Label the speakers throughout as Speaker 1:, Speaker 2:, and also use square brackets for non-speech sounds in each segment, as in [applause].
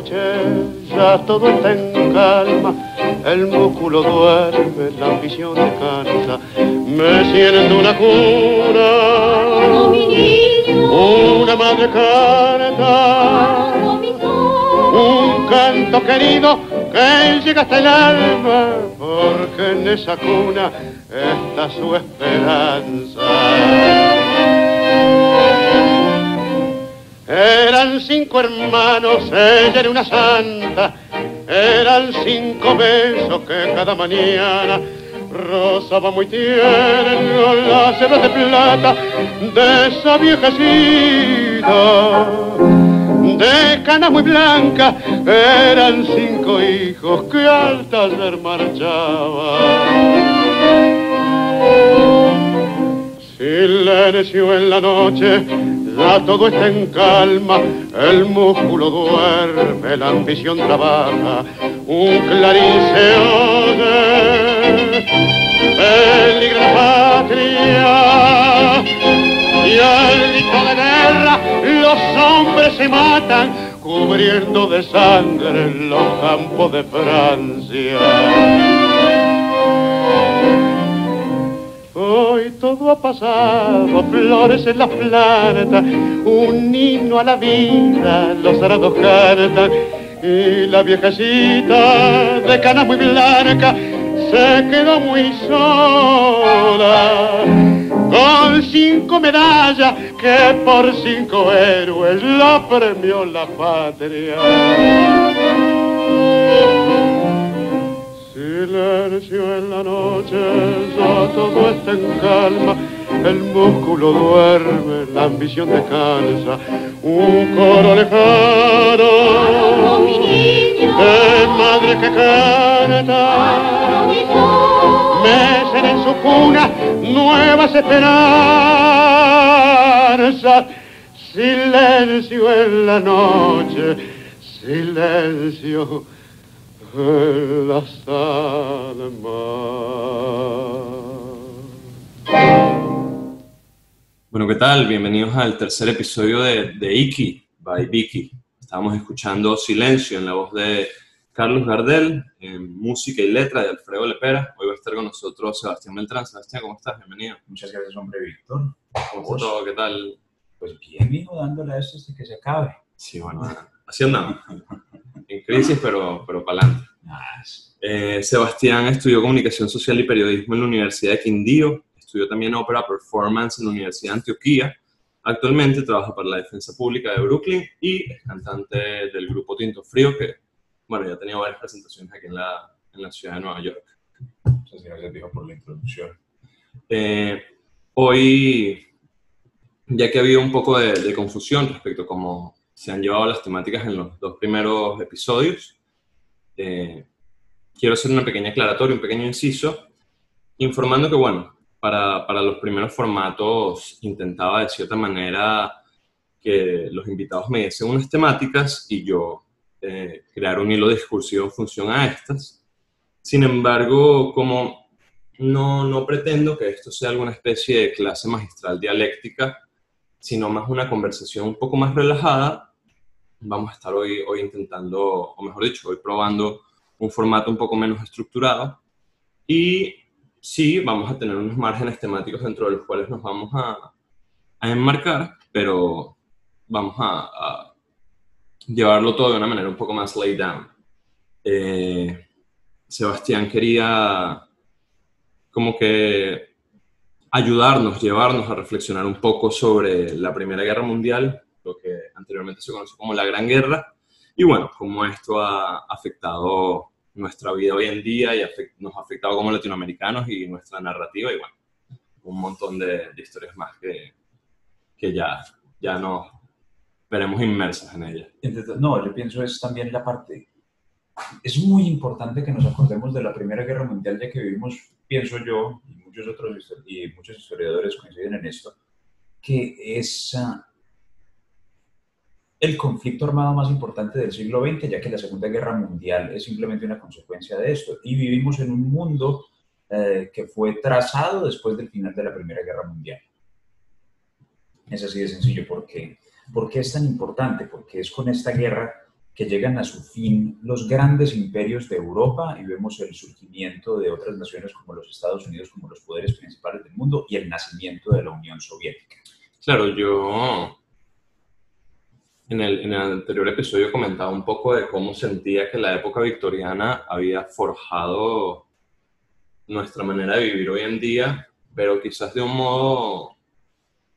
Speaker 1: Noche, ya todo está en calma, el músculo duerme, la ambición descansa, me siento una cuna, una madre canta, un canto querido que llega hasta el alma, porque en esa cuna está su esperanza. Eran cinco hermanos, ella era una santa. Eran cinco besos que cada mañana rozaba muy tierno la seda de plata de esa viejecita. De cana muy blanca eran cinco hijos que al taller marchaban. Silencio en la noche, ya todo está en calma, el músculo duerme, la ambición trabaja, un clarín se oye, peligra patria, y al grito de guerra los hombres se matan, cubriendo de sangre los campos de Francia. Hoy todo ha pasado, flores en la planta, un himno a la vida, los arados cantan, y la viejecita de cana muy blanca se quedó muy sola. Con cinco medallas que por cinco héroes la premió la patria. Silencio en la noche, ya todo está en calma, el músculo duerme, la ambición descansa, un coro lejano. De madre que canta, mecen en su cuna nuevas esperanzas, silencio en la noche, silencio las
Speaker 2: Bueno, ¿qué tal? Bienvenidos al tercer episodio de, de Iki by Vicky. Estábamos escuchando Silencio en la voz de Carlos Gardel, en música y letra de Alfredo Lepera. Hoy va a estar con nosotros Sebastián Beltrán. Sebastián, ¿cómo estás? Bienvenido.
Speaker 3: Muchas gracias, hombre, Víctor.
Speaker 2: ¿Cómo está todo? ¿Qué tal?
Speaker 3: Pues bien, vino dándole a esto hasta que se acabe.
Speaker 2: Sí, bueno, así andamos. En crisis, pero, pero para adelante. Eh, Sebastián estudió Comunicación Social y Periodismo en la Universidad de Quindío, estudió también Ópera Performance en la Universidad de Antioquía. Actualmente trabaja para la Defensa Pública de Brooklyn y es cantante del grupo Tinto Frío, que, bueno, ya ha tenido varias presentaciones aquí en la, en la ciudad de Nueva York.
Speaker 3: Muchas gracias, dijo, por la introducción.
Speaker 2: Eh, hoy, ya que ha habido un poco de, de confusión respecto a cómo se han llevado las temáticas en los dos primeros episodios. Eh, quiero hacer una pequeña aclaratoria, un pequeño inciso, informando que, bueno, para, para, los primeros formatos intentaba de cierta manera que los invitados me diesen unas temáticas y yo eh, crear un hilo discursivo en función a estas. Sin embargo, como no, no pretendo que esto sea alguna especie de clase magistral dialéctica, sino más una conversación un poco más relajada, vamos a estar hoy, hoy intentando, o mejor dicho, hoy probando un formato un poco menos estructurado. Y sí, vamos a tener unos márgenes temáticos dentro de los cuales nos vamos a, a enmarcar, pero vamos a, a, llevarlo todo de una manera un poco más laid down. Eh, Sebastián quería como que ayudarnos, llevarnos a reflexionar un poco sobre la Primera Guerra Mundial anteriormente se conoció como la Gran Guerra, y bueno, cómo esto ha afectado nuestra vida hoy en día y nos ha afectado como latinoamericanos y nuestra narrativa, y bueno, un montón de, de historias más que, que ya, ya nos veremos inmersas en ella.
Speaker 3: No, yo pienso es también la parte, es muy importante que nos acordemos de la Primera Guerra Mundial, ya que vivimos, pienso yo, y muchos otros y muchos historiadores coinciden en esto, que esa el conflicto armado más importante del siglo XX, ya que la Segunda Guerra Mundial es simplemente una consecuencia de esto. Y vivimos en un mundo eh, que fue trazado después del final de la Primera Guerra Mundial. Es así de sencillo porque ¿Por qué es tan importante? Porque es con esta guerra que llegan a su fin los grandes imperios de Europa y vemos el surgimiento de otras naciones como los Estados Unidos como los poderes principales del mundo y el nacimiento de la Unión Soviética.
Speaker 2: Claro, yo en el, en el anterior episodio comentaba un poco de cómo sentía que la época victoriana había forjado nuestra manera de vivir hoy en día, pero quizás de un modo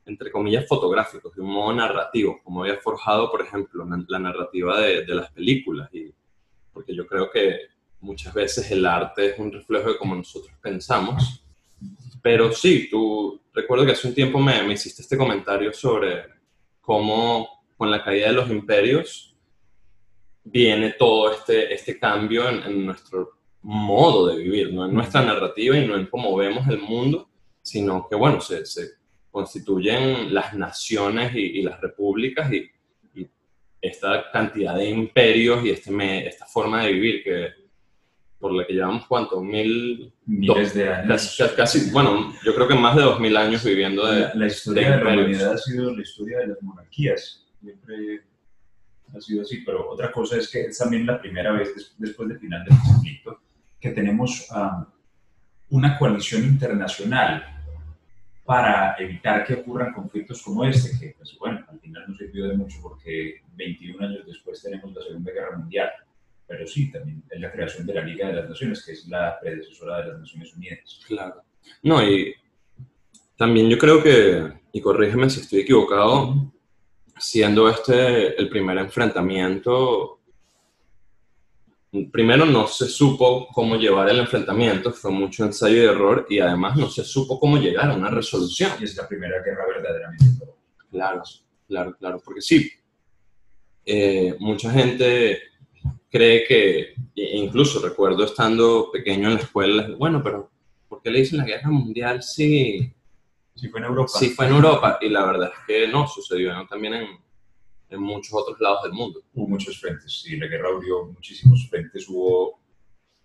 Speaker 2: entre comillas, fotográficos, de un modo narrativo, como había forjado, por ejemplo, la narrativa de, de, las películas. Y, porque yo creo que muchas veces el arte es un reflejo de cómo nosotros pensamos. Pero sí, tú recuerdo que hace un tiempo me, me hiciste este comentario sobre cómo con la caída de los imperios viene todo este, este cambio en, en nuestro modo de vivir, no en nuestra narrativa y no en cómo vemos el mundo, sino que, bueno, se, se constituyen las naciones y, las repúblicas y, esta cantidad de imperios y este esta forma de vivir que por la que llevamos cuánto,
Speaker 3: mil... Miles de años.
Speaker 2: Casi, bueno, yo creo que más de dos mil años viviendo de
Speaker 3: La, historia de, la humanidad ha sido la historia de las monarquías, siempre ha sido así, pero otra cosa es que es también la primera vez después del final del conflicto que tenemos ah, una coalición internacional para evitar que ocurran conflictos como este, que pues bueno, al final no sirvió de mucho porque 21 años después tenemos la Segunda Guerra Mundial, pero sí, también es la creación de la Liga de las Naciones, que es la predecesora de las Naciones Unidas.
Speaker 2: Claro. No, y también yo creo que, y corrígeme si estoy equivocado, siendo este el primer enfrentamiento primero no se supo cómo llevar el enfrentamiento, fue mucho ensayo y error, y además no se supo cómo llegar a una resolución.
Speaker 3: Y es la primera guerra verdaderamente.
Speaker 2: Claro, claro, claro, porque sí, eh, mucha gente cree que, e incluso recuerdo estando pequeño en la escuela, bueno, pero ¿por qué le dicen la guerra mundial si...
Speaker 3: Sí fue en Europa.
Speaker 2: Sí fue en Europa, y la verdad es que no, sucedió también en, en muchos otros lados del mundo.
Speaker 3: Hubo muchos frentes, sí, la guerra abrió muchísimos frentes, hubo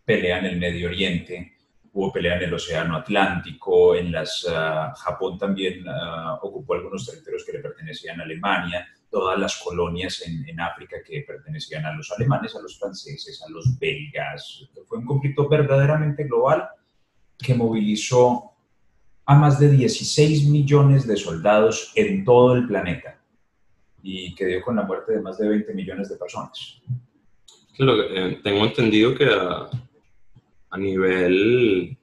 Speaker 3: pelea en el Medio Oriente, hubo pelea en el Océano Atlántico, en las, uh, Japón también uh, ocupó algunos territorios que le pertenecían a Alemania, todas las colonias en, en, África que pertenecían a los alemanes, a los franceses, a los belgas. Fue un conflicto verdaderamente global que movilizó a más de 16 millones de soldados en todo el planeta y que dio con la muerte de más de 20 millones de personas.
Speaker 2: Claro, eh, tengo entendido que a, nivel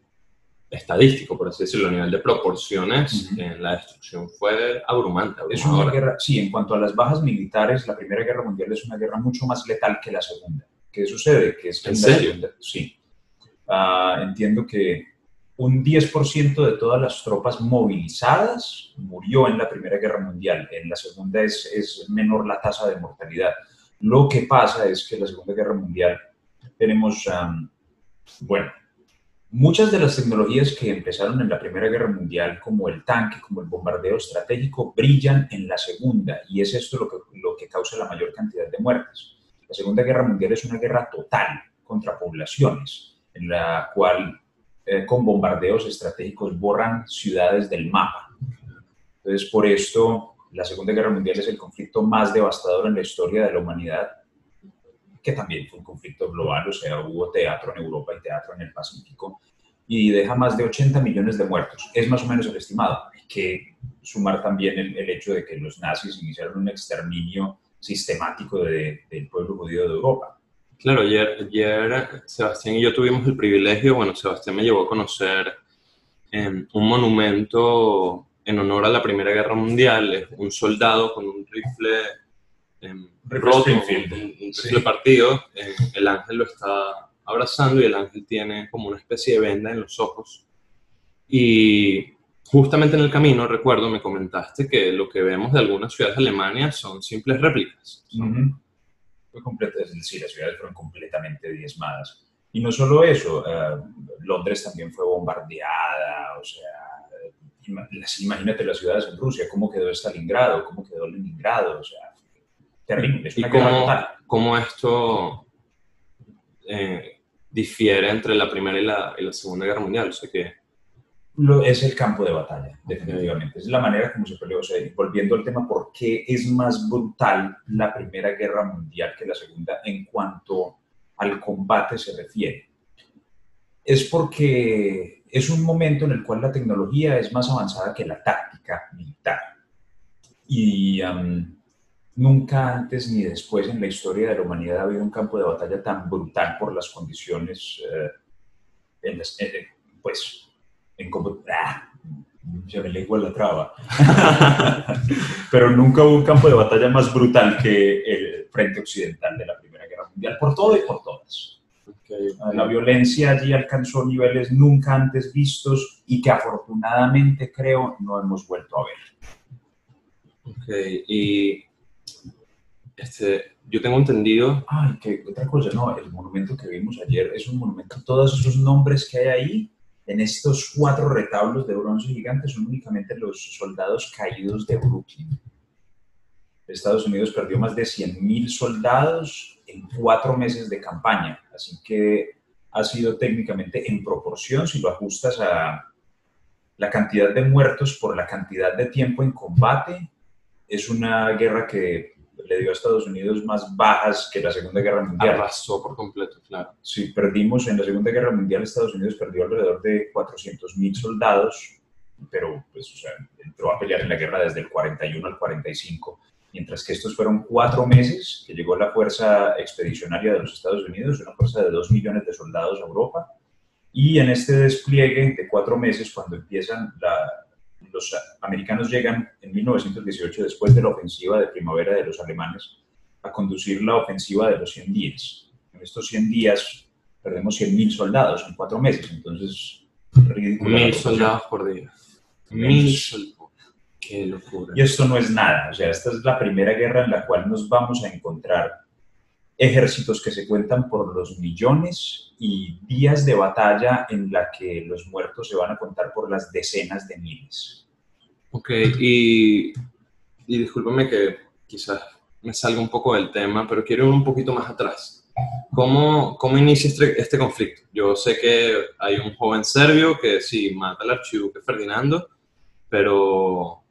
Speaker 2: estadístico, por así decirlo, a nivel de proporciones, eh, la destrucción fue abrumante.
Speaker 3: Es una guerra, sí, en cuanto a las bajas militares, la Primera Guerra Mundial es una guerra mucho más letal que la Segunda. ¿Qué sucede? Que es
Speaker 2: ¿En serio?
Speaker 3: sí. Uh, entiendo que un 10% de todas las tropas movilizadas murió en la Primera Guerra Mundial. En la Segunda es, es, menor la tasa de mortalidad. Lo que pasa es que en la Segunda Guerra Mundial tenemos, bueno, muchas de las tecnologías que empezaron en la Primera Guerra Mundial, como el tanque, como el bombardeo estratégico, brillan en la Segunda y es esto lo que, lo que causa la mayor cantidad de muertes. La Segunda Guerra Mundial es una guerra total contra poblaciones, en la cual eh, con bombardeos estratégicos borran ciudades del mapa. Entonces, por esto, la Segunda Guerra Mundial es el conflicto más devastador en la historia de la humanidad, que también fue un conflicto global, o sea, hubo teatro en Europa y teatro en el Pacífico, y deja más de 80 millones de muertos. Es más o menos el estimado. Hay que sumar también el, hecho de que los nazis iniciaron un exterminio sistemático de, del pueblo judío de Europa.
Speaker 2: Claro, ayer, ayer Sebastián y yo tuvimos el privilegio, bueno, Sebastián me llevó a conocer eh, un monumento en honor a la Primera Guerra Mundial, es un soldado con un rifle eh, roto, un, un, rifle partido, eh, el ángel lo está abrazando y el ángel tiene como una especie de venda en los ojos. Y justamente en el camino, recuerdo, me comentaste que lo que vemos de algunas ciudades de Alemania son simples réplicas. Son,
Speaker 3: fue completa, es decir, las ciudades fueron completamente diezmadas. Y no solo eso, uh, Londres también fue bombardeada, o sea, imagínate las ciudades en Rusia, cómo quedó Stalingrado, cómo quedó Leningrado, o sea, terrible.
Speaker 2: Es ¿Y cómo, cómo, esto eh, difiere entre la Primera y la, y la, Segunda Guerra Mundial? O sea, que
Speaker 3: lo, es el campo de batalla, definitivamente. Es la manera como se peleó. O sea, volviendo al tema, ¿por qué es más brutal la Primera Guerra Mundial que la Segunda en cuanto al combate se refiere? Es porque es un momento en el cual la tecnología es más avanzada que la táctica militar. Y nunca antes ni después en la historia de la humanidad ha habido un campo de batalla tan brutal por las condiciones, eh, en las, eh, pues, en como, ¡ah! se me lengua la traba. [laughs] Pero nunca hubo un campo de batalla más brutal que el frente occidental de la Primera Guerra Mundial, por todo y por todas. La violencia allí alcanzó niveles nunca antes vistos y que afortunadamente creo no hemos vuelto a ver.
Speaker 2: Ok, y este, yo tengo entendido...
Speaker 3: Ay, que otra cosa, no, el monumento que vimos ayer es un monumento, todos esos nombres que hay ahí en estos cuatro retablos de bronce gigantes son únicamente los soldados caídos de Brooklyn. Estados Unidos perdió más de 100.000 soldados en cuatro meses de campaña, así que ha sido técnicamente en proporción, si lo ajustas a la cantidad de muertos por la cantidad de tiempo en combate, es una guerra que le dio a Estados Unidos más bajas que la Segunda Guerra Mundial.
Speaker 2: Arrasó por completo, claro.
Speaker 3: Sí, perdimos en la Segunda Guerra Mundial, Estados Unidos perdió alrededor de 400.000 soldados, pero pues, o sea, entró a pelear en la guerra desde el 41 al 45, mientras que estos fueron cuatro meses que llegó la Fuerza Expedicionaria de los Estados Unidos, una fuerza de dos millones de soldados a Europa, y en este despliegue de cuatro meses, cuando empiezan la, los americanos llegan en 1918, después de la ofensiva de primavera de los alemanes, a conducir la ofensiva de los 100 días. En estos 100 días perdemos 100.000 soldados en cuatro meses, entonces
Speaker 2: Mil soldados por día. Mil soldados. Qué locura.
Speaker 3: Y esto no es nada, o sea, esta es la primera guerra en la cual nos vamos a encontrar ejércitos que se cuentan por los millones y días de batalla en la que los muertos se van a contar por las decenas de miles.
Speaker 2: Ok, y, y discúlpame que quizás me salga un poco del tema, pero quiero ir un poquito más atrás. ¿Cómo, cómo inicia este, este, conflicto? Yo sé que hay un joven serbio que sí mata al archiduque Ferdinando, pero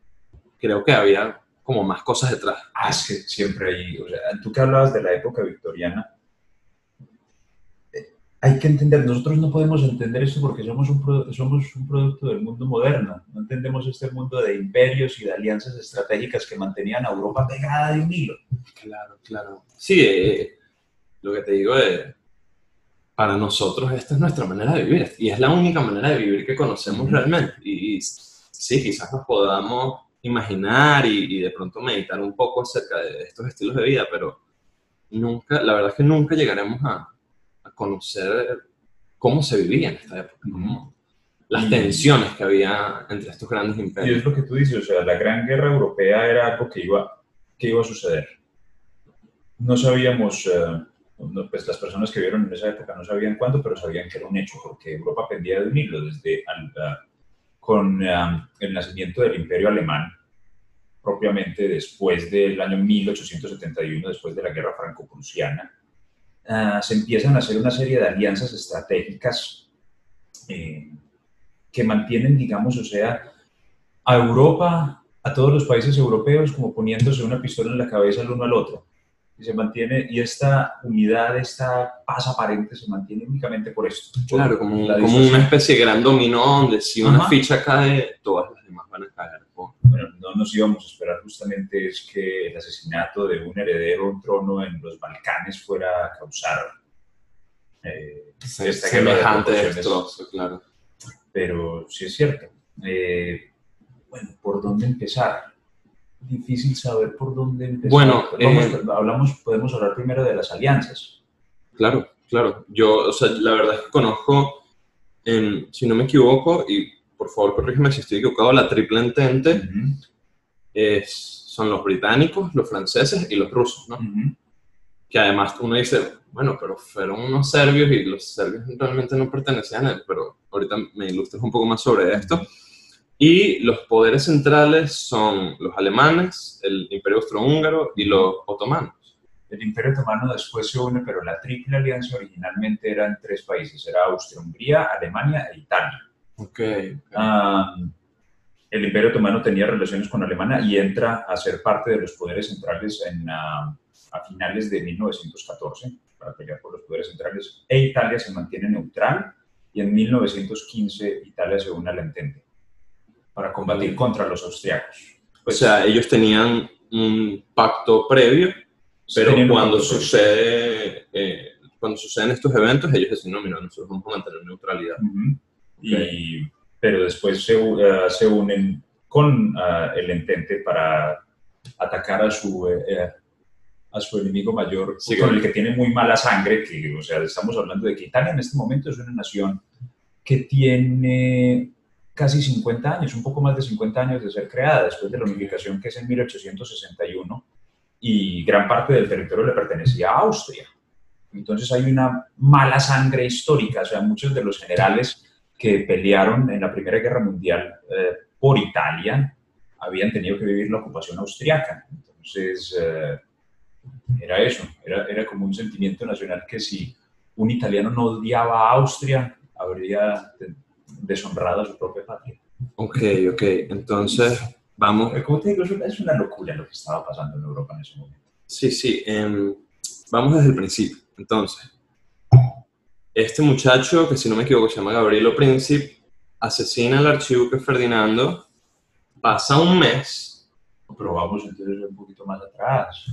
Speaker 2: creo que había como más cosas detrás.
Speaker 3: Ah, es que siempre hay, o sea, tú que hablabas de la época victoriana, hay que entender, nosotros no podemos entender esto porque somos un, somos un producto del mundo moderno, no entendemos este mundo de imperios y de alianzas estratégicas que mantenían a Europa pegada de un hilo.
Speaker 2: Claro, claro. Sí, eh, lo que te digo es, para nosotros esta es nuestra manera de vivir y es la única manera de vivir que conocemos realmente. Y, sí, quizás nos podamos imaginar y, y de pronto meditar un poco acerca de estos estilos de vida, pero nunca, la verdad es que nunca llegaremos a conocer cómo se vivía en esta época, las tensiones que había entre estos grandes imperios.
Speaker 3: Y es lo que tú dices, o sea, la Gran Guerra Europea era algo que iba, que iba a suceder. No sabíamos, eh, pues las personas que vieron en esa época no sabían cuándo, pero sabían que era un hecho, porque Europa pendía de un hilo desde con eh, el nacimiento del Imperio Alemán, propiamente después del año 1871, después de la Guerra Franco-Prusiana, Ah, se empiezan a hacer una serie de alianzas estratégicas eh, que mantienen, digamos, o sea, a Europa, a todos los países europeos, como poniéndose una pistola en la cabeza el uno al otro. Y se mantiene, y esta unidad, esta paz aparente se mantiene únicamente por esto.
Speaker 2: Claro, como, como una especie de gran dominó donde si una ficha cae, todas las demás van a caer
Speaker 3: bueno, no nos íbamos a esperar justamente es que el asesinato de un heredero un trono en los Balcanes fuera a causar
Speaker 2: eh, semejante destrozo, claro.
Speaker 3: Pero sí es cierto. Eh, bueno, ¿por dónde empezar? Difícil saber por dónde empezar.
Speaker 2: Bueno,
Speaker 3: eh, hablamos, podemos hablar primero de las alianzas.
Speaker 2: Claro, claro. Yo, o sea, la verdad es que conozco, si no me equivoco, y por favor corrígeme si estoy equivocado, la triple entente es, son los británicos, los franceses y los rusos, ¿no? Que además uno dice, bueno, pero fueron unos serbios y los serbios realmente no pertenecían a él, pero ahorita me ilustras un poco más sobre esto. Y los poderes centrales son los alemanes, el Imperio Austrohúngaro y los otomanos.
Speaker 3: El Imperio Otomano después se une, pero la Triple Alianza originalmente eran tres países, era Austria-Hungría, Alemania e Italia
Speaker 2: Ok.
Speaker 3: Ah, el Imperio Otomano tenía relaciones con Alemania y entra a ser parte de los poderes centrales en, ah, a finales de 1914 para pelear por los poderes centrales e Italia se mantiene neutral y en 1915 Italia se une al Entente para combatir contra los austriacos.
Speaker 2: o sea, ellos tenían un pacto previo, pero cuando sucede, eh, cuando suceden estos eventos, ellos dicen, no, mira, nosotros vamos a mantener neutralidad.
Speaker 3: Ujú. y, pero después se, u- eh, se unen con ah, el Entente para atacar a su, eh, eh, a su enemigo mayor,
Speaker 2: Sí,
Speaker 3: con el que tiene muy mala sangre, que, o sea, estamos hablando de que Italia en este momento es una nación que tiene casi 50 años, un poco más de 50 años de ser creada, después de la unificación que es en 1861, y gran parte del territorio le pertenecía a Austria. Entonces hay una mala sangre histórica, o sea, muchos de los generales que pelearon en la Primera Guerra Mundial eh, por Italia habían tenido que vivir la ocupación austriaca. Entonces, eh, era eso, era, era como un sentimiento nacional que si un italiano no odiaba a Austria, habría de- deshonrado a su propia patria.
Speaker 2: Ok, ok, entonces vamos,
Speaker 3: Como te digo, es una, locura lo que estaba pasando en Europa en ese momento.
Speaker 2: sí, sí, em, vamos desde el principio. Entonces, este muchacho, que si no me equivoco se llama Gabrielo Príncipe, asesina al archiduque Ferdinando, pasa un mes,
Speaker 3: Pero vamos entonces un poquito más atrás.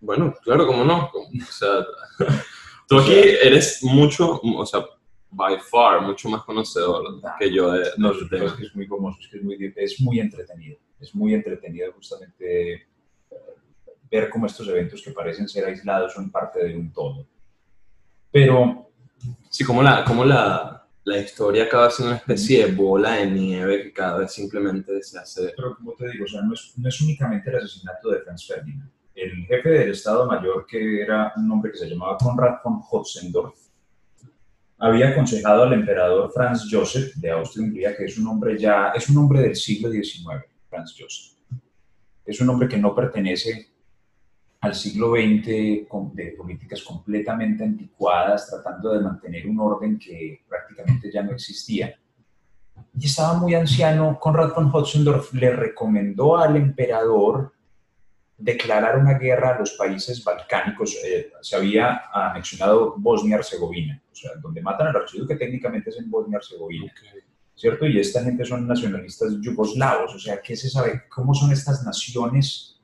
Speaker 2: bueno, claro, cómo no, o sea, [laughs] tú aquí eres mucho, o sea, by far, mucho más conocedor que yo de, de
Speaker 3: No, es que es muy famoso, es que es muy, es muy entretenido. Es muy entretenido justamente eh, ver cómo estos eventos que parecen ser aislados son parte de un todo. Pero
Speaker 2: Sí, como la, como la, la historia acaba siendo una especie de bola de nieve que cada vez simplemente se hace...
Speaker 3: Pero como te digo, o sea, no, es, no es únicamente el asesinato de Franz Ferdinand. El jefe del Estado Mayor, que era un hombre que se llamaba Konrad von Hotzendorf, había aconsejado al emperador Franz Joseph de Austria-Hungría, que es un hombre ya, es un hombre del siglo XIX, Franz Joseph. Es un hombre que no pertenece al siglo XX con- de políticas completamente anticuadas, tratando de mantener un orden que prácticamente ya no existía y estaba muy anciano, Conrad von Hotzendorf le recomendó al emperador declarar una guerra a los países balcánicos. Eh, se había anexionado Bosnia-Herzegovina, o sea, donde matan al archiduque técnicamente es en Bosnia-Herzegovina, ¿cierto? Y esta gente son nacionalistas yugoslavos, o sea, ¿qué se sabe? ¿Cómo son estas naciones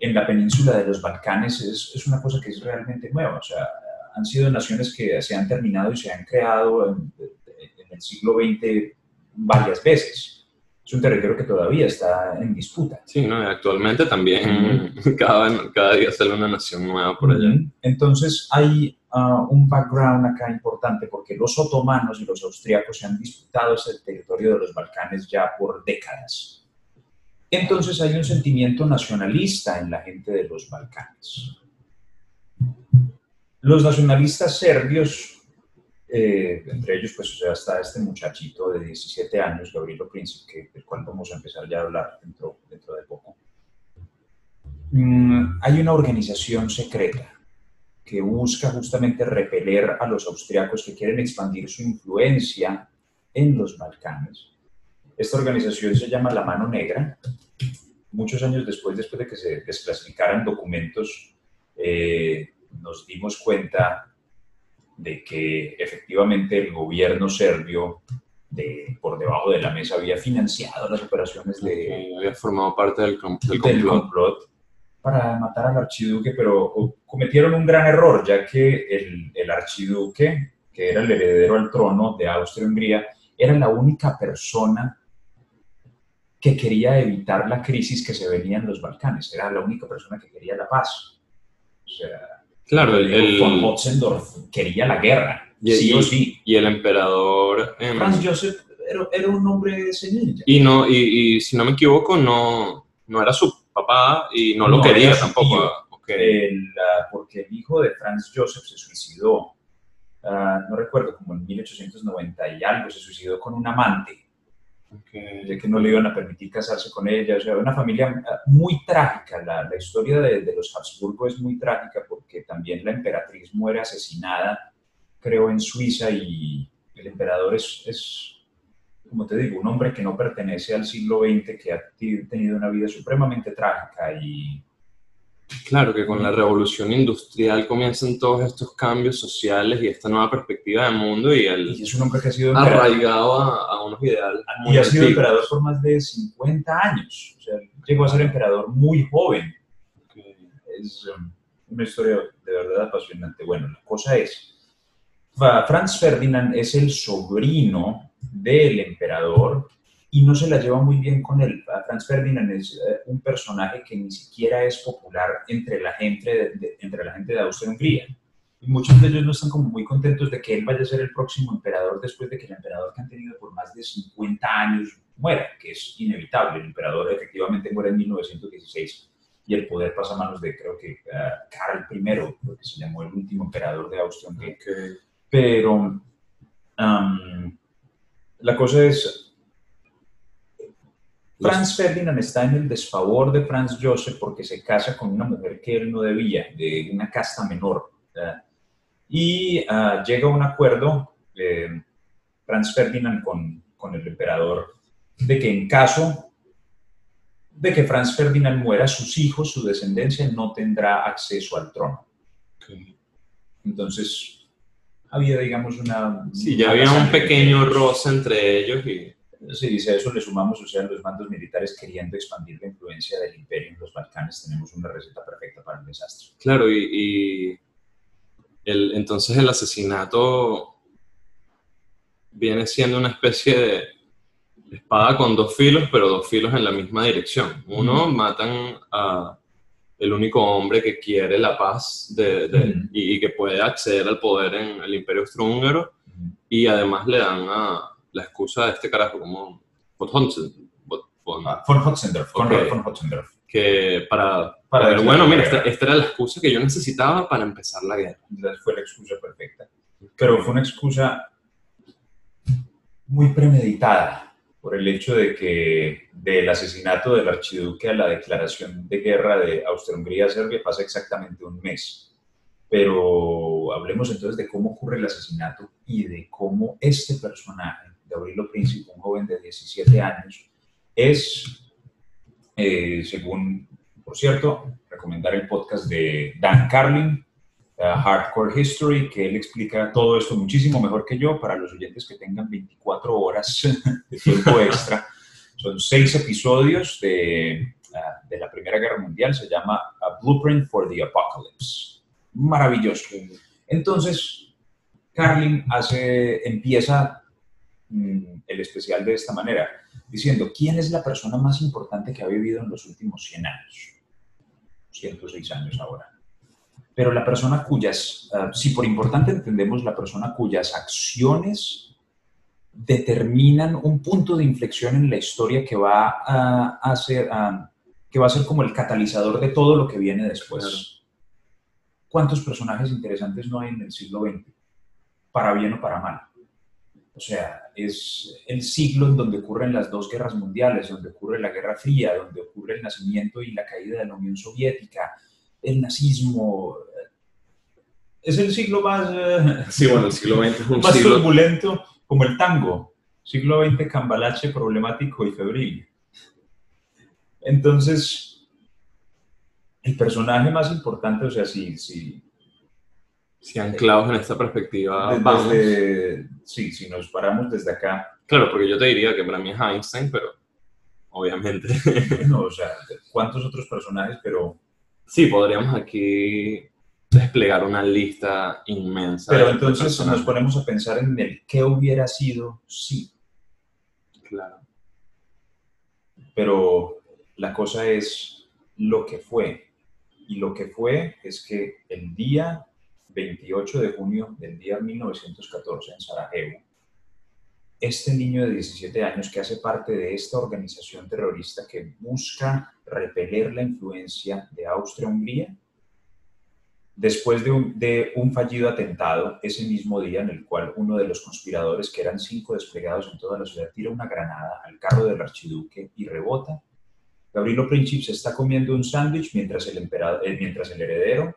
Speaker 3: en la península de los Balcanes? Es, es una cosa que es realmente nueva, o sea, han sido naciones que se han terminado y se han creado en, en el siglo XX varias veces. Es un territorio que todavía está en disputa.
Speaker 2: Sí, ¿no? Actualmente también [laughs] cada, cada día sale una nación nueva por allá.
Speaker 3: Entonces hay ah, un background acá importante porque los otomanos y los austriacos se han disputado ese territorio de los Balcanes ya por décadas. Entonces hay un sentimiento nacionalista en la gente de los Balcanes. Los nacionalistas serbios, eh, entre ellos pues o sea, está este muchachito de 17 años, Gabrielo Príncipe, que, del cual vamos a empezar ya a hablar dentro, dentro de poco. Mm, hay una organización secreta que busca justamente repeler a los austriacos que quieren expandir su influencia en los Balcanes. Esta organización se llama La Mano Negra. Muchos años después, después de que se desclasificaran documentos, eh, nos dimos cuenta de que efectivamente el gobierno serbio de, por debajo de la mesa había financiado las operaciones de,
Speaker 2: había formado parte del, com- del
Speaker 3: del
Speaker 2: complot.
Speaker 3: complot para matar al archiduque, pero cometieron un gran error, ya que el, el archiduque, que era el heredero al trono de Austria-Hungría, era la única persona que quería evitar la crisis que se venía en los Balcanes, era la única persona que quería la paz. O sea,
Speaker 2: Claro, el,
Speaker 3: von Hotzendorf quería la guerra,
Speaker 2: y,
Speaker 3: sí
Speaker 2: y-
Speaker 3: o sí.
Speaker 2: y el emperador... em,
Speaker 3: Franz Joseph era, era un hombre senil.
Speaker 2: y, no, y, y si no me equivoco, no, no era su papá y no lo quería tampoco.
Speaker 3: el, ah, porque el hijo de Franz Joseph se suicidó, ah, no recuerdo, como en 1890 y algo, se suicidó con un amante,
Speaker 2: Ok.
Speaker 3: de que no le iban a permitir casarse con ella, o sea, una familia ah, muy trágica, la, la historia de, de los Habsburgo es muy trágica porque también la emperatriz muere asesinada, creo, en Suiza y el emperador es, es como te digo, un hombre que no pertenece al siglo XX, que ha tenido una vida supremamente trágica y...
Speaker 2: Claro que con la revolución industrial comienzan todos estos cambios sociales y esta nueva perspectiva del mundo y, el,
Speaker 3: y es un hombre que ha sido
Speaker 2: arraigado a, a, unos ideales.
Speaker 3: Y ha sido emperador por más de 50 años. O sea, llegó a ser emperador muy joven. Es um, una historia de verdad apasionante. Bueno, la cosa es, Franz Ferdinand es el sobrino del emperador y no se la lleva muy bien con él. Franz Ferdinand es eh, un personaje que ni siquiera es popular entre la gente de, entre la gente de Austria-Hungría. Y muchos de ellos no están como muy contentos de que él vaya a ser el próximo emperador después de que el emperador que han tenido por más de 50 años muera, que es inevitable. El emperador efectivamente muere en 1916 y el poder pasa a manos de, creo que, uh, Karl I, porque se llamó el último emperador de Austria-Hungría. Pero um, la cosa es, Franz Ferdinand está en el desfavor de Franz Joseph porque se casa con una mujer que él no debía, de una casta menor. Y uh, llega a un acuerdo, eh, Franz Ferdinand con, con, el emperador, de que en caso de que Franz Ferdinand muera, sus hijos, su descendencia, no tendrá acceso al trono. Entonces, había, digamos, una...
Speaker 2: Sí, ya había un pequeño roce entre ellos y...
Speaker 3: Sí, dice, a eso le sumamos, o sea, los mandos militares queriendo expandir la influencia del imperio en los Balcanes, tenemos una receta perfecta para el desastre.
Speaker 2: Claro, y, y el, entonces el asesinato viene siendo una especie de espada con dos filos, pero dos filos en la misma dirección. Uno, matan a el único hombre que quiere la paz de, y, que puede acceder al poder en el imperio austrohúngaro y además le dan a, la excusa de este carajo como von
Speaker 3: ah, Hotzendorf,
Speaker 2: que para, para bueno, mira, esta, esta, era la excusa que yo necesitaba para empezar la guerra.
Speaker 3: Fue la excusa perfecta. Pero fue una excusa muy premeditada por el hecho de que del asesinato del archiduque a la declaración de guerra de Austria-Hungría a Serbia pasa exactamente un mes. Pero hablemos entonces de cómo ocurre el asesinato y de cómo este personaje, Gabrielo Príncipe, un joven de 17 años, es, eh, según, por cierto, recomendar el podcast de Dan Carlin, Hardcore History, que él explica todo esto muchísimo mejor que yo para los oyentes que tengan 24 horas [laughs] de tiempo extra. Son seis episodios de, de la Primera Guerra Mundial, se llama A Blueprint for the Apocalypse. Maravilloso. Entonces, Carlin hace, empieza mm, el especial de esta manera, diciendo, ¿quién es la persona más importante que ha vivido en los últimos 100 años? 106 años ahora pero la persona cuyas, ah, si por importante entendemos la persona cuyas acciones determinan un punto de inflexión en la historia que va a, ser, ah, que va a ser como el catalizador de todo lo que viene después. ¿Cuántos personajes interesantes no hay en el siglo XX? Para bien o para mal. O sea, es el siglo en donde ocurren las dos guerras mundiales, donde ocurre la Guerra Fría, donde ocurre el nacimiento y la caída de la Unión Soviética, el nazismo, es el siglo más,
Speaker 2: eh, sí, bueno, el siglo XX
Speaker 3: más turbulento como el tango. Siglo XX cambalache, problemático y febril. Entonces, el personaje más importante, o sea, si... si
Speaker 2: si anclados en esta perspectiva,
Speaker 3: sí, si nos paramos desde acá.
Speaker 2: Claro, porque yo te diría que para mí es Einstein, pero obviamente.
Speaker 3: No, o sea, ¿cuántos otros personajes? Pero.
Speaker 2: Sí, podríamos aquí desplegar una lista inmensa.
Speaker 3: Pero entonces nos ponemos a pensar en el qué hubiera sido si.
Speaker 2: Claro.
Speaker 3: Pero la cosa es lo que fue. Y lo que fue es que el día 28 de junio del día 1914 en Sarajevo, este niño de 17 años que hace parte de esta organización terrorista que busca repeler la influencia de Austria-Hungría, después de un, fallido atentado ese mismo día en el cual uno de los conspiradores, que eran cinco desplegados en toda la ciudad, tira una granada al carro del archiduque y rebota. Gabrielo Princip se está comiendo un sándwich mientras eh, mientras el heredero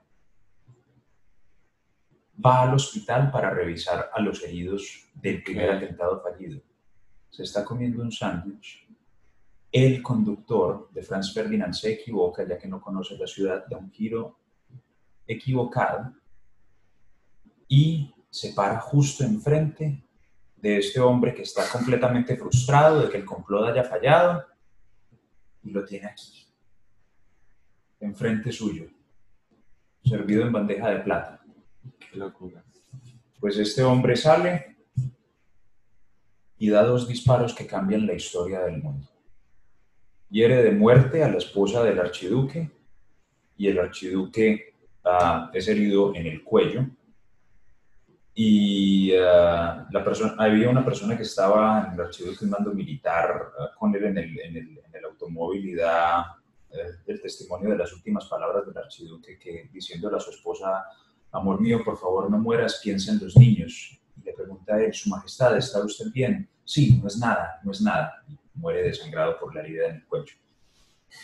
Speaker 3: va al hospital para revisar a los heridos del primer atentado fallido. se está comiendo un sándwich. El conductor de Franz Ferdinand se equivoca, ya que no conoce la ciudad, da un giro equivocado y se para justo enfrente de este hombre que está completamente frustrado de que el complot haya fallado y lo tiene aquí, enfrente suyo, servido en bandeja de plata.
Speaker 2: Qué locura.
Speaker 3: Pues este hombre sale y da dos disparos que cambian la historia del mundo. Hiere de muerte a la esposa del archiduque y el archiduque ah, es herido en el cuello. Y ah, la persona, había una persona que estaba en el archiduque, un mando militar, ah, con él en el, en el- en el automóvil y da eh, el testimonio de las últimas palabras del archiduque, que diciéndole a su esposa, amor mío, por favor no mueras, piensa en los niños. Y le pregunta a él, Su Majestad, ¿está usted bien? Sí, no es nada, no es nada. Y muere desangrado por la herida en el cuello.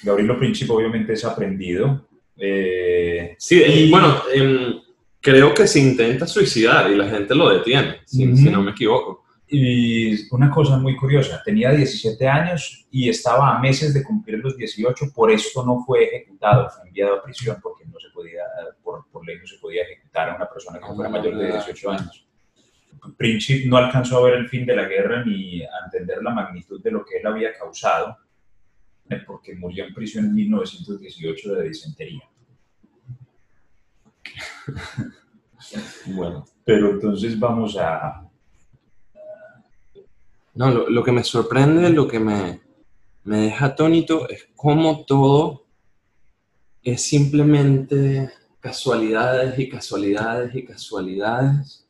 Speaker 3: Gabrielo Príncipe obviamente es aprendido. eh,
Speaker 2: Sí, eh,
Speaker 3: y-
Speaker 2: bueno, em, creo que se intenta suicidar y la gente lo detiene, si no me equivoco.
Speaker 3: Y una cosa muy curiosa, tenía 17 años y estaba a meses de cumplir los 18, por esto no fue ejecutado, fue enviado a prisión porque no se podía, por, por ley no se podía ejecutar a una persona que fuera mayor de
Speaker 2: verdad.
Speaker 3: 18 años. Príncipe no alcanzó a ver el fin de la guerra ni a entender la magnitud de lo que él había causado, eh, porque murió en prisión en 1918 de disentería. [laughs]
Speaker 2: Bueno.
Speaker 3: Pero entonces vamos a...
Speaker 2: No, lo, lo que me sorprende, lo que me, me deja atónito es cómo todo es simplemente casualidades y casualidades y casualidades.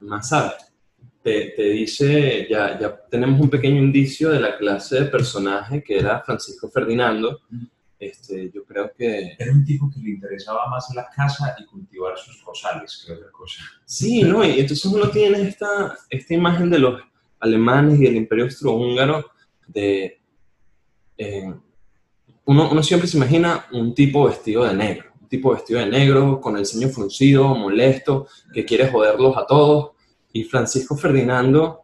Speaker 2: Más sabes, te, te dice, ya, ya tenemos un pequeño indicio de la clase de personaje que era Francisco Ferdinando. Este, yo creo que
Speaker 3: Era un tipo que le interesaba más la casa y cultivar sus rosales que otra cosa.
Speaker 2: Sí, ¿no? Y entonces uno tiene esta, esta imagen de los alemanes y del imperio austrohúngaro de... eh, uno, uno siempre se imagina un tipo vestido de negro, un tipo vestido de negro, con el ceño fruncido, molesto, que quiere joderlos a todos. Y Francisco Ferdinando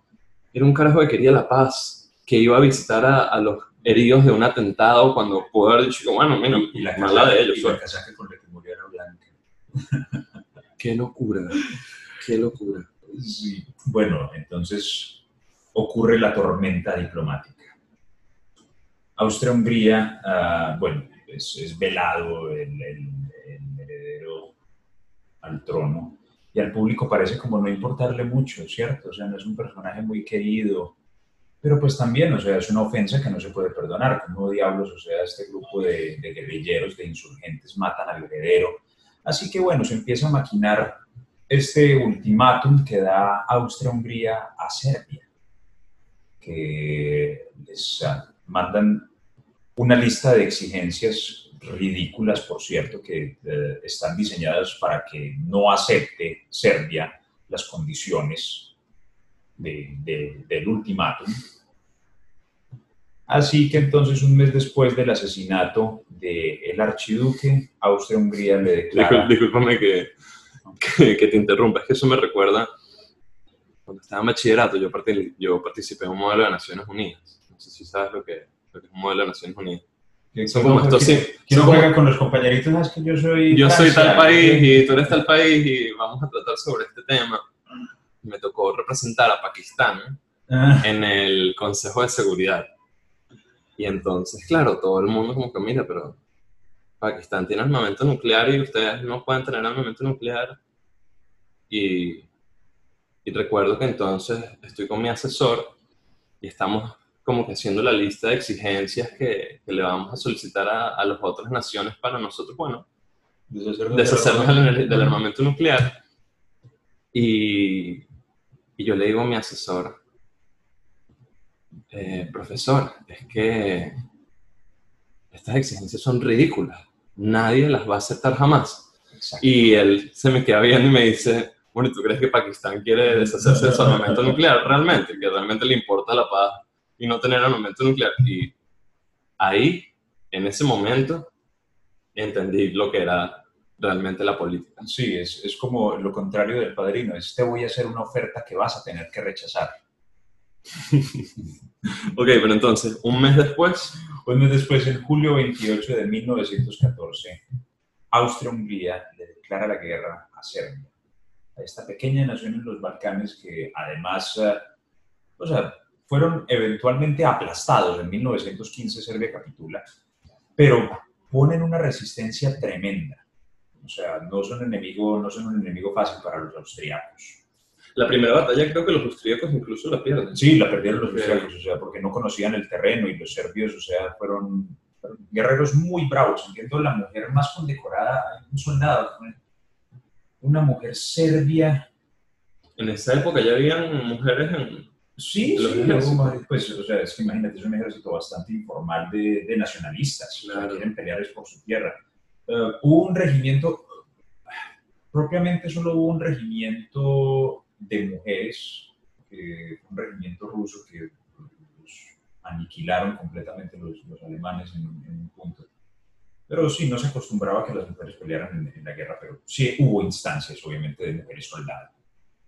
Speaker 2: era un carajo que quería la paz, que iba a visitar a, a los heridos de un atentado cuando pudo haber dicho, bueno, mira,
Speaker 3: y la
Speaker 2: mala de ellos.
Speaker 3: y
Speaker 2: pues.
Speaker 3: la casaca con la que murió era blanca.
Speaker 2: Qué locura, qué locura.
Speaker 3: Sí. Bueno, entonces ocurre la tormenta diplomática. Austria-Hungría, ah, bueno, es, velado el, heredero al trono y al público parece como no importarle mucho, ¿cierto? O sea, no es un personaje muy querido, pero pues también, o sea, es una ofensa que no se puede perdonar. Como diablos, o sea, este grupo de, de guerrilleros, de insurgentes matan al heredero. Así que bueno, se empieza a maquinar este ultimátum que da Austria-Hungría a Serbia, que les mandan una lista de exigencias ridículas, por cierto, que eh, están diseñadas para que no acepte Serbia las condiciones de- de- del ultimátum. Así que entonces, un mes después del asesinato del archiduque, Austria-Hungría le declara...
Speaker 2: Discul- Discúlpame que, que, que te interrumpa, es que eso me recuerda cuando estaba en bachillerato, yo, parti- yo participé en un modelo de Naciones Unidas. No sé si sabes lo que, lo que es un modelo de Naciones Unidas. Son como estos, sí.
Speaker 3: que no juega con los compañeritos, "Ah, es que yo soy...
Speaker 2: yo soy
Speaker 3: Francia".
Speaker 2: tal país y tú eres tal país y vamos a tratar sobre este tema. Me tocó representar a Pakistán
Speaker 3: Ah,
Speaker 2: en el Consejo de Seguridad. Y entonces, claro, todo el mundo como que mira, pero Pakistán tiene armamento nuclear y ustedes no pueden tener armamento nuclear. Y, y recuerdo que entonces estoy con mi asesor y estamos como que haciendo la lista de exigencias que, que le vamos a solicitar a, a las otras naciones para nosotros, bueno,
Speaker 3: deshacernos del-
Speaker 2: del, del armamento nuclear. Y, y yo le digo a mi asesor, eh, profesor, es que estas exigencias son ridículas, nadie las va a aceptar jamás.
Speaker 3: Exacto.
Speaker 2: Y él se me queda viendo y me dice, bueno, ¿y ¿tú crees que Pakistán quiere deshacerse de su armamento nuclear realmente? Que realmente le importa la paz y no tener armamento nuclear. Y ahí, en ese momento, entendí lo que era realmente la política.
Speaker 3: Sí, es, es como lo contrario del padrino, es te voy a hacer una oferta que vas a tener que rechazar. [laughs]
Speaker 2: ok, pero entonces, un mes después.
Speaker 3: Un mes después, en julio 28 de 1914, Austria-Hungría le declara la guerra a Serbia, a esta pequeña nación en los Balcanes que además, eh, o sea, fueron eventualmente aplastados. En 1915 Serbia capitula, pero ponen una resistencia tremenda. O sea, no son, enemigo, no son un enemigo fácil para los austriacos.
Speaker 2: La primera batalla creo que los austríacos incluso la pierden.
Speaker 3: Sí, la perdieron los austríacos, o sea, porque no conocían el terreno y los serbios, o sea, fueron, guerreros muy bravos. Entiendo la mujer más condecorada, un soldado, una mujer serbia.
Speaker 2: En esa época ya habían mujeres en...
Speaker 3: Sí, sí pues, o sea, es que imagínate, es un ejército bastante informal de, de nacionalistas, claro. quieren pelear por su tierra. Uh, hubo un regimiento, propiamente solo hubo un regimiento de mujeres, un regimiento ruso que los aniquilaron completamente los, los alemanes en, en, un punto. Pero sí, no se acostumbraba a que las mujeres pelearan en, en, la guerra, pero sí hubo instancias, obviamente, de mujeres soldadas.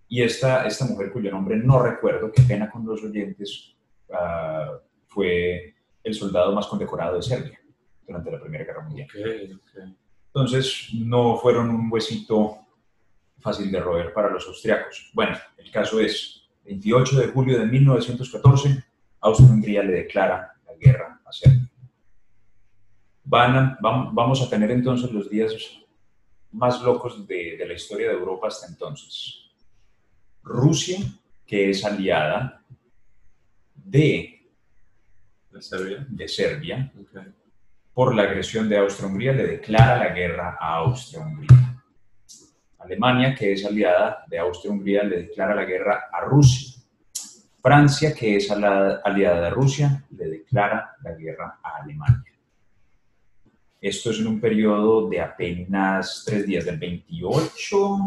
Speaker 3: Y esta, esta mujer, cuyo nombre no recuerdo, qué pena con los oyentes, uh, fue el soldado más condecorado de Serbia durante la Primera Guerra Mundial.
Speaker 2: Okay, okay.
Speaker 3: Entonces, no fueron un huesito fácil de roer para los austriacos. Bueno, el caso es, 28 de julio de 1914, Austria-Hungría le declara la guerra a Serbia. Van a, vamos a tener entonces los días más locos de, de la historia de Europa hasta entonces. Rusia, que es aliada de,
Speaker 2: ¿De Serbia,
Speaker 3: de Serbia
Speaker 2: okay.
Speaker 3: por la agresión de Austria-Hungría, le declara la guerra a Austria-Hungría. Alemania, que es aliada de Austria-Hungría, le declara la guerra a Rusia. Francia, que es aliada de Rusia, le declara la guerra a Alemania. Esto es en un periodo de apenas tres días, del 28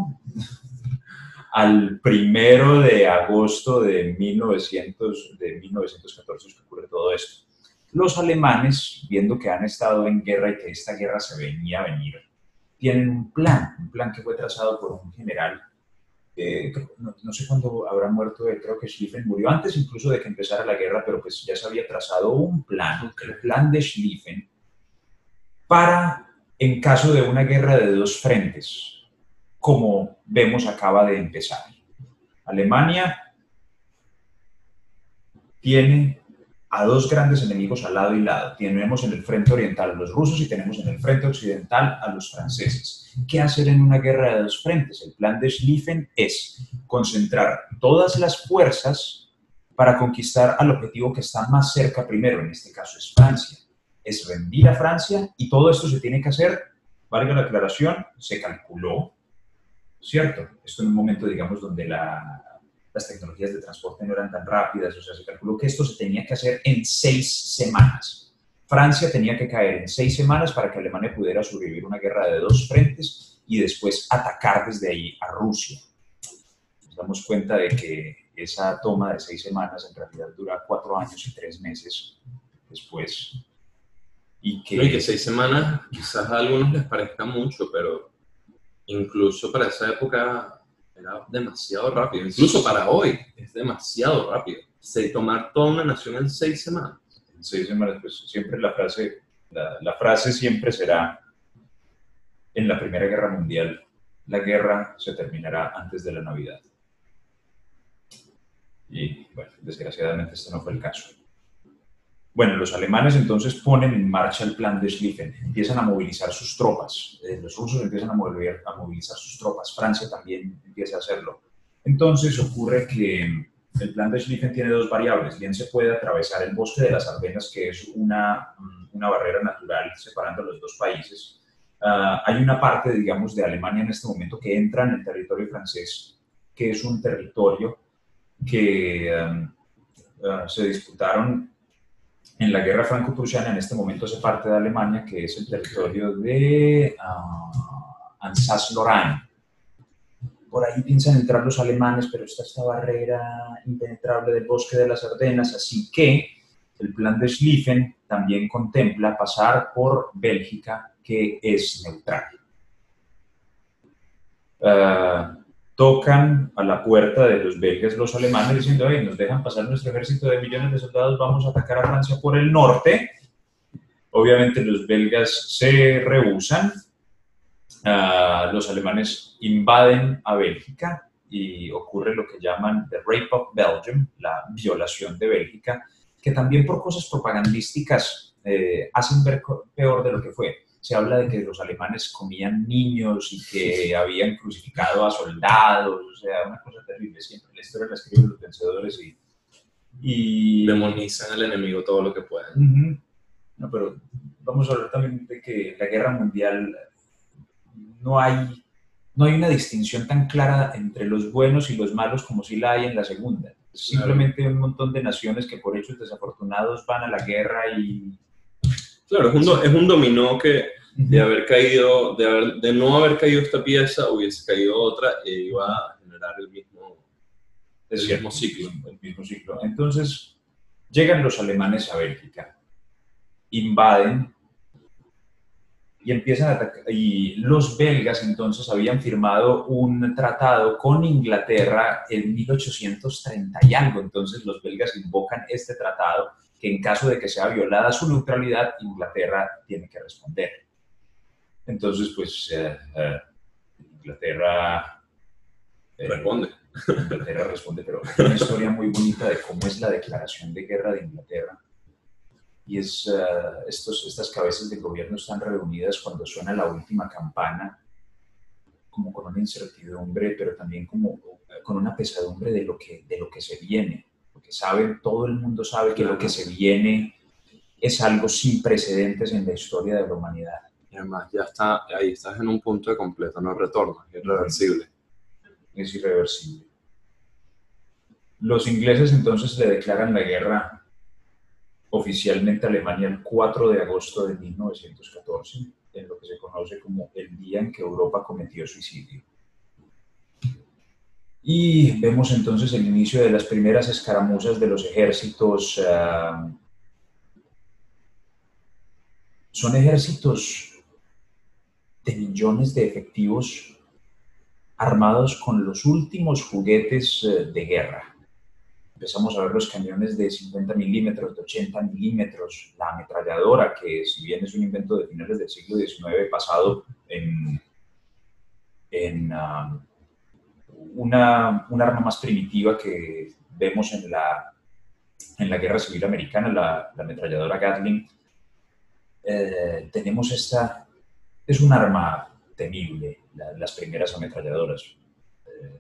Speaker 3: al primero de agosto de, 1900, de 1914 que ocurre todo esto. Los alemanes, viendo que han estado en guerra y que esta guerra se venía a venir, tienen un plan, un plan que fue trazado por un general, eh, no, sé cuándo habrá muerto, él, creo que Schlieffen murió antes incluso de que empezara la guerra, pero pues ya se había trazado un plan, el plan de Schlieffen, para, en caso de una guerra de dos frentes, como vemos acaba de empezar. Alemania tiene a dos grandes enemigos al lado y lado. Tenemos en el frente oriental a los rusos y tenemos en el frente occidental a los franceses. ¿Qué hacer en una guerra de dos frentes? El plan de Schlieffen es concentrar todas las fuerzas para conquistar al objetivo que está más cerca primero, en este caso es Francia. Es rendir a Francia y todo esto se tiene que hacer, valga la aclaración, se calculó, ¿cierto? Esto en un momento, digamos, donde la, las tecnologías de transporte no eran tan rápidas, o sea, se calculó que esto se tenía que hacer en seis semanas. Francia tenía que caer en seis semanas para que Alemania pudiera sobrevivir una guerra de dos frentes y después atacar desde ahí a Rusia. Nos damos cuenta de que esa toma de seis semanas en realidad dura cuatro años y tres meses después.
Speaker 2: Y que, y que seis semanas quizás a algunos les parezca mucho, pero incluso para esa época era demasiado rápido. Incluso para hoy es demasiado rápido. Se tomar toda una nación en seis semanas.
Speaker 3: En seis semanas, pues siempre la frase, la, la frase siempre será en la Primera Guerra Mundial, la guerra se terminará antes de la Navidad. Y bueno, desgraciadamente este no fue el caso. Bueno, los alemanes entonces ponen en marcha el plan de Schlieffen, empiezan a movilizar sus tropas, eh, los rusos empiezan a, mover, a movilizar sus tropas, Francia también empieza a hacerlo. Entonces ocurre que el plan de Schlieffen tiene dos variables, bien se puede atravesar el bosque de las Ardenas, que es una, una barrera natural separando los dos países. Uh, hay una parte, digamos, de Alemania en este momento que entra en el territorio francés, que es un territorio que um, uh, se disputaron en la guerra franco-prusiana, en este momento hace parte de Alemania, que es el territorio de uh, Alsace-Lorraine. Por ahí piensan entrar los alemanes, pero está esta barrera impenetrable del bosque de las Ardenas, así que el plan de Schlieffen también contempla pasar por Bélgica, que es neutral. Uh, tocan a la puerta de los belgas los alemanes diciendo, hey, nos dejan pasar nuestro ejército de millones de soldados, vamos a atacar a Francia por el norte. Obviamente los belgas se rehusan, ah, los alemanes invaden a Bélgica y ocurre lo que llaman the rape of Belgium, la violación de Bélgica, que también por cosas propagandísticas eh, hacen ver peor de lo que fue se habla de que los alemanes comían niños y que habían crucificado a soldados, o sea, una cosa terrible siempre. La historia la escriben los vencedores y... y...
Speaker 2: Demonizan al enemigo todo lo que puedan.
Speaker 3: No, pero vamos a hablar también de que en la guerra mundial no hay, no hay una distinción tan clara entre los buenos y los malos como si la hay en la segunda. Simplemente un montón de naciones que por hechos desafortunados van a la guerra y
Speaker 2: Claro, es un, es un dominó que de haber caído, de, haber, de no haber caído esta pieza, hubiese caído otra e iba a generar el mismo,
Speaker 3: el mismo ciclo. El mismo ciclo. Entonces, llegan los alemanes a Bélgica, invaden y empiezan a atacar. Y los belgas entonces habían firmado un tratado con Inglaterra en 1830 y algo. Entonces los belgas invocan este tratado que en caso de que sea violada su neutralidad, Inglaterra tiene que responder. Entonces, pues eh, eh, Inglaterra...
Speaker 2: Eh, responde.
Speaker 3: Inglaterra responde, pero hay una historia muy bonita de cómo es la declaración de guerra de Inglaterra. Y es, estos, estas cabezas de gobierno están reunidas cuando suena la última campana, como con una incertidumbre, pero también como con una pesadumbre de lo que, de lo que se viene porque saben, todo el mundo sabe que lo que se viene es algo sin precedentes en la historia de la humanidad.
Speaker 2: Y además, ya está, ahí estás en un punto de completo no retorno, es irreversible.
Speaker 3: Es irreversible. Los ingleses entonces le declaran la guerra oficialmente a Alemania el 4 de agosto de 1914, en lo que se conoce como el día en que Europa cometió suicidio. Y vemos entonces el inicio de las primeras escaramuzas de los ejércitos. Ah, son ejércitos de millones de efectivos armados con los últimos juguetes eh, de guerra. Empezamos a ver los cañones de 50 milímetros, de 80 milímetros, la ametralladora, que si bien es un invento de finales del siglo XIX pasado en, en, ah, una, un arma más primitiva que vemos en la, en la Guerra Civil Americana, la, la ametralladora Gatling. Eh, tenemos esta, es un arma temible, las primeras ametralladoras, eh,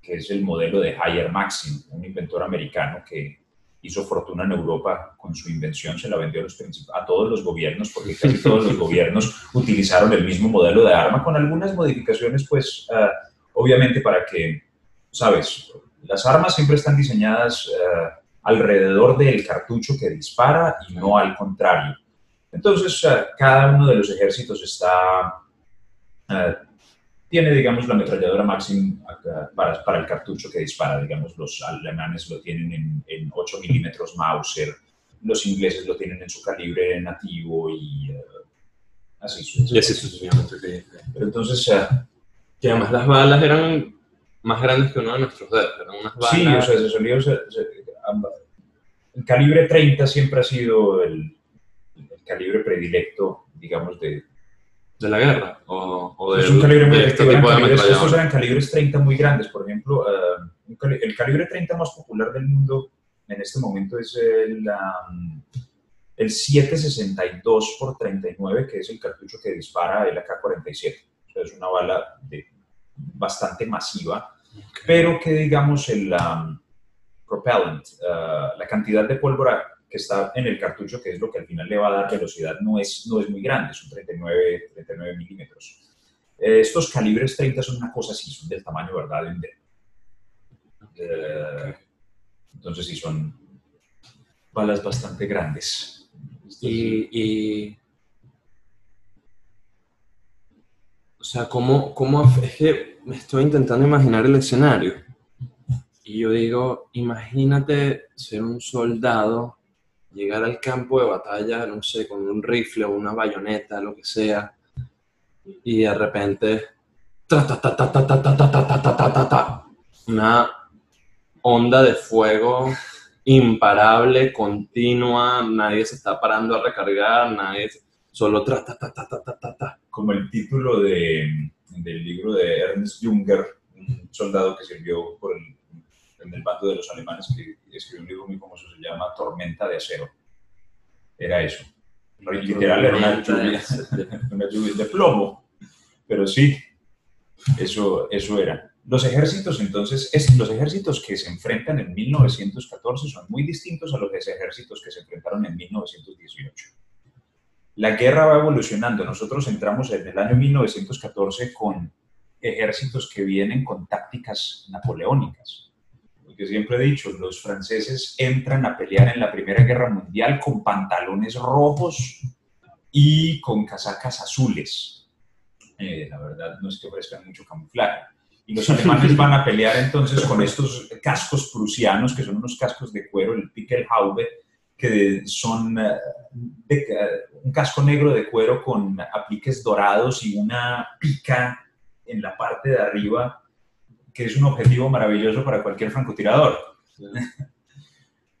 Speaker 3: que es el modelo de Higher Maxim, un inventor americano que hizo fortuna en Europa con su invención, se la vendió a, los a todos los gobiernos, porque casi todos los [laughs] gobiernos utilizaron el mismo modelo de arma, con algunas modificaciones, pues, uh, obviamente para que, sabes, las armas siempre están diseñadas eh, alrededor del cartucho que dispara y no al contrario. Entonces, eh, cada uno de los ejércitos está, eh, tiene, digamos, la ametralladora máxima para, para, el cartucho que dispara. Digamos, los alemanes lo tienen en, en 8 milímetros Mauser, los ingleses lo tienen en su calibre nativo y así
Speaker 2: sucesivamente.
Speaker 3: Pero entonces,
Speaker 2: que además las balas eran más grandes que uno de nuestros dedos. Eran unas balas...
Speaker 3: Sí, o sea, se solía el calibre 30 siempre ha sido el, el calibre predilecto, digamos, de...
Speaker 2: ¿De la guerra? ¿O, o
Speaker 3: de, es un calibre muy este tipo de Estos eran calibres 30 muy grandes. Por ejemplo, uh, el calibre 30 más popular del mundo en este momento es el, um, el 762 x 39, que es el cartucho que dispara el AK-47. O sea, es una bala de bastante masiva, pero que digamos el um, propellant, uh, la cantidad de pólvora que está en el cartucho, que es lo que al final le va a dar velocidad, no es, no es muy grande, son 39, 39 milímetros. Eh, estos calibres 30 son una cosa así, son del tamaño, ¿verdad?, de un dedo. Eh, entonces sí, son balas bastante grandes.
Speaker 2: Y, y, O sea, ¿cómo, cómo es que me estoy intentando imaginar el escenario? Y yo digo, imagínate ser un soldado, llegar al campo de batalla, no sé, con un rifle o una bayoneta, lo que sea, y de repente. Una onda de fuego imparable, continua, nadie se está parando a recargar, nadie, solo ta, ta, ta, ta, ta, ta, ta.
Speaker 3: Como el título de, del libro de Ernst Junger, un soldado que sirvió por el, en el bando de los alemanes, que escribió un libro muy famoso, se llama Tormenta de Acero. Era eso. Literal, era una lluvia, una lluvia de plomo. Pero sí, eso, eso era. Los ejércitos, entonces, es, los ejércitos que se enfrentan en 1914 son muy distintos a los ejércitos que se enfrentaron en 1918. La guerra va evolucionando. Nosotros entramos en el año 1914 con ejércitos que vienen con tácticas napoleónicas. Porque siempre he dicho, los franceses entran a pelear en la Primera Guerra Mundial con pantalones rojos y con casacas azules. Eh, la verdad no es que ofrezcan mucho camuflaje. Y los alemanes van a pelear entonces con estos cascos prusianos, que son unos cascos de cuero, el Pickelhaube, que son eh, de, un casco negro de cuero con apliques dorados y una pica en la parte de arriba, que es un objetivo maravilloso para cualquier francotirador. [laughs]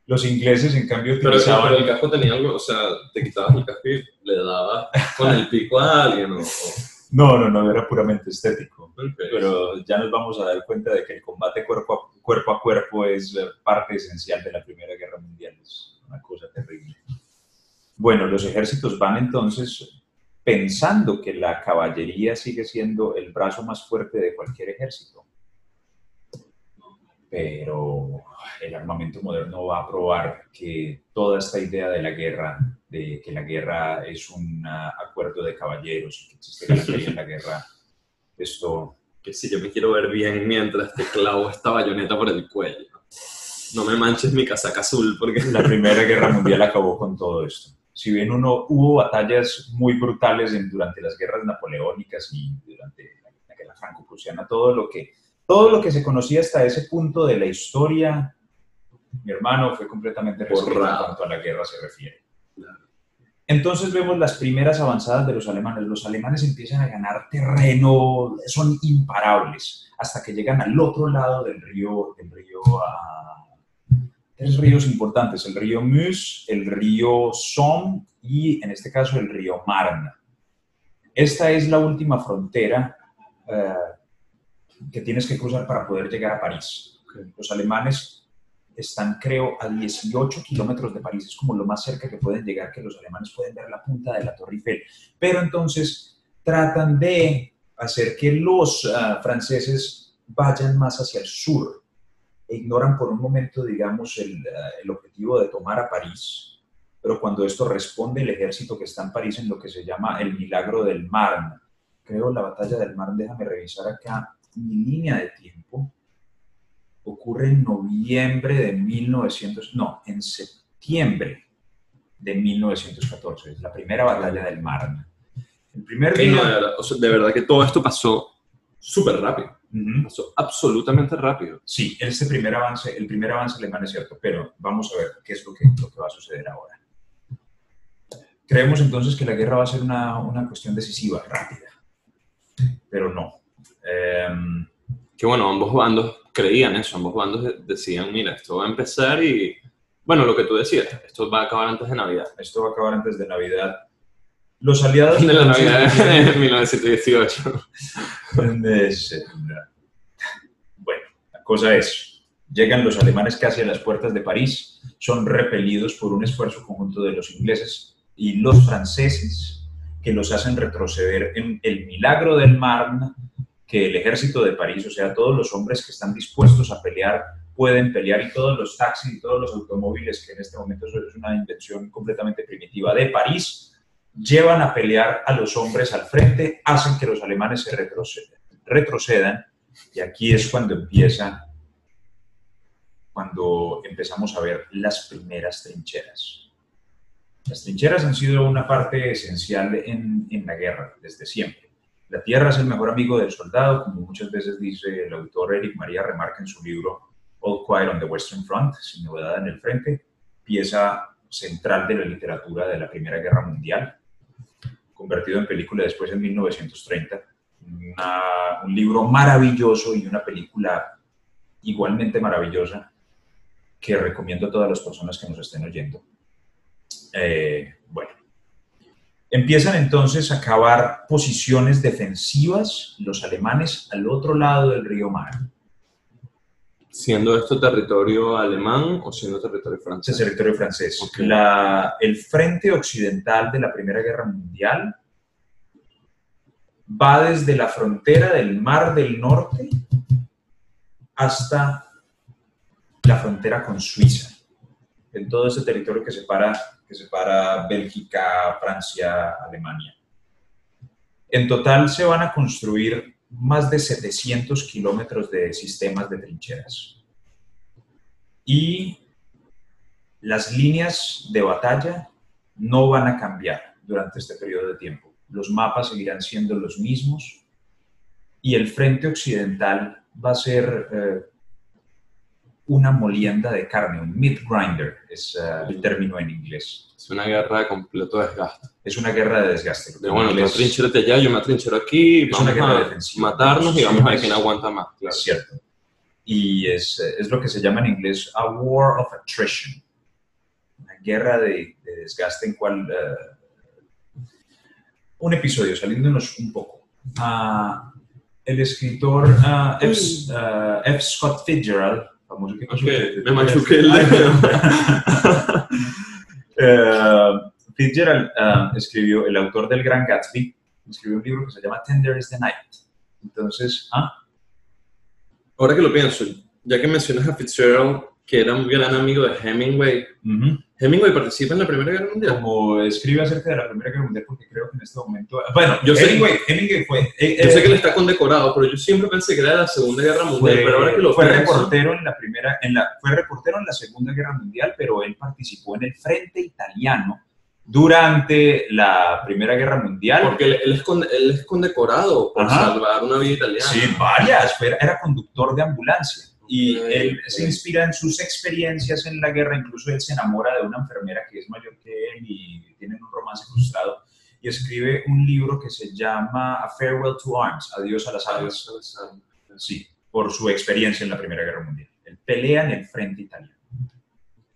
Speaker 3: Los ingleses, en cambio, utilizaban...
Speaker 2: pero el casco tenía algo, o sea, te quitabas el casco y le dabas con el pico a alguien. O,
Speaker 3: No, no, no, era puramente estético. Pero ya nos vamos a dar cuenta de que el combate cuerpo a cuerpo, a cuerpo es parte esencial de la Primera Guerra Mundial. Es una cosa terrible. Bueno, los ejércitos van entonces pensando que la caballería sigue siendo el brazo más fuerte de cualquier ejército. Pero el armamento moderno va a probar que toda esta idea de la guerra, de que la guerra es un acuerdo de caballeros que existe la ley en la guerra, esto
Speaker 2: que si yo me quiero ver bien mientras te clavo esta bayoneta por el cuello. No me manches mi casaca azul porque...
Speaker 3: la Primera Guerra Mundial acabó con todo esto. Si bien uno, hubo batallas muy brutales en- durante las guerras napoleónicas y durante la, la guerra franco-prusiana, todo lo, que, todo lo que se conocía hasta ese punto de la historia, mi hermano, fue completamente reescrito en cuanto a la guerra se refiere. Entonces vemos las primeras avanzadas de los alemanes. Los alemanes empiezan a ganar terreno, son imparables, hasta que llegan al otro lado del río, del río ah, tres ríos importantes, el río Meuse, el río Somme y en este caso el río Marne. Esta es la última frontera eh, que tienes que cruzar para poder llegar a París. Los alemanes están, creo, a 18 kilómetros de París, es como lo más cerca que pueden llegar, que los alemanes pueden ver la punta de la Torre Eiffel. Pero entonces tratan de hacer que los ah, franceses vayan más hacia el sur e ignoran por un momento, digamos, el, ah, el objetivo de tomar a París. Pero cuando esto responde el ejército que está en París en lo que se llama el milagro del Marne, creo la batalla del Marne, déjame revisar acá mi línea de tiempo, ocurre en noviembre de 1900, no, en septiembre de 1914, es la primera batalla del Marne. El primer día...
Speaker 2: no, de, verdad, o sea, de verdad que todo esto pasó súper rápido.
Speaker 3: Ujú.
Speaker 2: Pasó absolutamente rápido.
Speaker 3: Sí, este primer avance, el primer avance alemán es cierto, pero vamos a ver qué es lo que, lo que va a suceder ahora. Creemos entonces que la guerra va a ser una, una cuestión decisiva, rápida, pero no. Em,
Speaker 2: Que bueno, ambos bandos creían eso, ambos bandos de- decían, mira, esto va a empezar y, bueno, lo que tú decías, esto va a acabar antes de Navidad.
Speaker 3: esto va a acabar antes de Navidad. Los aliados...
Speaker 2: De la Navidad de 1918.
Speaker 3: Es- Bueno, la cosa es, llegan los alemanes casi a las puertas de París, son repelidos por un esfuerzo conjunto de los ingleses y los franceses que los hacen retroceder en el milagro del Marne, que el ejército de París, o sea, todos los hombres que están dispuestos a pelear, pueden pelear y todos los taxis y todos los automóviles, que en este momento es una invención completamente primitiva de París, llevan a pelear a los hombres al frente, hacen que los alemanes se retrocedan, retrocedan y aquí es cuando empieza, cuando empezamos a ver las primeras trincheras. Las trincheras han sido una parte esencial en, en la guerra desde siempre. La tierra es el mejor amigo del soldado, como muchas veces dice el autor Eric María Remarque en su libro All Quiet on the Western Front, sin novedad en el frente, pieza central de la literatura de la Primera Guerra Mundial, convertido en película después en 1930. una- un libro maravilloso y una película igualmente maravillosa que recomiendo a todas las personas que nos estén oyendo. Eh, bueno, empiezan entonces a cavar posiciones defensivas los alemanes al otro lado del río Mar.
Speaker 2: ¿Siendo esto territorio alemán o siendo territorio francés?
Speaker 3: es territorio francés. La- el frente occidental de la Primera Guerra Mundial va desde la frontera del Mar del Norte hasta la frontera con Suiza. En todo ese territorio que separa, que separa Bélgica, Francia, Alemania. En total se van a construir más de 700 kilómetros de sistemas de trincheras. Y las líneas de batalla no van a cambiar durante este periodo de tiempo. Los mapas seguirán siendo los mismos y el frente occidental va a ser eh, una molienda de carne, un meat grinder es eh, el término en inglés.
Speaker 2: Es una guerra de completo desgaste.
Speaker 3: Es una guerra de desgaste.
Speaker 2: De, bueno, tú
Speaker 3: En inglés
Speaker 2: atrinchérate allá, yo me atrinchero aquí,
Speaker 3: Es
Speaker 2: vamos
Speaker 3: una
Speaker 2: a
Speaker 3: defensiva.
Speaker 2: matarnos y vamos a ver quién aguanta más. Claro.
Speaker 3: Es cierto. Y es, eh, es lo que se llama en inglés a war of attrition. Una guerra de, de desgaste en cual... eh, un episodio, saliéndonos un poco. Ah, el escritor ah, F. ah, F. Scott Fitzgerald, famoso que
Speaker 2: me machuqué el dedo. [laughs]
Speaker 3: Eh, Fitzgerald ah, escribió, el autor del Gran Gatsby, escribió un libro que se llama Tender is the Night. Entonces, ah,
Speaker 2: Ahora que lo pienso, ya que mencionas a Fitzgerald, que era un gran amigo de Hemingway,
Speaker 3: ujú.
Speaker 2: Hemingway participa en la Primera Guerra Mundial.
Speaker 3: como escribe acerca de la Primera Guerra Mundial, porque creo que en este momento. Bueno,
Speaker 2: Yo sé-
Speaker 3: Hemingway, Hemingway fue. eh,
Speaker 2: Yo
Speaker 3: eh,
Speaker 2: sé que él está condecorado, pero yo siempre pensé que era de la Segunda Guerra Mundial.
Speaker 3: fue,
Speaker 2: pero ahora que lo
Speaker 3: fue
Speaker 2: pienso,
Speaker 3: reportero en la primera, en la, fue reportero en la Segunda Guerra Mundial, pero él participó en el frente italiano durante la Primera Guerra Mundial.
Speaker 2: porque él, él es, con- él es condecorado por
Speaker 3: Ajá.
Speaker 2: salvar una vida italiana.
Speaker 3: Sí, varias. Era conductor de ambulancia. Y él se inspira en sus experiencias en la guerra. Incluso él se enamora de una enfermera que es mayor que él y tienen un romance frustrado. Y escribe un libro que se llama A Farewell to Arms, Adiós a las armas. Sí, por su experiencia en la Primera Guerra Mundial. Él pelea en el frente italiano.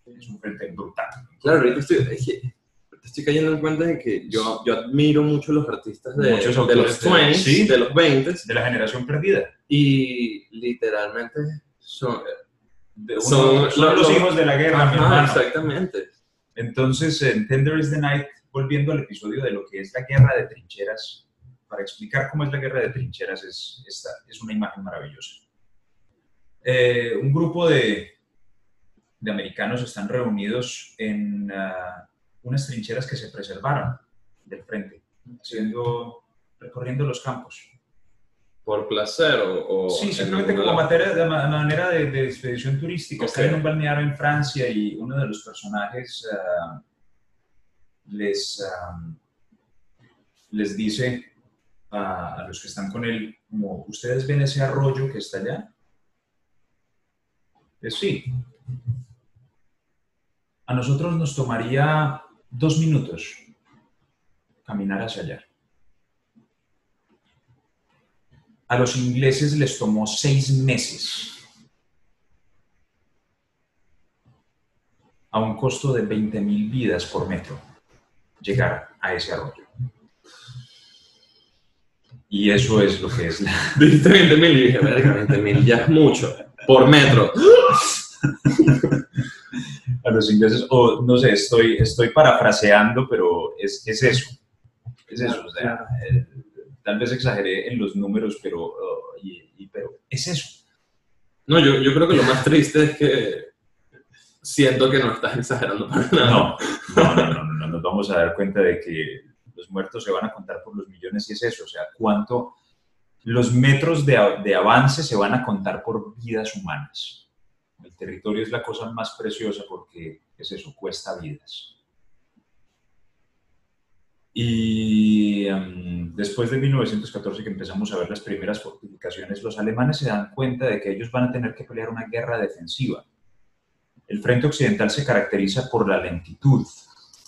Speaker 3: Es un frente brutal.
Speaker 2: Claro, ahorita estoy, estoy cayendo en cuenta de que yo, yo admiro mucho los artistas de, de los
Speaker 3: de-
Speaker 2: 20,
Speaker 3: sí.
Speaker 2: de los 20
Speaker 3: De la generación perdida.
Speaker 2: y literalmente son,
Speaker 3: De uno-
Speaker 2: Son
Speaker 3: son
Speaker 2: lo-
Speaker 3: los
Speaker 2: lo-
Speaker 3: hijos de la guerra,
Speaker 2: Ajá, exactamente.
Speaker 3: Entonces, en Tender is the Night, volviendo al episodio de lo que es la guerra de trincheras, para explicar cómo es la guerra de trincheras, es, esta, es una imagen maravillosa. Eh, un grupo de, de americanos están reunidos en ah, unas trincheras que se preservaron del frente, haciendo, recorriendo los campos.
Speaker 2: ¿Por placer o...? o
Speaker 3: Sí,
Speaker 2: en
Speaker 3: simplemente como materia, de ma- manera de, de expedición turística.
Speaker 2: Ok.
Speaker 3: Están en un balneario en Francia y uno de los personajes ah, les, ah, les dice a, a los que están con él, como, ¿ustedes ven ese arroyo que está allá? Pues sí. A nosotros nos tomaría dos minutos caminar hacia allá. A los ingleses les tomó seis meses a un costo de 20 mil vidas por metro llegar a ese arroyo. Y eso es lo que es la... [laughs]
Speaker 2: Dijiste 20 mil y dije, verga, 20 mil ya es mucho. Por metro. [laughs]
Speaker 3: A los ingleses, o no sé, estoy, estoy parafraseando, pero es, es eso. Es eso, o sea, eh, tal vez exageré en los números, pero, uh, y- y- pero es eso.
Speaker 2: No, yo, yo creo que lo más triste es que siento que no estás exagerando para nada.
Speaker 3: No, no, no, no, no, nos vamos a dar cuenta de que los muertos se van a contar por los millones y es eso, o sea, cuánto los metros de, de avance se van a contar por vidas humanas. El territorio es la cosa más preciosa porque es eso, cuesta vidas. Y em, después de 1914 que empezamos a ver las primeras fortificaciones, los alemanes se dan cuenta de que ellos van a tener que pelear una guerra defensiva. El frente occidental se caracteriza por la lentitud,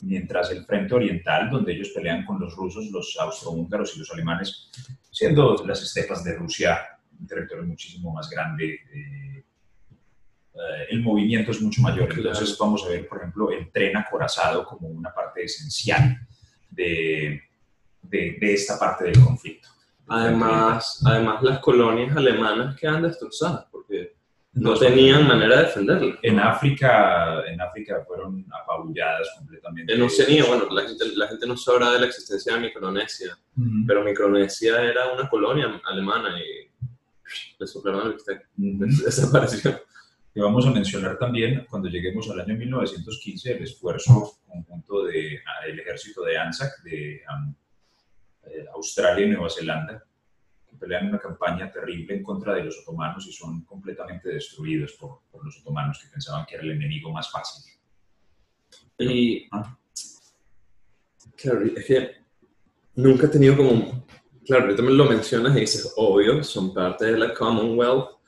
Speaker 3: mientras el frente oriental, donde ellos pelean con los rusos, los austrohúngaros y los alemanes, siendo las estepas de Rusia un territorio muchísimo más grande, eh, eh, el movimiento es mucho mayor. Entonces vamos a ver, por ejemplo, el tren acorazado como una parte esencial de, de, de esta parte del conflicto.
Speaker 2: Además, además, las colonias alemanas quedan destrozadas porque no tenían manera de defenderlas.
Speaker 3: En África, en África fueron apabulladas completamente.
Speaker 2: En Oceanía, bueno, la gente, la gente no sabrá de la existencia de Micronesia, pero Micronesia era una colonia alemana y le soplaron el bistec, desapareció.
Speaker 3: Y vamos a mencionar también, cuando lleguemos al año 1915, el esfuerzo conjunto del ejército de ANZAC, de eh, Australia y Nueva Zelanda, que pelean una campaña terrible en contra de los otomanos y son completamente destruidos por, por los otomanos que pensaban que era el enemigo más fácil.
Speaker 2: Y ah. claro, es que nunca he tenido como, claro, ahorita me lo mencionas y dices, obvio, son parte de la Commonwealth,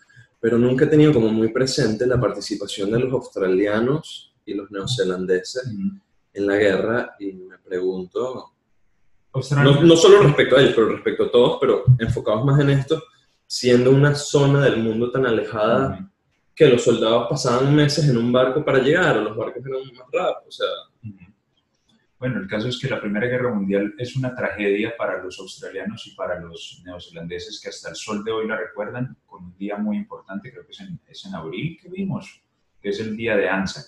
Speaker 2: pero nunca he tenido como muy presente la participación de los australianos y los neozelandeses en la guerra y me pregunto, no, no, solo respecto a ellos, pero respecto a todos, pero enfocados más en esto, siendo una zona del mundo tan alejada que los soldados pasaban meses en un barco para llegar, o los barcos eran más rápidos. O sea,
Speaker 3: Bueno, el caso es que la Primera Guerra Mundial es una tragedia para los australianos y para los neozelandeses que hasta el sol de hoy la recuerdan con un día muy importante, creo que es en, abril que vimos, que es el día de Anzac.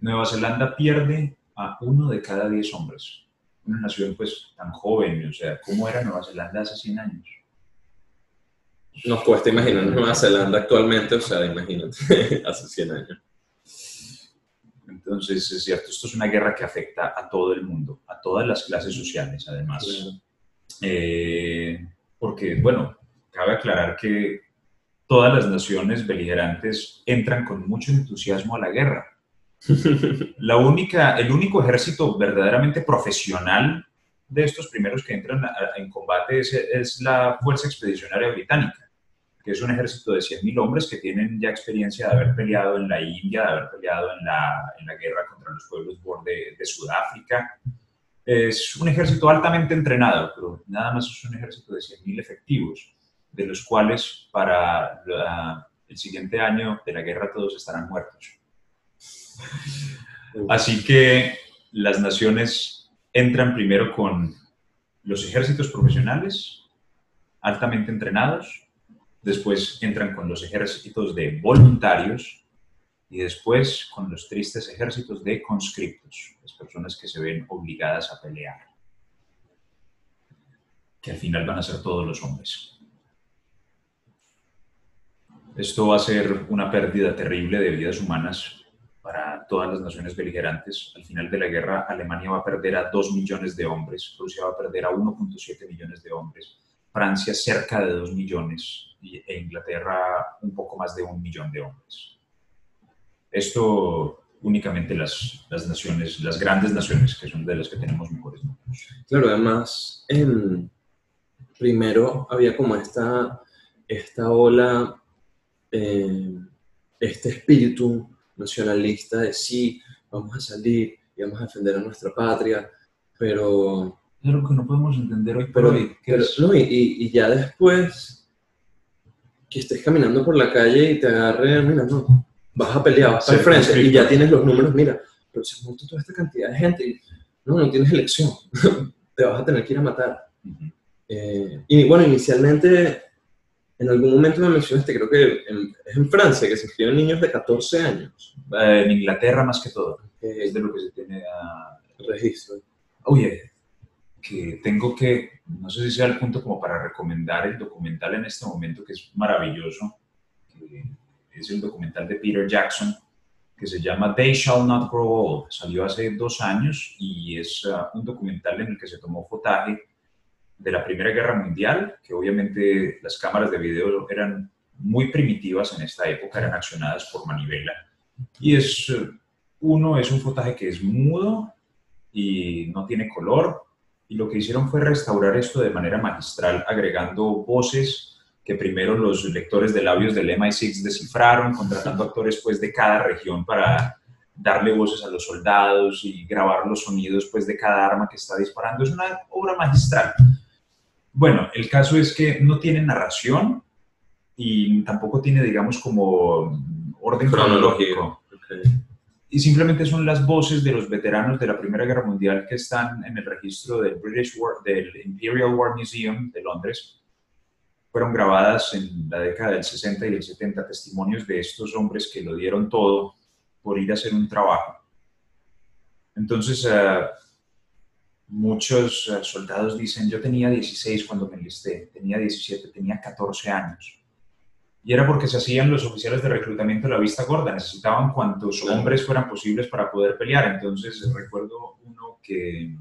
Speaker 3: Nueva Zelanda pierde a uno de cada diez hombres una nación pues tan joven, o sea, ¿cómo era Nueva Zelanda hace 100 años?
Speaker 2: Nos cuesta imaginar Nueva Zelanda actualmente, o sea, imagínate, [laughs] hace 100 años.
Speaker 3: Entonces, es cierto, esto es una guerra que afecta a todo el mundo, a todas las clases sociales, además. Eh, porque, bueno, cabe aclarar que todas las naciones beligerantes entran con mucho entusiasmo a la guerra. [laughs] La única, el único ejército verdaderamente profesional de estos primeros que entran en combate es, la Fuerza Expedicionaria Británica, que es un ejército de 100.000 hombres que tienen ya experiencia de haber peleado en la India, de haber peleado en la, en la guerra contra los pueblos de, de Sudáfrica. Es un ejército altamente entrenado, pero nada más es un ejército de 100.000 efectivos, de los cuales para el siguiente año de la guerra todos estarán muertos. Así que las naciones entran primero con los ejércitos profesionales, altamente entrenados, después entran con los ejércitos de voluntarios y después con los tristes ejércitos de conscriptos, las personas que se ven obligadas a pelear, que al final van a ser todos los hombres. Esto va a ser una pérdida terrible de vidas humanas para todas las naciones beligerantes. Al final de la guerra, Alemania va a perder a 2 millones de hombres, Rusia va a perder a 1.7 millones de hombres, Francia cerca de 2 millones e Inglaterra un poco más de un millón de hombres. Esto únicamente las, las naciones, las grandes naciones, que son de las que tenemos mejores números.
Speaker 2: Claro, además, primero había como esta, esta ola, eh, este espíritu nacionalista de sí, vamos a salir y vamos a defender a nuestra patria, pero...
Speaker 3: Es lo que no podemos entender hoy
Speaker 2: pero, hoy. no, y, y, ya después que estés caminando por la calle y te agarre, mira, no, vas a pelear, vas al frente y ya tienes los números, mira, pero se muerto toda esta cantidad de gente y no, no tienes elección, [laughs] te vas a tener que ir a matar. Eh, y bueno, inicialmente en algún momento me mencionaste, creo que es en Francia, que se inscriben niños de 14 años.
Speaker 3: Eh, en Inglaterra más que todo. Es de lo que se tiene a registro. Oye, que tengo que, no sé si sea el punto como para recomendar el documental en este momento, que es maravilloso, que es el documental de Peter Jackson, que se llama They Shall Not Grow Old. Salió hace dos años y es uh, un documental en el que se tomó fotaje de la Primera Guerra Mundial, que obviamente las cámaras de video eran muy primitivas en esta época, eran accionadas por manivela. Y es, uno es un fotaje que es mudo y no tiene color, y lo que hicieron fue restaurar esto de manera magistral, agregando voces que primero los lectores de labios del MI6 descifraron, contratando [laughs] actores pues de cada región para darle voces a los soldados y grabar los sonidos pues, de cada arma que está disparando. Es una obra magistral. Bueno, el caso es que no tiene narración y tampoco tiene, digamos, como orden cronológico. Y simplemente son las voces de los veteranos de la Primera Guerra Mundial que están en el registro del British War, del Imperial War Museum de Londres. Fueron grabadas en la década del 60 y del 70 testimonios de estos hombres que lo dieron todo por ir a hacer un trabajo. Entonces, eh, muchos eh, soldados dicen, yo tenía 16 cuando me enlisté, tenía 17, tenía 14 años. Y era porque se hacían los oficiales de reclutamiento a la vista gorda, necesitaban cuantos hombres fueran posibles para poder pelear. Entonces, recuerdo uno que,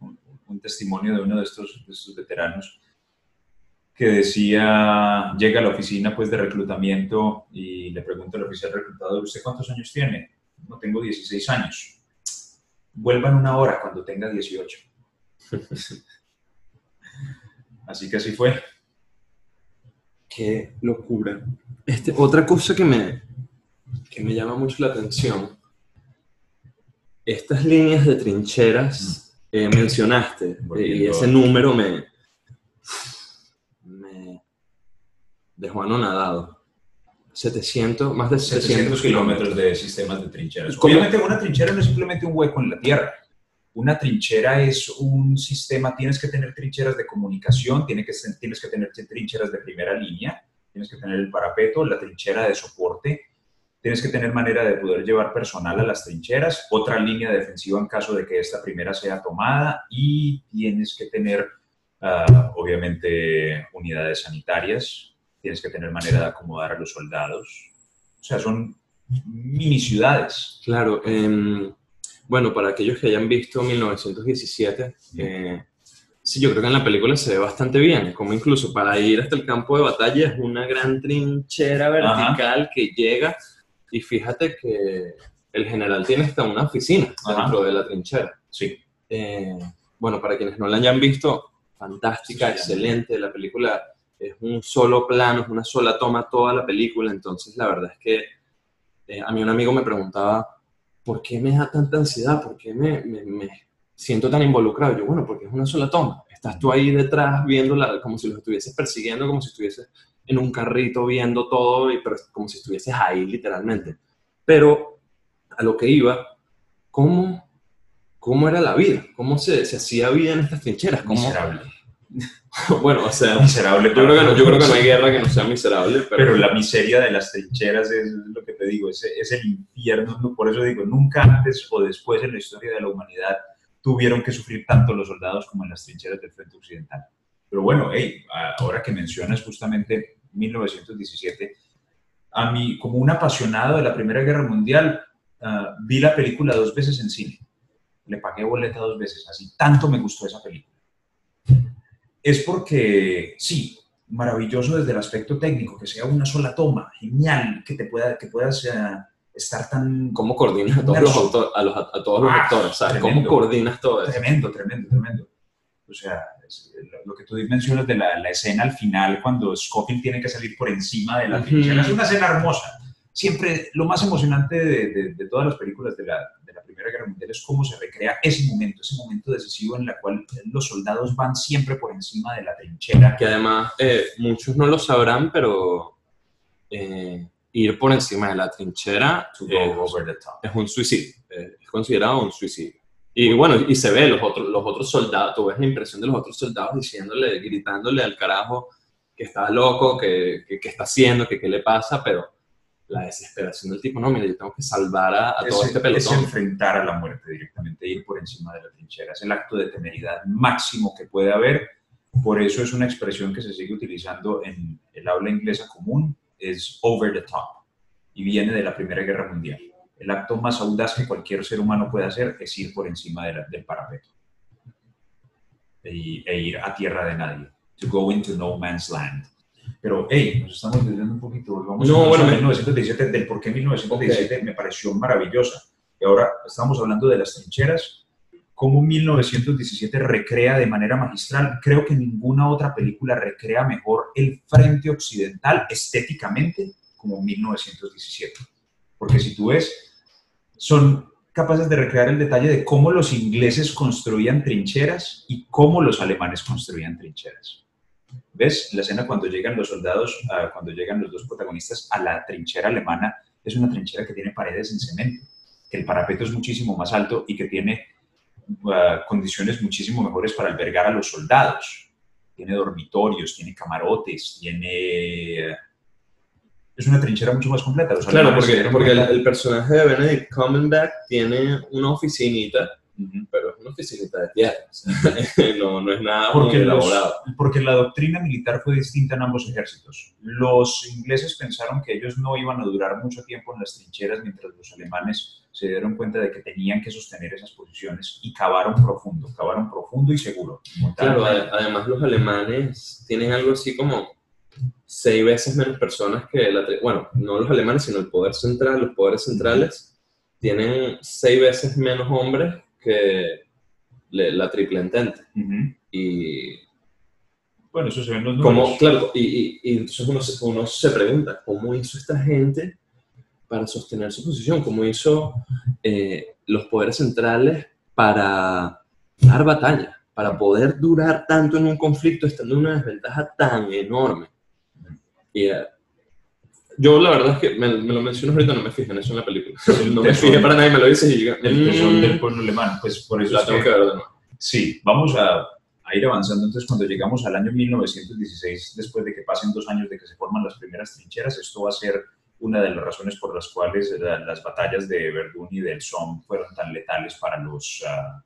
Speaker 3: un, testimonio de uno de estos, de estos veteranos, que decía, llega a la oficina pues de reclutamiento y le pregunta al oficial reclutador, ¿usted cuántos años tiene? No, tengo 16 años. Vuelvan una hora cuando tenga 18. [laughs] así que así fue.
Speaker 2: Qué locura. Este, otra cosa que me, que me llama mucho la atención, estas líneas de trincheras eh, mencionaste, y ese número me, dejó anonadado. 700, más de 700,
Speaker 3: kilómetros de sistemas de trincheras. Obviamente una trinchera no es simplemente un hueco en la tierra. Una trinchera es un sistema, tienes que tener trincheras de comunicación, tienes que, tienes que tener trincheras de primera línea, tienes que tener el parapeto, la trinchera de soporte, tienes que tener manera de poder llevar personal a las trincheras, otra línea defensiva en caso de que esta primera sea tomada y tienes que tener, ah, obviamente, unidades sanitarias, tienes que tener manera de acomodar a los soldados. O sea, son mini ciudades.
Speaker 2: Claro. Em, bueno, para aquellos que hayan visto 1917, eh, sí, yo creo que en la película se ve bastante bien, como incluso para ir hasta el campo de batalla es una gran trinchera vertical que llega y fíjate que el general tiene hasta una oficina dentro de la trinchera.
Speaker 3: Sí.
Speaker 2: Eh, bueno, para quienes no la hayan visto, fantástica, excelente, la película es un solo plano, es una sola toma toda la película, entonces la verdad es que eh, a mí un amigo me preguntaba, ¿por qué me da tanta ansiedad? ¿Por qué me, siento tan involucrado? Yo, bueno, porque es una sola toma, estás tú ahí detrás viéndola como si lo estuvieses persiguiendo, como si estuvieses en un carrito viendo todo, y, como si estuvieses ahí literalmente. Pero a lo que iba, ¿cómo, cómo era la vida? ¿Cómo se, hacía vida en estas trincheras? ¿Cómo, [laughs] bueno, o sea,
Speaker 3: miserable.
Speaker 2: Yo creo, que no, yo creo que no hay guerra que no sea miserable.
Speaker 3: Pero, la miseria de las trincheras es lo que te digo, es, es el infierno. Por eso digo, nunca antes o después en la historia de la humanidad tuvieron que sufrir tanto los soldados como en las trincheras del frente occidental. Pero bueno, hey, ahora que mencionas justamente 1917, a mí, como un apasionado de la Primera Guerra Mundial, ah, vi la película dos veces en cine. Le pagué boleta dos veces, así tanto me gustó esa película es porque, sí, maravilloso desde el aspecto técnico, que sea una sola toma, genial, que, te pueda, que puedas eh, estar tan...
Speaker 2: ¿Cómo coordinas a todos, los, a, todos los ah, actores? ¿sabes? ¿Cómo coordinas todo eso?
Speaker 3: Tremendo, tremendo, tremendo. O sea, lo que tú mencionas de la, escena al final, cuando Scofield tiene que salir por encima de la uh es una escena hermosa. Siempre, lo más emocionante de, de todas las películas de la, Primera Guerra Mundial es cómo se recrea ese momento, ese momento decisivo en el cual los soldados van siempre por encima de la trinchera.
Speaker 2: Que además eh, muchos no lo sabrán, pero eh, ir por encima de la trinchera es un suicidio, eh, es considerado un suicidio. Y bueno, y se ve los otros, los otros soldados, tú ves la impresión de los otros soldados diciéndole, gritándole al carajo que está loco, que, que, que está haciendo, que qué le pasa, pero la desesperación del tipo, no, mira, yo tengo que salvar a, todo este pelotón.
Speaker 3: Es enfrentar a la muerte directamente, ir por encima de la trinchera. Es el acto de temeridad máximo que puede haber. Por eso es una expresión que se sigue utilizando en el habla inglesa común, es over the top, y viene de la Primera Guerra Mundial. El acto más audaz que cualquier ser humano puede hacer es ir por encima del parapeto e, e ir a tierra de nadie. To go into no man's land. Pero, hey, nos estamos desviando un poquito. Vamos no, a bueno, 1917, del por qué 1917 me pareció maravillosa. Y ahora estamos hablando de las trincheras, cómo 1917 recrea de manera magistral. Creo que ninguna otra película recrea mejor el frente occidental estéticamente como 1917. Porque si tú ves, son capaces de recrear el detalle de cómo los ingleses construían trincheras y cómo los alemanes construían trincheras. ¿Ves? La escena cuando llegan los soldados, ah, cuando llegan los dos protagonistas a la trinchera alemana, es una trinchera que tiene paredes en cemento, que el parapeto es muchísimo más alto y que tiene ah, condiciones muchísimo mejores para albergar a los soldados. Tiene dormitorios, tiene camarotes, tiene es una trinchera mucho más completa.
Speaker 2: claro, porque, porque el, personaje de Benedict Cumberbatch tiene una oficinita, pero es una oficinita de tierra. [laughs] no, no, es nada
Speaker 3: porque muy elaborado. porque la doctrina militar fue distinta en ambos ejércitos. Los ingleses pensaron que ellos no iban a durar mucho tiempo en las trincheras, mientras los alemanes se dieron cuenta de que tenían que sostener esas posiciones y cavaron profundo, cavaron profundo y seguro.
Speaker 2: Claro, además los alemanes tienen algo así como seis veces menos personas que la... Bueno, no los alemanes, sino el poder central, los poderes centrales tienen seis veces menos hombres que la triple entente. Y...
Speaker 3: Bueno, eso se ve en los números.
Speaker 2: claro, y, y, entonces uno, uno, se pregunta, ¿cómo hizo esta gente para sostener su posición? ¿Cómo hizo eh, los poderes centrales para dar batalla? Para poder durar tanto en un conflicto estando en una desventaja tan enorme. Y eh, yo la verdad es que me, lo menciono ahorita, no me fijé en eso en la película. no me fijé para nadie, me lo dices y
Speaker 3: llega. El tesón del pueblo alemán, pues por eso
Speaker 2: la tengo que, ver de nuevo.
Speaker 3: Sí, vamos a, a, ir avanzando. Entonces, cuando llegamos al año 1916, después de que pasen dos años de que se forman las primeras trincheras, esto va a ser una de las razones por las cuales las batallas de Verdún y del Somme fueron tan letales para, los, uh,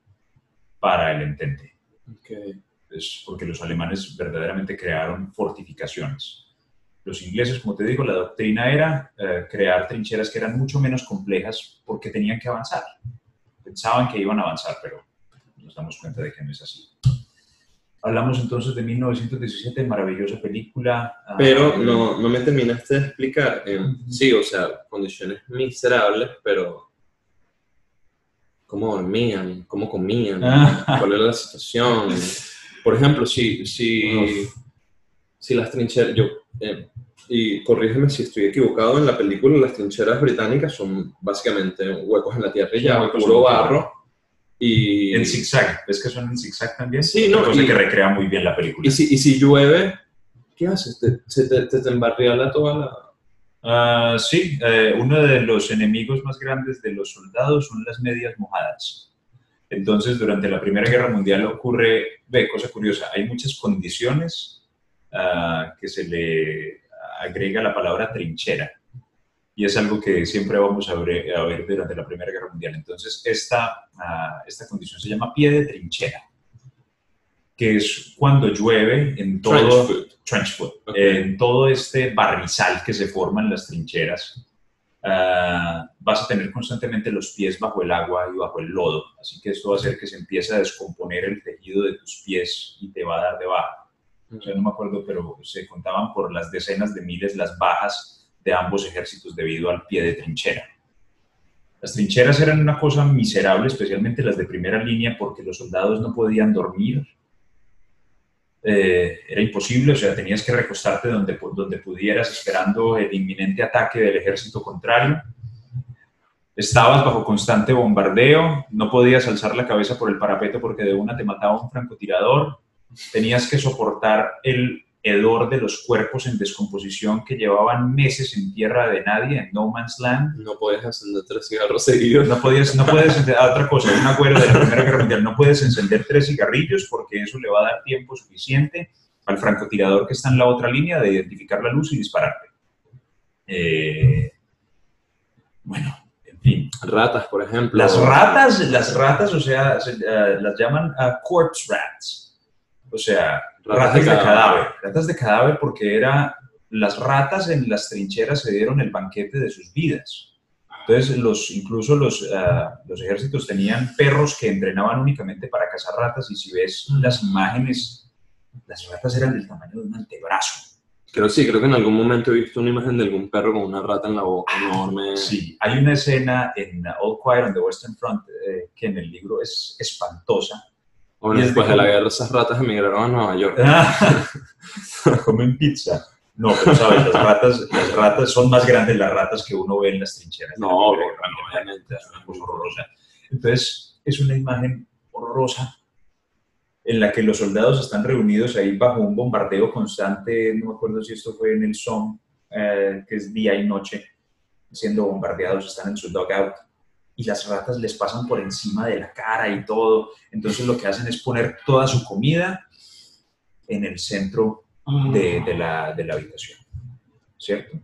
Speaker 3: para el Entente.
Speaker 2: Okay.
Speaker 3: Es porque los alemanes verdaderamente crearon fortificaciones los ingleses, como te digo, la doctrina era eh, crear trincheras que eran mucho menos complejas porque tenían que avanzar. Pensaban que iban a avanzar, pero nos damos cuenta de que no es así. Hablamos entonces de 1917, maravillosa película.
Speaker 2: Ah, pero no, no me terminaste de explicar. sí, o sea, condiciones miserables, pero cómo dormían, cómo comían, ah. cuál era la situación. Por ejemplo, si, si, si las trincheras, yo eh, y corrígeme si estoy equivocado, en la película las trincheras británicas son básicamente huecos en la tierra y ya, puro barro. Y...
Speaker 3: En zigzag, ¿ves que son en zigzag también?
Speaker 2: Sí, no.
Speaker 3: Cosa que recrea muy bien la película.
Speaker 2: Y si, y si llueve, ¿qué haces? ¿Te, se te, te, embarriala toda la...?
Speaker 3: Uh, sí, eh, uno de los enemigos más grandes de los soldados son las medias mojadas. Entonces, durante la Primera Guerra Mundial ocurre, ve, cosa curiosa, hay muchas condiciones que se le agrega la palabra trinchera. Y es algo que siempre vamos a ver, a ver durante la Primera Guerra Mundial. Entonces, esta, esta condición se llama pie de trinchera, que es cuando llueve en todo, trench foot, en todo este barrizal que se forma en las trincheras. vas a tener constantemente los pies bajo el agua y bajo el lodo. Así que esto va a hacer que se empiece a descomponer el tejido de tus pies y te va a dar de baja no me acuerdo, pero se contaban por las decenas de miles las bajas de ambos ejércitos debido al pie de trinchera. Las trincheras eran una cosa miserable, especialmente las de primera línea, porque los soldados no podían dormir. Eh, era imposible, o sea, tenías que recostarte donde, donde pudieras esperando el inminente ataque del ejército contrario. Estabas bajo constante bombardeo, no podías alzar la cabeza por el parapeto porque de una te mataba un francotirador tenías que soportar el hedor de los cuerpos en descomposición que llevaban meses en tierra de nadie, en no man's land.
Speaker 2: No puedes encender tres cigarros seguidos.
Speaker 3: No, podías, no puedes encender, ah, otra cosa, un acuerdo de la Primera Guerra Mundial, no puedes encender tres cigarrillos porque eso le va a dar tiempo suficiente al francotirador que está en la otra línea de identificar la luz y dispararte. Eh, bueno, en fin.
Speaker 2: Ratas, por ejemplo.
Speaker 3: Las ratas, las ratas, o sea, eh, las llaman uh, corpse rats o sea, ratas, de, cadáver. Ratas de cadáver porque era, las ratas en las trincheras se dieron el banquete de sus vidas. Entonces, los, incluso los, ah, los ejércitos tenían perros que entrenaban únicamente para cazar ratas y si ves las imágenes, las ratas eran del tamaño de un antebrazo.
Speaker 2: Creo sí, creo que en algún momento he visto una imagen de algún perro con una rata en la boca enorme.
Speaker 3: Sí, hay una escena en All Quiet on the Western Front eh, que en el libro es espantosa,
Speaker 2: bueno, después de la guerra esas ratas emigraron a Nueva York. [laughs]
Speaker 3: Comen pizza. No, pero sabes, las ratas, las ratas son más grandes las ratas que uno ve en las trincheras.
Speaker 2: No, obviamente.
Speaker 3: Es una cosa horrorosa. Entonces, es una imagen horrorosa en la que los soldados están reunidos ahí bajo un bombardeo constante, no me acuerdo si esto fue en el Somme, eh, que es día y noche, siendo bombardeados, están en su dugout y las ratas les pasan por encima de la cara y todo. Entonces lo que hacen es poner toda su comida en el centro de, la, de la habitación, ¿cierto?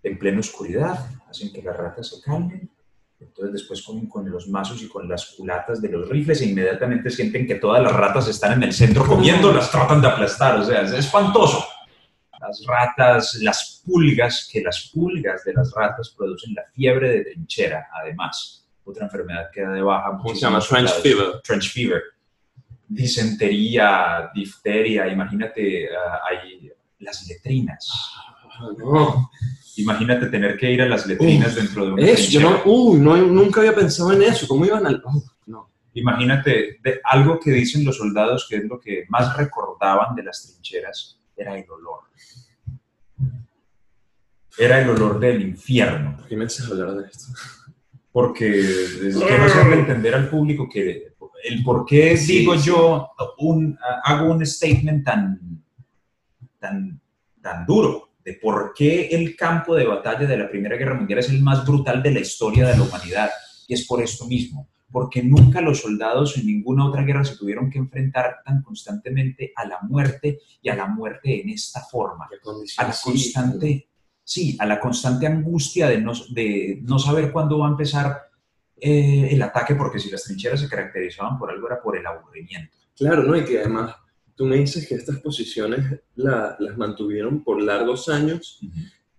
Speaker 3: En plena oscuridad, hacen que las ratas se calmen entonces después comen con los mazos y con las culatas de los rifles e inmediatamente sienten que todas las ratas están en el centro comiendo, las tratan de aplastar, o sea, es espantoso. Las ratas, las pulgas, que las pulgas de las ratas producen la fiebre de trinchera, además. Otra enfermedad que da de baja.
Speaker 2: ¿Cómo se llama? Trench fever.
Speaker 3: Trench fever. Disentería, difteria, imagínate, uh, hay las letrinas.
Speaker 2: No.
Speaker 3: Imagínate tener que ir a las letrinas dentro de una
Speaker 2: Eso, yo no, uy, no, nunca había pensado en eso. ¿Cómo iban al.? uf, no.
Speaker 3: Imagínate, de algo que dicen los soldados que es lo que más recordaban de las trincheras, era el olor. Era el olor del infierno,
Speaker 2: ¿Por qué me haces hablar de esto?
Speaker 3: porque es- quiero hacerle entender al público que el por qué
Speaker 2: Sí,
Speaker 3: digo
Speaker 2: sí.
Speaker 3: yo, un, hago un statement tan, tan, tan duro, de por qué el campo de batalla de la Primera Guerra Mundial es el más brutal de la historia de la humanidad. Y es por esto mismo, porque nunca los soldados en ninguna otra guerra se tuvieron que enfrentar tan constantemente a la muerte y a la muerte en esta forma,
Speaker 2: ¿Qué
Speaker 3: a la
Speaker 2: Sí,
Speaker 3: constante, sí, a la constante angustia de no, de no saber cuándo va a empezar eh, el ataque, porque si las trincheras se caracterizaban por algo era por el aburrimiento.
Speaker 2: Claro, ¿no? Y que además tú me dices que estas posiciones la- las mantuvieron por largos años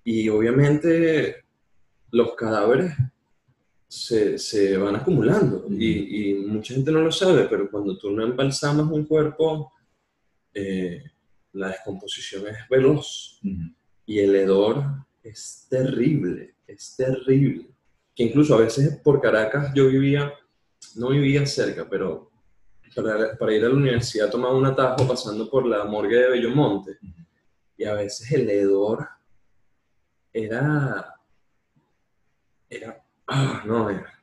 Speaker 2: y obviamente los cadáveres se, se van acumulando. Y, y mucha gente no lo sabe, pero cuando tú no embalsamas un cuerpo, eh, la descomposición es veloz.
Speaker 3: Ujú.
Speaker 2: y el hedor es terrible, es terrible. Que incluso a veces por Caracas yo vivía, no vivía cerca, pero para, para ir a la universidad tomaba un atajo pasando por la morgue de Bellomonte. Y a veces el hedor era, era, ah, no, era.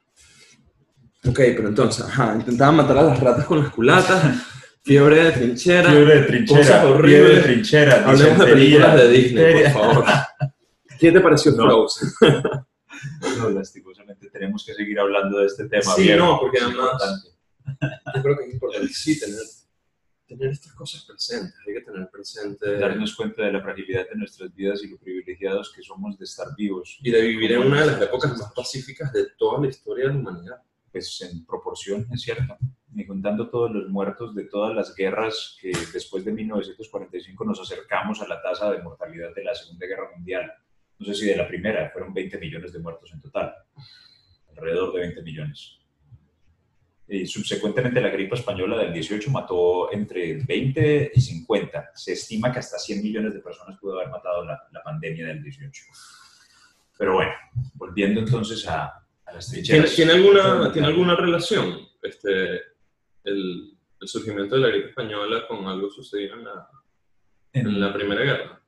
Speaker 2: Ok, pero entonces, ajá, intentaban matar a las ratas con las culatas, fiebre de trinchera,
Speaker 3: Fiebre de trinchera, fiebre de trinchera,
Speaker 2: Hablemos de películas de Disney, por favor. [laughs] ¿Qué te pareció
Speaker 3: No.
Speaker 2: Frozen? [laughs]
Speaker 3: No, lastimosamente tenemos que seguir hablando de este tema.
Speaker 2: Sí, no, porque además-. Yo creo que es importante, sí, tener, tener estas cosas presentes. Hay que tener presente
Speaker 3: darnos cuenta de la fragilidad de nuestras vidas y lo privilegiados que somos de estar vivos.
Speaker 2: y de vivir en una de las épocas más pacíficas de toda la historia de la humanidad.
Speaker 3: Pues en proporción, es cierto. Y contando todos los muertos de todas las guerras que después de 1945 nos acercamos a la tasa de mortalidad de la Segunda Guerra Mundial. No sé si de la primera, fueron 20 millones de muertos en total. Alrededor de 20 millones. Y subsecuentemente la gripe española del 18 mató entre 20 y 50. Se estima que hasta 100 millones de personas pudo haber matado la, la pandemia del 18. Pero bueno, volviendo entonces a, a las
Speaker 2: ¿Tiene,
Speaker 3: trincheras.
Speaker 2: tiene alguna, ¿Tiene alguna relación este, el, el surgimiento de la gripe española con algo sucedido en la, en la Primera Guerra?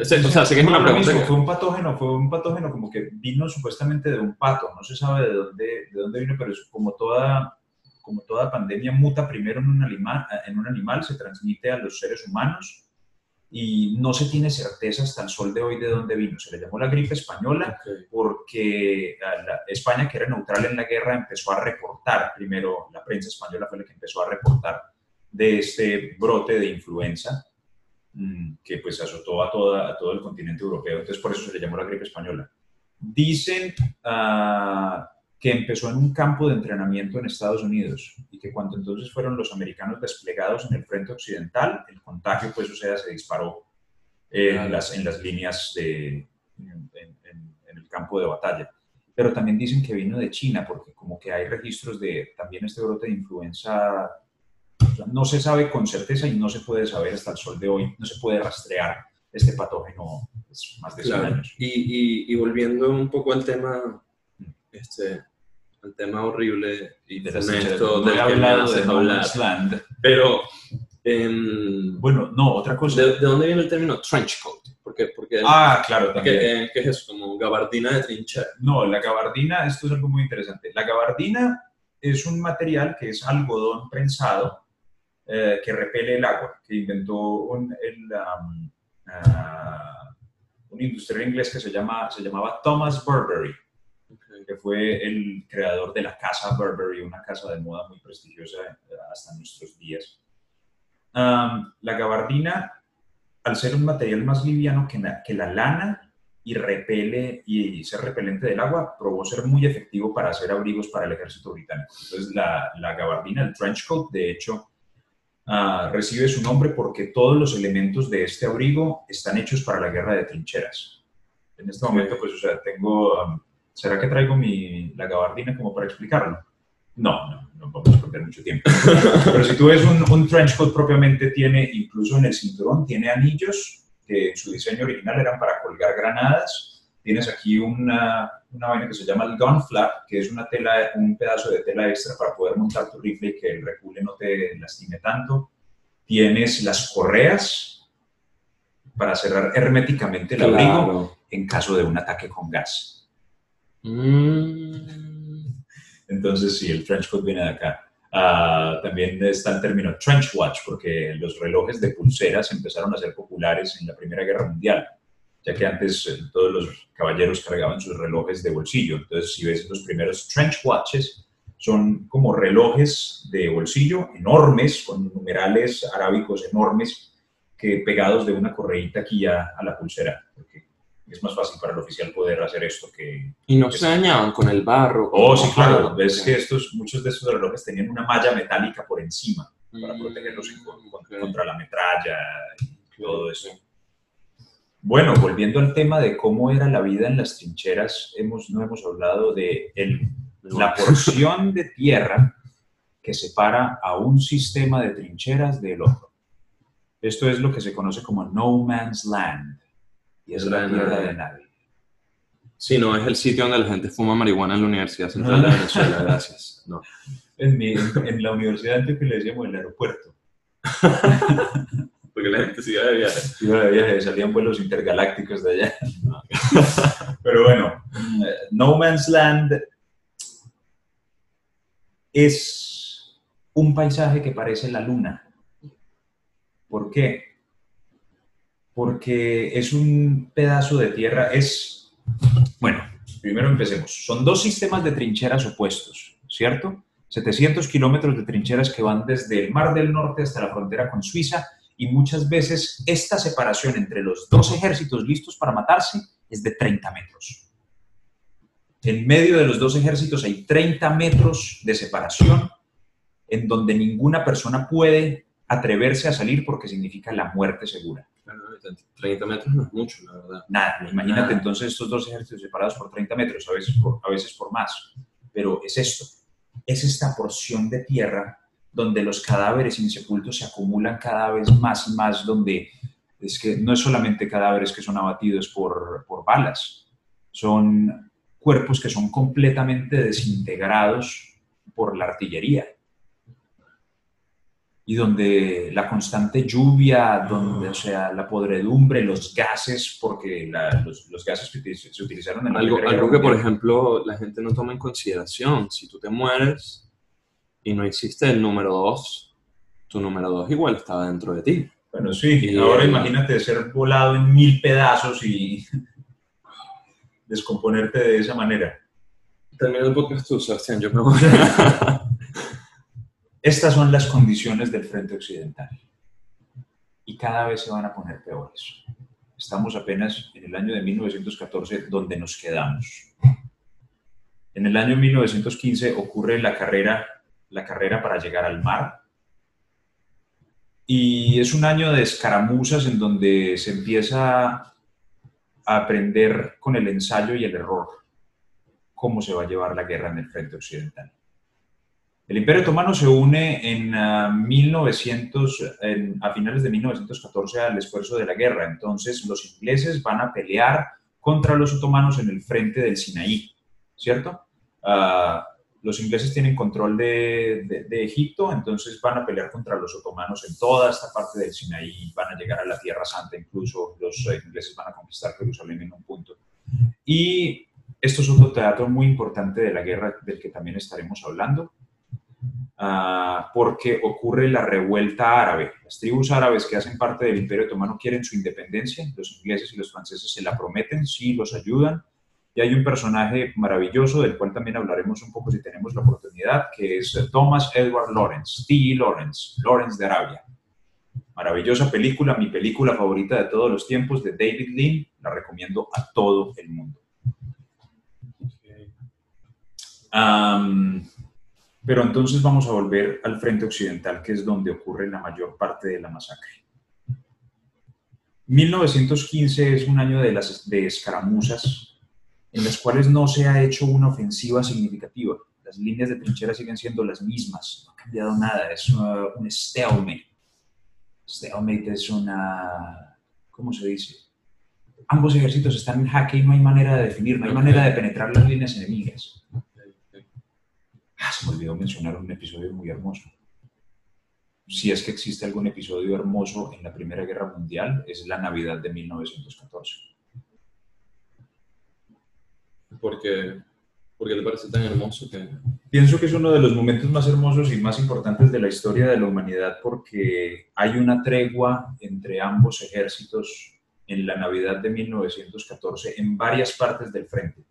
Speaker 2: O sea, sé que es una pregunta que-
Speaker 3: Fue un patógeno, fue un patógeno como que vino supuestamente de un pato, no se sabe de dónde, de dónde vino, pero es como toda, como toda pandemia muta primero en un, animal, en un animal, se transmite a los seres humanos y no se tiene certeza hasta el sol de hoy de dónde vino. Se le llamó la gripe española
Speaker 2: Ok.
Speaker 3: porque la- España, que era neutral en la guerra, empezó a reportar, primero la prensa española fue la que empezó a reportar de este brote de influenza que pues azotó a, toda, a todo el continente europeo, entonces por eso se le llamó la gripe española. Dicen ah, que empezó en un campo de entrenamiento en Estados Unidos y que cuando entonces fueron los americanos desplegados en el frente occidental, el contagio pues o sea se disparó en, las, en las líneas de, en, en- en el campo de batalla. Pero también dicen que vino de China, porque como que hay registros de también este brote de influenza, o sea, no se sabe con certeza y no se puede saber hasta el sol de hoy, no se puede rastrear este patógeno pues, más de 100
Speaker 2: Claro.
Speaker 3: años.
Speaker 2: Y, y, y volviendo un poco al tema, este, al tema horrible y
Speaker 3: De. No
Speaker 2: del que me haces hablar.
Speaker 3: Land.
Speaker 2: Pero Em,
Speaker 3: Bueno, no, otra cosa.
Speaker 2: ¿de, de dónde viene el término trench coat? Porque, porque
Speaker 3: Ah, claro,
Speaker 2: ¿qué,
Speaker 3: también.
Speaker 2: qué- qué es eso? Como gabardina de trinchera.
Speaker 3: No, la gabardina, esto es algo muy interesante. La gabardina es un material que es algodón prensado eh, que repele el agua, que inventó un, el, um, ah, un industrial inglés que se, llama, se llamaba Thomas Burberry, que fue el creador de la casa Burberry, una casa de moda muy prestigiosa eh, hasta nuestros días. Um, la gabardina, al ser un material más liviano que, la- que la lana, y repele y ser repelente del agua, probó ser muy efectivo para hacer abrigos para el ejército británico. Entonces, la, la gabardina, el trench coat, de hecho, ah, recibe su nombre porque todos los elementos de este abrigo están hechos para la guerra de trincheras. En este momento, pues, o sea, tengo... um, ¿Será que traigo mi, la gabardina como para explicarlo? No, no, no vamos a perder mucho tiempo. [laughs] Pero si tú ves un, un trench coat propiamente, tiene, incluso en el cinturón, tiene anillos que en su diseño original eran para colgar granadas. Tienes aquí una, una vaina que se llama el gun flap, que es una tela, un pedazo de tela extra para poder montar tu rifle y que el recule no te lastime tanto. Tienes las correas para cerrar herméticamente el abrigo
Speaker 2: Claro.
Speaker 3: en caso de un ataque con gas.
Speaker 2: Mm,
Speaker 3: Entonces, sí, el trench coat viene de acá. Ah, también está el término trench watch, porque los relojes de pulseras empezaron a ser populares en la Primera Guerra Mundial, ya que antes eh, todos los caballeros cargaban sus relojes de bolsillo. Entonces, si ves los primeros trench watches, son como relojes de bolsillo enormes, con numerales arábicos enormes, que pegados de una correíta aquí a, a la pulsera, porque es más fácil para el oficial poder hacer esto que
Speaker 2: y no se dañaban con el barro.
Speaker 3: Oh, sí, claro. Ves que estos, muchos de estos relojes tenían una malla metálica por encima para
Speaker 2: Mm,
Speaker 3: protegerlos en- con- con-
Speaker 2: ok.
Speaker 3: contra la metralla y todo eso. Bueno, volviendo al tema de cómo era la vida en las trincheras, hemos, no hemos hablado de el- la porción de tierra que separa a un sistema de trincheras del otro. Esto es lo que se conoce como no man's land y es la
Speaker 2: Tierra de
Speaker 3: tierra
Speaker 2: nadie.
Speaker 3: de nadie.
Speaker 2: Sí, no es el sitio donde la gente fuma marihuana en la Universidad Central de Venezuela, gracias. No.
Speaker 3: En, mi- en la universidad de Antioquia le decíamos el aeropuerto. [laughs]
Speaker 2: Porque la gente sigue de viaje.
Speaker 3: Iba de viaje, salían vuelos intergalácticos de allá. [laughs] Pero bueno, mm, No Man's Land es un paisaje que parece la luna. ¿Por qué? Porque es un pedazo de tierra, es... Bueno, primero empecemos. Son dos sistemas de trincheras opuestos, ¿cierto? 700 kilómetros de trincheras que van desde el Mar del Norte hasta la frontera con Suiza y muchas veces esta separación entre los dos ejércitos listos para matarse es de 30 metros. En medio de los dos ejércitos hay 30 metros de separación en donde ninguna persona puede atreverse a salir porque significa la muerte segura.
Speaker 2: Claro, 30 metros no es mucho, la verdad.
Speaker 3: Nada, imagínate
Speaker 2: Nada.
Speaker 3: entonces estos dos ejércitos separados por 30 metros, a veces por, a veces por más. Pero es esto, es esta porción de tierra donde los cadáveres insepultos se acumulan cada vez más y más, donde es que no es solamente cadáveres que son abatidos por, por balas, son cuerpos que son completamente desintegrados por la artillería. Y donde la constante lluvia, donde, o sea, la podredumbre, los gases, porque la- los, los gases que se utilizaron en la
Speaker 2: Algo, algo que, por ejemplo, la gente no toma en consideración. Si tú te mueres y no existe el número 2, tu número 2 igual estaba dentro de ti.
Speaker 3: Bueno, sí,
Speaker 2: Y-
Speaker 3: ahora imagínate ser volado en mil pedazos y [laughs] descomponerte de esa manera.
Speaker 2: Termina el podcast tú, Sebastián, yo me voy. [laughs]
Speaker 3: Estas son las condiciones del frente occidental y cada vez se van a poner peores. Estamos apenas en el año de 1914 donde nos quedamos. En el año 1915 ocurre la carrera, la carrera para llegar al mar y es un año de escaramuzas en donde se empieza a aprender con el ensayo y el error cómo se va a llevar la guerra en el frente occidental. El Imperio Otomano se une en ah, 1900, en- a finales de 1914 al esfuerzo de la guerra. Entonces los ingleses van a pelear contra los otomanos en el frente del Sinaí, ¿cierto? Ah, los ingleses tienen control de, de, Egipto, entonces van a pelear contra los otomanos en toda esta parte del Sinaí, van a llegar a la Tierra Santa, incluso los eh, ingleses van a conquistar Jerusalén en un punto. Y esto es otro teatro muy importante de la guerra del que también estaremos hablando, uh, porque ocurre la revuelta árabe. Las tribus árabes que hacen parte del Imperio Otomano quieren su independencia, los ingleses y los franceses se la prometen, sí los ayudan, y hay un personaje maravilloso del cual también hablaremos un poco si tenemos la oportunidad, que es Thomas Edward Lawrence, T. Lawrence, Lawrence de Arabia. Maravillosa película, mi película favorita de todos los tiempos de David Lean, la recomiendo a todo el mundo. pero entonces vamos a volver al frente occidental, que es donde ocurre la mayor parte de la masacre. 1915 es un año de, las, de escaramuzas en las cuales no se ha hecho una ofensiva significativa. Las líneas de trinchera siguen siendo las mismas, no ha cambiado nada, es un stalemate. Stalemate es una, ¿cómo se dice? Ambos ejércitos están en jaque y no hay manera de definir, no hay manera de penetrar las líneas enemigas. Ah, se me olvidó mencionar un episodio muy hermoso. Si es que existe algún episodio hermoso en la Primera Guerra Mundial, es la Navidad de 1914
Speaker 2: porque, porque le parece tan hermoso que...
Speaker 3: Pienso que es uno de los momentos más hermosos y más importantes de la historia de la humanidad porque hay una tregua entre ambos ejércitos en la Navidad de 1914 en varias partes del frente.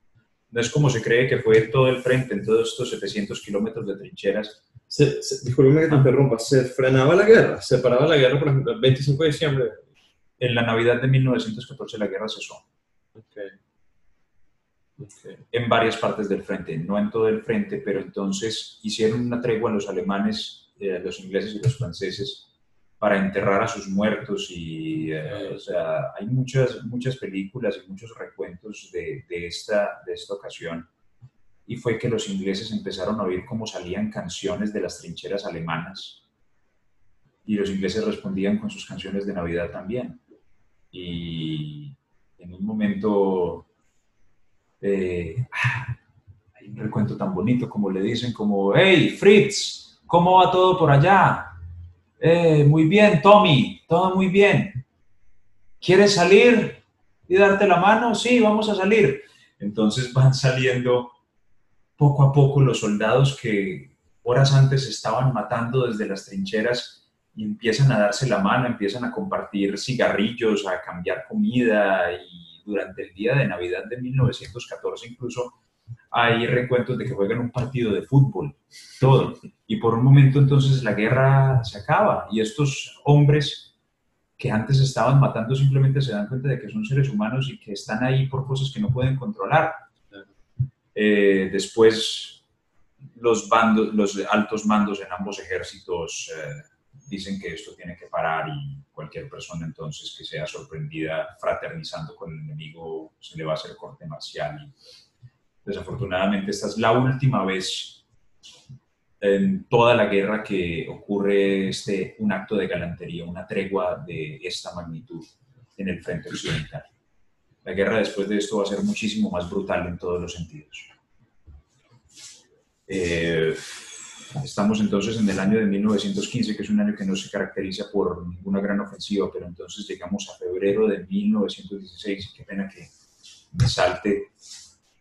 Speaker 3: No es como se cree que fue todo el frente, en todos estos 700 kilómetros de trincheras.
Speaker 2: Se, disculpe que te interrumpa, ¿se frenaba la guerra? ¿Se paraba la guerra, por ejemplo, el 25 de diciembre?
Speaker 3: En la Navidad de 1914 la guerra cesó. Okay en varias partes del frente, no en todo el frente, pero entonces hicieron una tregua los alemanes, eh, los ingleses y los franceses para enterrar a sus muertos y eh, o sea, hay muchas, muchas películas y muchos recuentos de, de, esta, de esta ocasión y fue que los ingleses empezaron a oír cómo salían canciones de las trincheras alemanas y los ingleses respondían con sus canciones de Navidad también. Y en un momento eh, hay un recuento tan bonito como le dicen como, hey Fritz, ¿cómo va todo por allá? Eh, muy bien, Tommy, todo muy bien. ¿Quieres salir y darte la mano? Sí, vamos a salir. Entonces van saliendo poco a poco los soldados que horas antes estaban matando desde las trincheras y empiezan a darse la mano, empiezan a compartir cigarrillos, a cambiar comida y durante el día de Navidad de 1914 incluso hay recuentos de que juegan un partido de fútbol, todo. Y por un momento entonces la guerra se acaba y estos hombres que antes estaban matando simplemente se dan cuenta de que son seres humanos y que están ahí por cosas que no pueden controlar. Eh, después los, bandos, los altos mandos en ambos ejércitos eh, dicen que esto tiene que parar y cualquier persona entonces que sea sorprendida fraternizando con el enemigo se le va a hacer corte marcial. desafortunadamente esta es la última vez en toda la guerra que ocurre este, un acto de galantería, una tregua de esta magnitud en el frente occidental. La guerra después de esto va a ser muchísimo más brutal en todos los sentidos. Eh, Estamos entonces en el año de 1915, que es un año que no se caracteriza por ninguna gran ofensiva, pero entonces llegamos a febrero de 1916, qué pena que me salte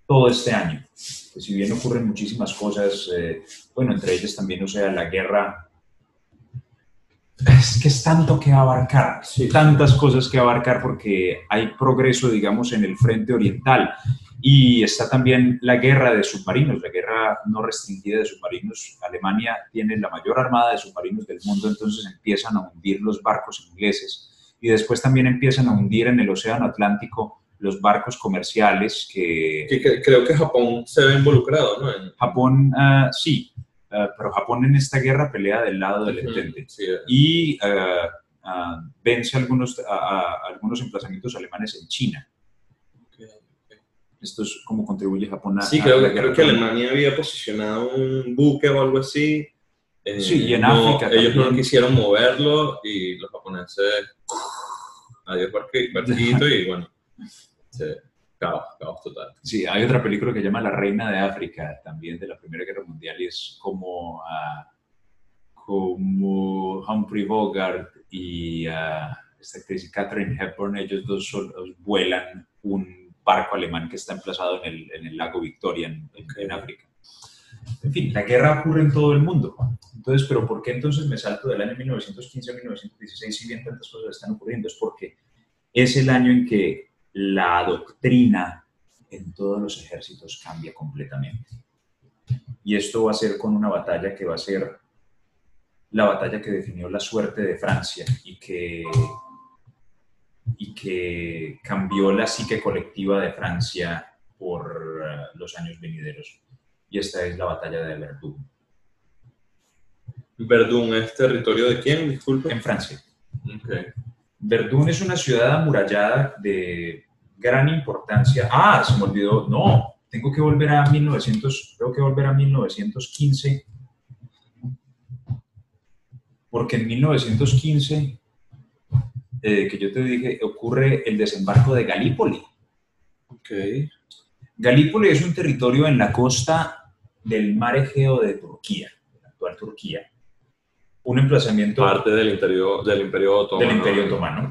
Speaker 3: todo este año. Pues si bien ocurren muchísimas cosas, eh, bueno, entre ellas también, o sea, la guerra, es que es tanto que abarcar, tantas cosas que abarcar porque hay progreso, digamos, en el frente oriental y está también la guerra de submarinos, la guerra no restringida de submarinos. Alemania tiene la mayor armada de submarinos del mundo, entonces empiezan a hundir los barcos ingleses. Y después también empiezan a hundir en el Océano Atlántico los barcos comerciales que...
Speaker 2: creo que Japón se ve involucrado, ¿no?
Speaker 3: Japón, ah, sí, ah, pero Japón en esta guerra pelea del lado del Entente. y ah, vence algunos, algunos emplazamientos alemanes en China esto es cómo contribuye Japón a...
Speaker 2: Sí, creo, creo que Alemania había posicionado un buque o algo así.
Speaker 3: Eh, sí, y en África.
Speaker 2: Ellos no quisieron moverlo y los japoneses, adiós barquito y bueno, se caos, caos total.
Speaker 3: Sí, hay otra película que se llama La Reina de África, también de la Primera Guerra Mundial, y es como, ah, como Humphrey Bogart y uh, esta actriz Catherine Hepburn, ellos dos vuelan un barco alemán que está emplazado en el, en el lago Victoria, en, en África. En fin, la guerra ocurre en todo el mundo. Entonces, ¿pero por qué entonces me salto del año 1915 a 1916 si bien tantas cosas están ocurriendo? Es porque es el año en que la doctrina en todos los ejércitos cambia completamente. Y esto va a ser con una batalla que va a ser la batalla que definió la suerte de Francia y que, y que cambió la psique colectiva de Francia por uh, los años venideros. Y esta es la batalla de Verdún.
Speaker 2: ¿Verdún es territorio de quién, disculpe?
Speaker 3: En Francia. Okay. Verdún es una ciudad amurallada de gran importancia. Ah, se me olvidó. No, tengo que volver a 1900, tengo que volver a 1915. Porque en 1915, eh, que yo te dije, ocurre el desembarco de Galípoli.
Speaker 2: Okay.
Speaker 3: Galípoli es un territorio en la costa del mar Egeo de Turquía, la actual Turquía un emplazamiento...
Speaker 2: Parte del, interior, del Imperio Otomano.
Speaker 3: Del Imperio Otomano.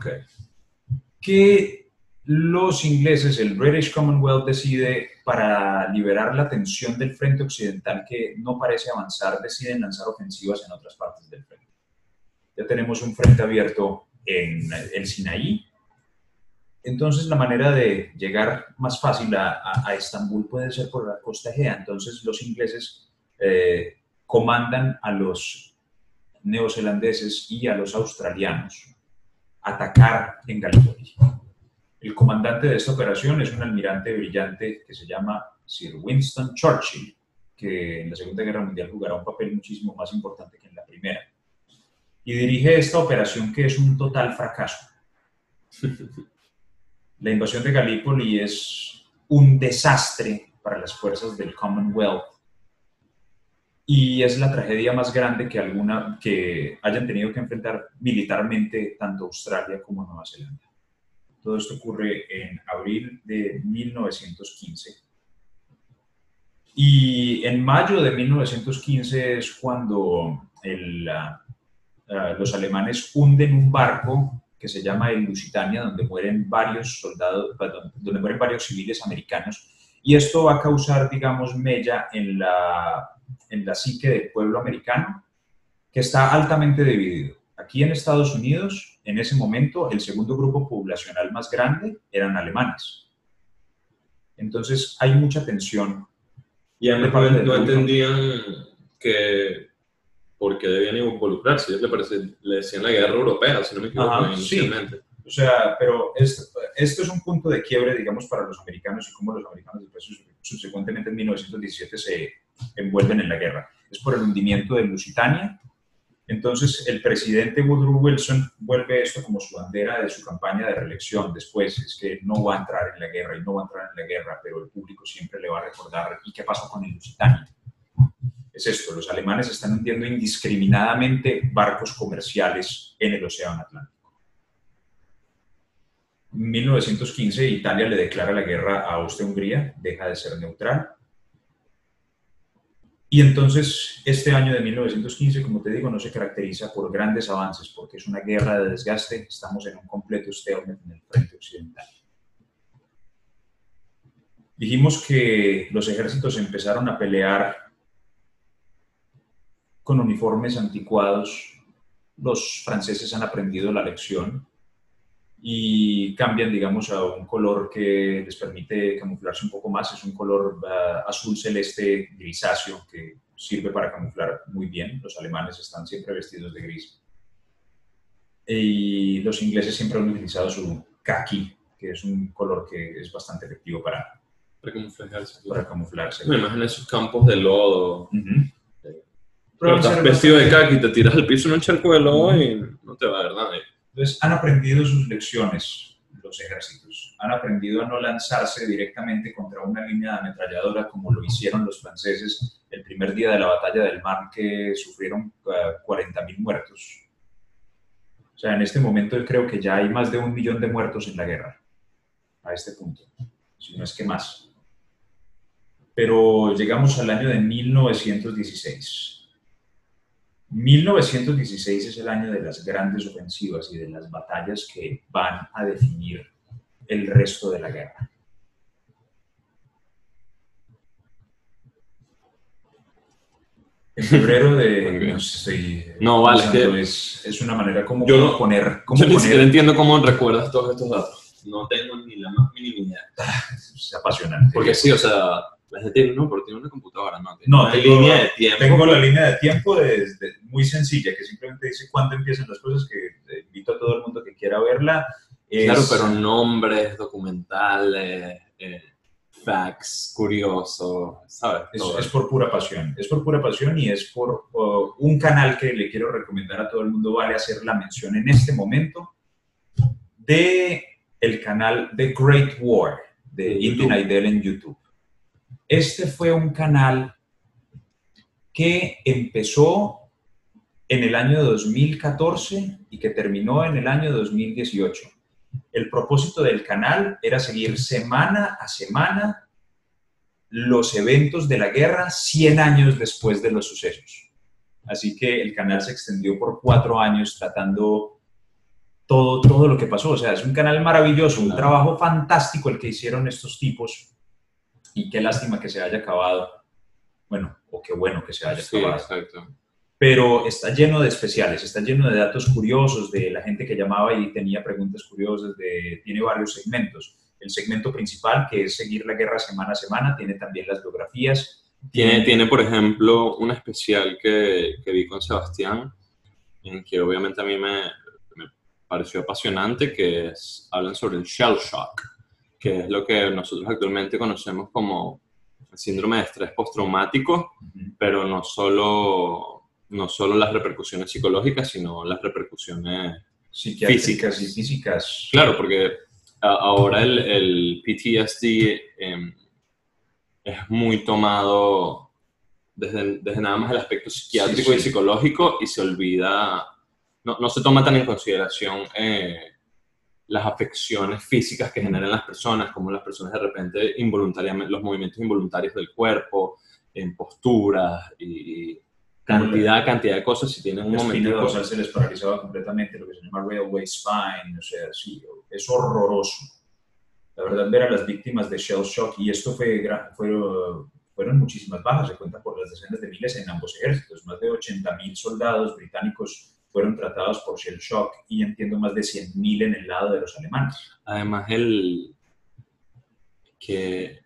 Speaker 3: Que los ingleses, el British Commonwealth decide, para liberar la tensión del frente occidental que no parece avanzar, deciden lanzar ofensivas en otras partes del frente. Ya tenemos un frente abierto en el Sinaí. Entonces la manera de llegar más fácil a, Estambul puede ser por la costa Egea. Entonces los ingleses eh, comandan a los neozelandeses y a los australianos atacar en Gallipoli. El comandante de esta operación es un almirante brillante que se llama Sir Winston Churchill, que en la Segunda Guerra Mundial jugará un papel muchísimo más importante que en la Primera. Y dirige esta operación que es un total fracaso. La invasión de Gallipoli es un desastre para las fuerzas del Commonwealth y es la tragedia más grande que alguna que hayan tenido que enfrentar militarmente tanto Australia como Nueva Zelanda. Todo esto ocurre en abril de 1915. Y en mayo de 1915 es cuando el, uh, los alemanes hunden un barco que se llama el Lusitania, donde mueren varios soldados, donde mueren varios civiles americanos. Y esto va a causar, digamos, mella en la en la psique del pueblo americano, que está altamente dividido. Aquí en Estados Unidos, en ese momento, el segundo grupo poblacional más grande eran alemanes. Entonces hay mucha tensión.
Speaker 2: Y además no, no entendían que por qué debían involucrarse. le, parece, le decían la guerra europea, si no me equivoco, inicialmente.
Speaker 3: O sea, pero esto, esto, es un punto de quiebre, digamos, para los americanos y cómo los americanos después, subsecuentemente en 1917 se envuelven en la guerra. Es por el hundimiento de Lusitania. Entonces, el presidente Woodrow Wilson vuelve esto como su bandera de su campaña de reelección después, es que no va a entrar en la guerra y no va a entrar en la guerra, pero el público siempre le va a recordar, ¿y qué pasó con el Lusitania? Es esto, los alemanes están hundiendo indiscriminadamente barcos comerciales en el Océano Atlántico. En 1915 Italia le declara la guerra a Austria-Hungría, deja de ser neutral, y entonces, este año de 1915, como te digo, no se caracteriza por grandes avances, porque es una guerra de desgaste, estamos en un completo stalemate en el frente occidental. Dijimos que los ejércitos empezaron a pelear con uniformes anticuados. Los franceses han aprendido la lección y cambian, digamos, a un color que les permite camuflarse un poco más. Es un color uh, azul celeste grisáceo que sirve para camuflar muy bien. Los alemanes están siempre vestidos de gris. Y los ingleses siempre han utilizado su khaki, que es un color que es bastante efectivo para,
Speaker 2: para camuflarse.
Speaker 3: Para camuflarse.
Speaker 2: Me imagino esos campos de lodo. Pero estás vestido de khaki, te tiras al piso en un charco de lodo y no te va a ver nada.
Speaker 3: Entonces, han aprendido sus lecciones los ejércitos. Han aprendido a no lanzarse directamente contra una línea de ametralladora como lo hicieron los franceses el primer día de la batalla del Mar, que sufrieron 40.000 eh, muertos. O sea, en este momento creo que ya hay más de un millón de muertos en la guerra, a este punto. Si no es que más. Pero llegamos al año de 1916. 1916 es el año de las grandes ofensivas y de las batallas que van a definir el resto de la guerra. En febrero de...
Speaker 2: No, vale,
Speaker 3: es, es, una manera como
Speaker 2: yo,
Speaker 3: poner...
Speaker 2: Cómo yo ni siquiera entiendo cómo recuerdas todos estos datos. No tengo ni la más mínima idea. [laughs]
Speaker 3: Es apasionante.
Speaker 2: Porque sí, o sea, la gente tiene, no, pero tiene una computadora, ¿no?
Speaker 3: Tiene no, tengo, línea de tiempo. Tengo la línea de tiempo de, muy sencilla, que simplemente dice cuándo empiezan las cosas, que invito a todo el mundo que quiera verla.
Speaker 2: Claro, pero nombres, documentales, eh, facts, curiosos, ¿sabes?
Speaker 3: Es, por pura pasión, es por pura pasión y es por un canal que le quiero recomendar a todo el mundo, vale hacer la mención en este momento, de el canal The Great War de Indy Idel en YouTube. Este fue un canal que empezó en el año 2014 y que terminó en el año 2018. El propósito del canal era seguir semana a semana los eventos de la guerra 100 años después de los sucesos. Así que el canal se extendió por cuatro años tratando todo, todo lo que pasó. O sea, es un canal maravilloso, un trabajo fantástico el que hicieron estos tipos y qué lástima que se haya acabado. Bueno, o qué bueno que se haya acabado.
Speaker 2: Exacto.
Speaker 3: Pero está lleno de especiales, está lleno de datos curiosos de la gente que llamaba y tenía preguntas curiosas, de, tiene varios segmentos. El segmento principal, que es seguir la guerra semana a semana, tiene también las biografías.
Speaker 2: Tiene, tiene por ejemplo, un especial que, que vi con Sebastián, en que obviamente a mí me, me pareció apasionante, que es, hablan sobre el shell shock que es lo que nosotros actualmente conocemos como síndrome de estrés postraumático, pero no solo, no solo las repercusiones psicológicas, sino las repercusiones físicas
Speaker 3: y físicas.
Speaker 2: Claro, porque ahora el, el PTSD em, es muy tomado desde, desde, nada más el aspecto psiquiátrico y psicológico y se olvida, no, no, se toma tan en consideración eh, las afecciones físicas que generan las personas, como las personas de repente involuntariamente, los movimientos involuntarios del cuerpo, en posturas y cantidad, cantidad de cosas, si tienen un momento...
Speaker 3: dorsal se les paralizaba completamente, lo que se llama railway spine, o sea, sí, es horroroso. La verdad, ver a las víctimas de shell shock, y esto fue, fueron, fueron muchísimas bajas, se cuenta por las decenas de miles en ambos ejércitos, más de 80.000 soldados británicos fueron tratados por shell shock y entiendo más de 100.000 en el lado de los alemanes.
Speaker 2: Además, el, que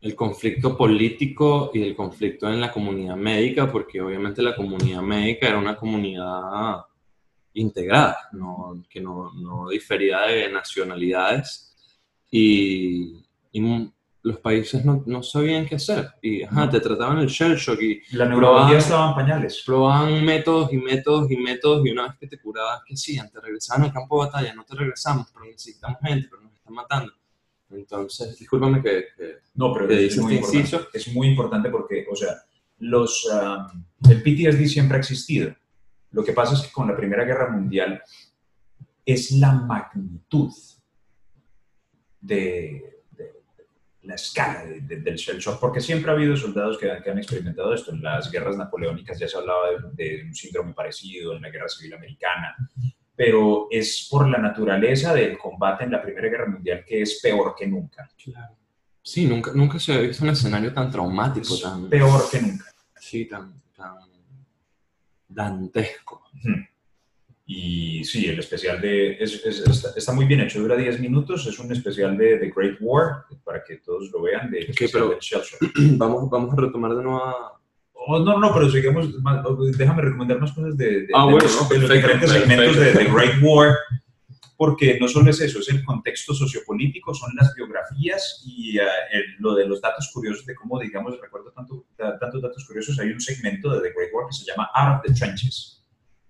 Speaker 2: el conflicto político y el conflicto en la comunidad médica, porque obviamente la comunidad médica era una comunidad integrada, no, que no, no difería de nacionalidades y, y los países no, no, sabían qué hacer y ajá, te trataban el shell shock y
Speaker 3: la neurología estaba en pañales.
Speaker 2: Probaban métodos y métodos y métodos y una vez que te curabas, ¿qué hacían? Te regresaban al campo de batalla, no te regresamos, pero necesitamos gente, pero nos están matando. Entonces, discúlpame que,
Speaker 3: no, pero es, muy importante, es muy importante porque, o sea, los, um, el PTSD siempre ha existido. Lo que pasa es que con la Primera Guerra Mundial es la magnitud de, la escala del shell shock, porque siempre ha habido soldados que, han experimentado esto. En las guerras napoleónicas ya se hablaba de, un síndrome parecido, en la guerra civil americana, pero es por la naturaleza del combate en la Primera Guerra Mundial que es peor que nunca.
Speaker 2: Claro. Sí, nunca, nunca se ha visto un escenario tan traumático, tan...
Speaker 3: Peor que nunca.
Speaker 2: Sí, tan, tan dantesco.
Speaker 3: Y sí, el especial de, es, está, muy bien hecho, dura 10 minutos, es un especial de The Great War, para que todos lo vean, de,
Speaker 2: pero [clears throat] Vamos, vamos a retomar de nuevo
Speaker 3: Oh, no, no, pero sigamos, déjame recomendar más cosas de, de,
Speaker 2: ah,
Speaker 3: de los, diferentes segmentos de The Great War, porque no solo es eso, es el contexto sociopolítico, son las biografías y uh, el, lo de los datos curiosos de cómo, digamos, recuerdo tanto, tantos datos curiosos, hay un segmento de The Great War que se llama Out of the Trenches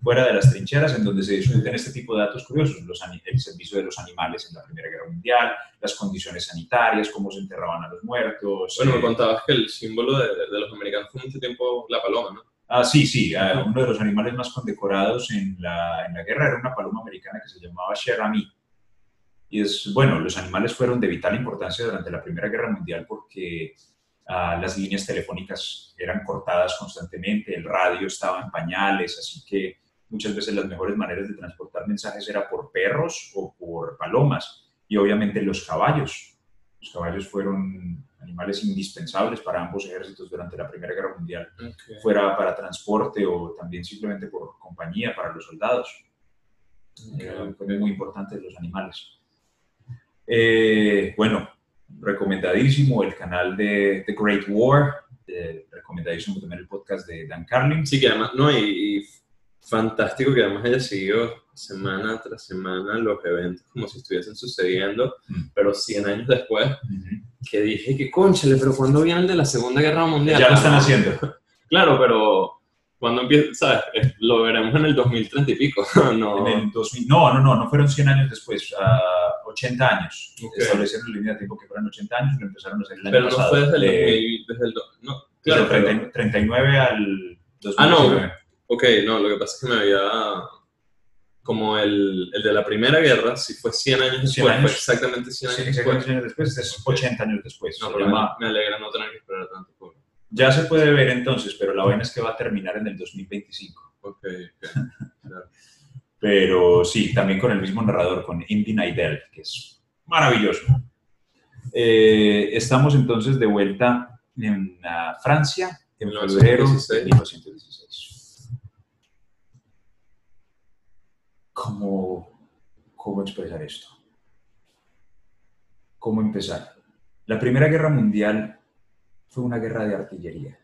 Speaker 3: fuera de las trincheras, en donde se discuten este tipo de datos curiosos, los, el servicio de los animales en la Primera Guerra Mundial, las condiciones sanitarias, cómo se enterraban a los muertos.
Speaker 2: Bueno, me eh, contabas que el símbolo de, de, los americanos fue mucho tiempo la paloma, ¿no?
Speaker 3: Ah, sí, sí, ah, uno de los animales más condecorados en la, en la guerra era una paloma americana que se llamaba Sherami. Y es, bueno, los animales fueron de vital importancia durante la Primera Guerra Mundial porque ah, las líneas telefónicas eran cortadas constantemente, el radio estaba en pañales, así que muchas veces las mejores maneras de transportar mensajes era por perros o por palomas y obviamente los caballos. Los caballos fueron animales indispensables para ambos ejércitos durante la Primera Guerra Mundial, fuera para transporte o también simplemente por compañía para los soldados. Okay. Fue muy importante los animales. Eh, bueno, recomendadísimo el canal de The Great War, recomendadísimo también el podcast de Dan Carlin.
Speaker 2: Sí, que además, no, y, y fantástico que además haya seguido semana tras semana los eventos como si estuviesen sucediendo, mm. pero 100 años después, que dije que conchale, pero ¿cuándo viene el de la Segunda Guerra Mundial?
Speaker 3: Ya lo están haciendo. [laughs]
Speaker 2: Claro, pero cuando empieza, ¿sabes? Lo veremos en el 2030 y pico, [laughs]
Speaker 3: ¿no? En el 2000, no, no, no, no fueron 100 años después, uh, 80 años. Okay. Establecieron la línea de tiempo que fueron 80 años y lo empezaron a hacer el año
Speaker 2: pero
Speaker 3: pasado.
Speaker 2: Pero no fue desde el,
Speaker 3: de,
Speaker 2: 2000, desde el, no,
Speaker 3: claro, desde el 30, 39 al 2019.
Speaker 2: Ah, no, ok, no, lo que pasa es que me había como el, el, de la Primera Guerra, si fue 100 años después, 100 años, fue exactamente 100 años
Speaker 3: sí,
Speaker 2: después.
Speaker 3: 100 años después, es 80 años después.
Speaker 2: No, pero llama... me, alegra no tener que esperar tanto. Por...
Speaker 3: Ya se puede ver entonces, pero la vaina es que va a terminar en el 2025.
Speaker 2: Ok, okay. [laughs] claro.
Speaker 3: Pero sí, también con el mismo narrador, con Indy Neidell, que es maravilloso. Eh, estamos entonces de vuelta en uh, Francia, en febrero de 1916. ¿Cómo, ¿Cómo expresar esto? ¿Cómo empezar? La Primera Guerra Mundial fue una guerra de artillería.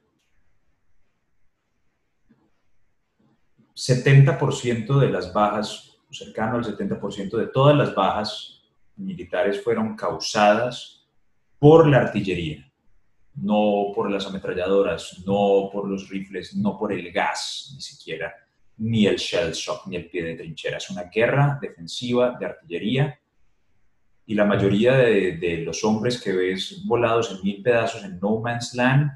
Speaker 3: 70% de las bajas, cercano al 70% de todas las bajas militares fueron causadas por la artillería, no por las ametralladoras, no por los rifles, no por el gas, ni siquiera ni el shell shock, ni el pie de trinchera. Es una guerra defensiva de artillería y la mayoría de, de, los hombres que ves volados en mil pedazos en No Man's Land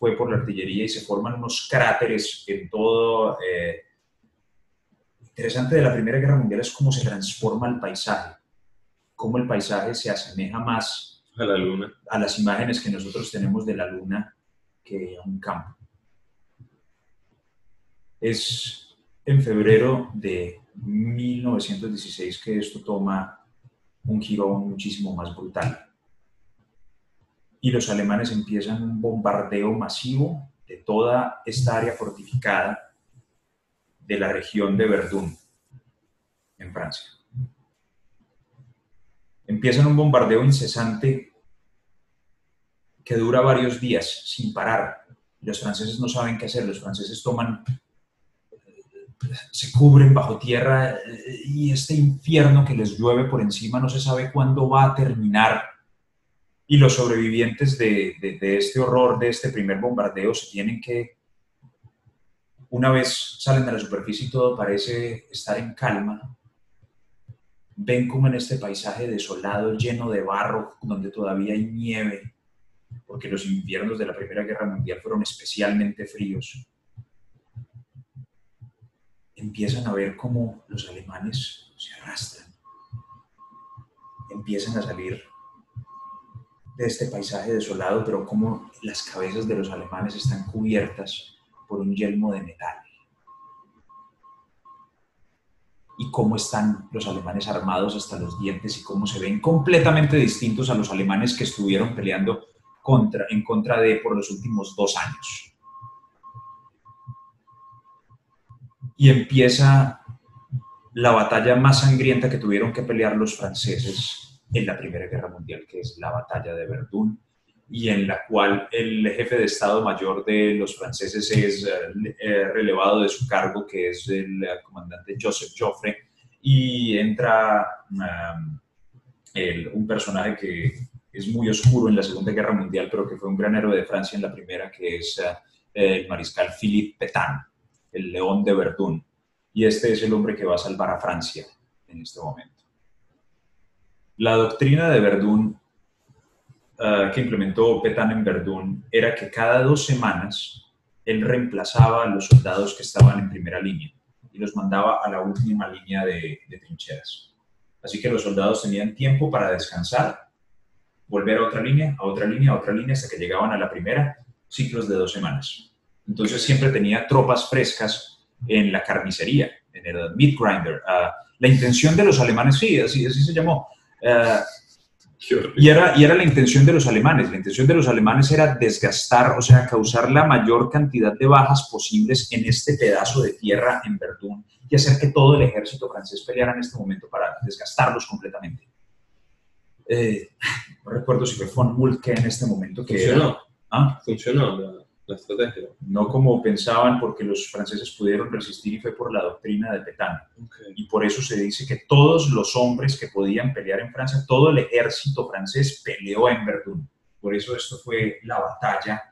Speaker 3: fue por la artillería y se forman unos cráteres en todo. Eh, interesante de la Primera Guerra Mundial es cómo se transforma el paisaje, cómo el paisaje se asemeja más
Speaker 2: a la luna,
Speaker 3: a las imágenes que nosotros tenemos de la luna que a un campo. Es en febrero de 1916 que esto toma un giro muchísimo más brutal. Y los alemanes empiezan un bombardeo masivo de toda esta área fortificada de la región de Verdún, en Francia. Empiezan un bombardeo incesante que dura varios días sin parar. Los franceses no saben qué hacer, los franceses toman se cubren bajo tierra eh, y este infierno que les llueve por encima no se sabe cuándo va a terminar. Y los sobrevivientes de, de, este horror, de este primer bombardeo, se tienen que, una vez salen a la superficie y todo parece estar en calma, ven como en este paisaje desolado, lleno de barro, donde todavía hay nieve, porque los inviernos de la Primera Guerra Mundial fueron especialmente fríos empiezan a ver cómo los alemanes se arrastran, empiezan a salir de este paisaje desolado, pero como las cabezas de los alemanes están cubiertas por un yelmo de metal. Y cómo están los alemanes armados hasta los dientes y cómo se ven completamente distintos a los alemanes que estuvieron peleando en contra de por los últimos dos años. Y empieza la batalla más sangrienta que tuvieron que pelear los franceses en la Primera Guerra Mundial, que es la batalla de Verdún, y en la cual el jefe de Estado Mayor de los franceses es eh, relevado de su cargo, que es el comandante Joseph Joffre, y entra um, un personaje que es muy oscuro en la Segunda Guerra Mundial, pero que fue un gran héroe de Francia en la Primera, que es el mariscal Philippe Pétain el león de Verdún. Y este es el hombre que va a salvar a Francia en este momento. La doctrina de Verdún uh, que implementó Petain en Verdún era que cada dos semanas él reemplazaba a los soldados que estaban en primera línea y los mandaba a la última línea de trincheras. Así que los soldados tenían tiempo para descansar, volver a otra línea, a otra línea, a otra línea, hasta que llegaban a la primera, ciclos de dos semanas. Entonces siempre tenía tropas frescas en la carnicería, en el meat grinder. Ah, la intención de los alemanes, sí, así, así se llamó. Ah, y era, y era la intención de los alemanes. La intención de los alemanes era desgastar, o sea, causar la mayor cantidad de bajas posibles en este pedazo de tierra en Verdún y hacer que todo el ejército francés peleara en este momento para desgastarlos completamente. Eh, no recuerdo si fue von Mulke en este momento que...
Speaker 2: Funcionó.
Speaker 3: ¿Ah?
Speaker 2: Funcionó la, estrategia.
Speaker 3: No como pensaban porque los franceses pudieron resistir y fue por la doctrina de Petain. Y por eso se dice que todos los hombres que podían pelear en Francia, todo el ejército francés peleó en Verdún. Por eso esto fue la batalla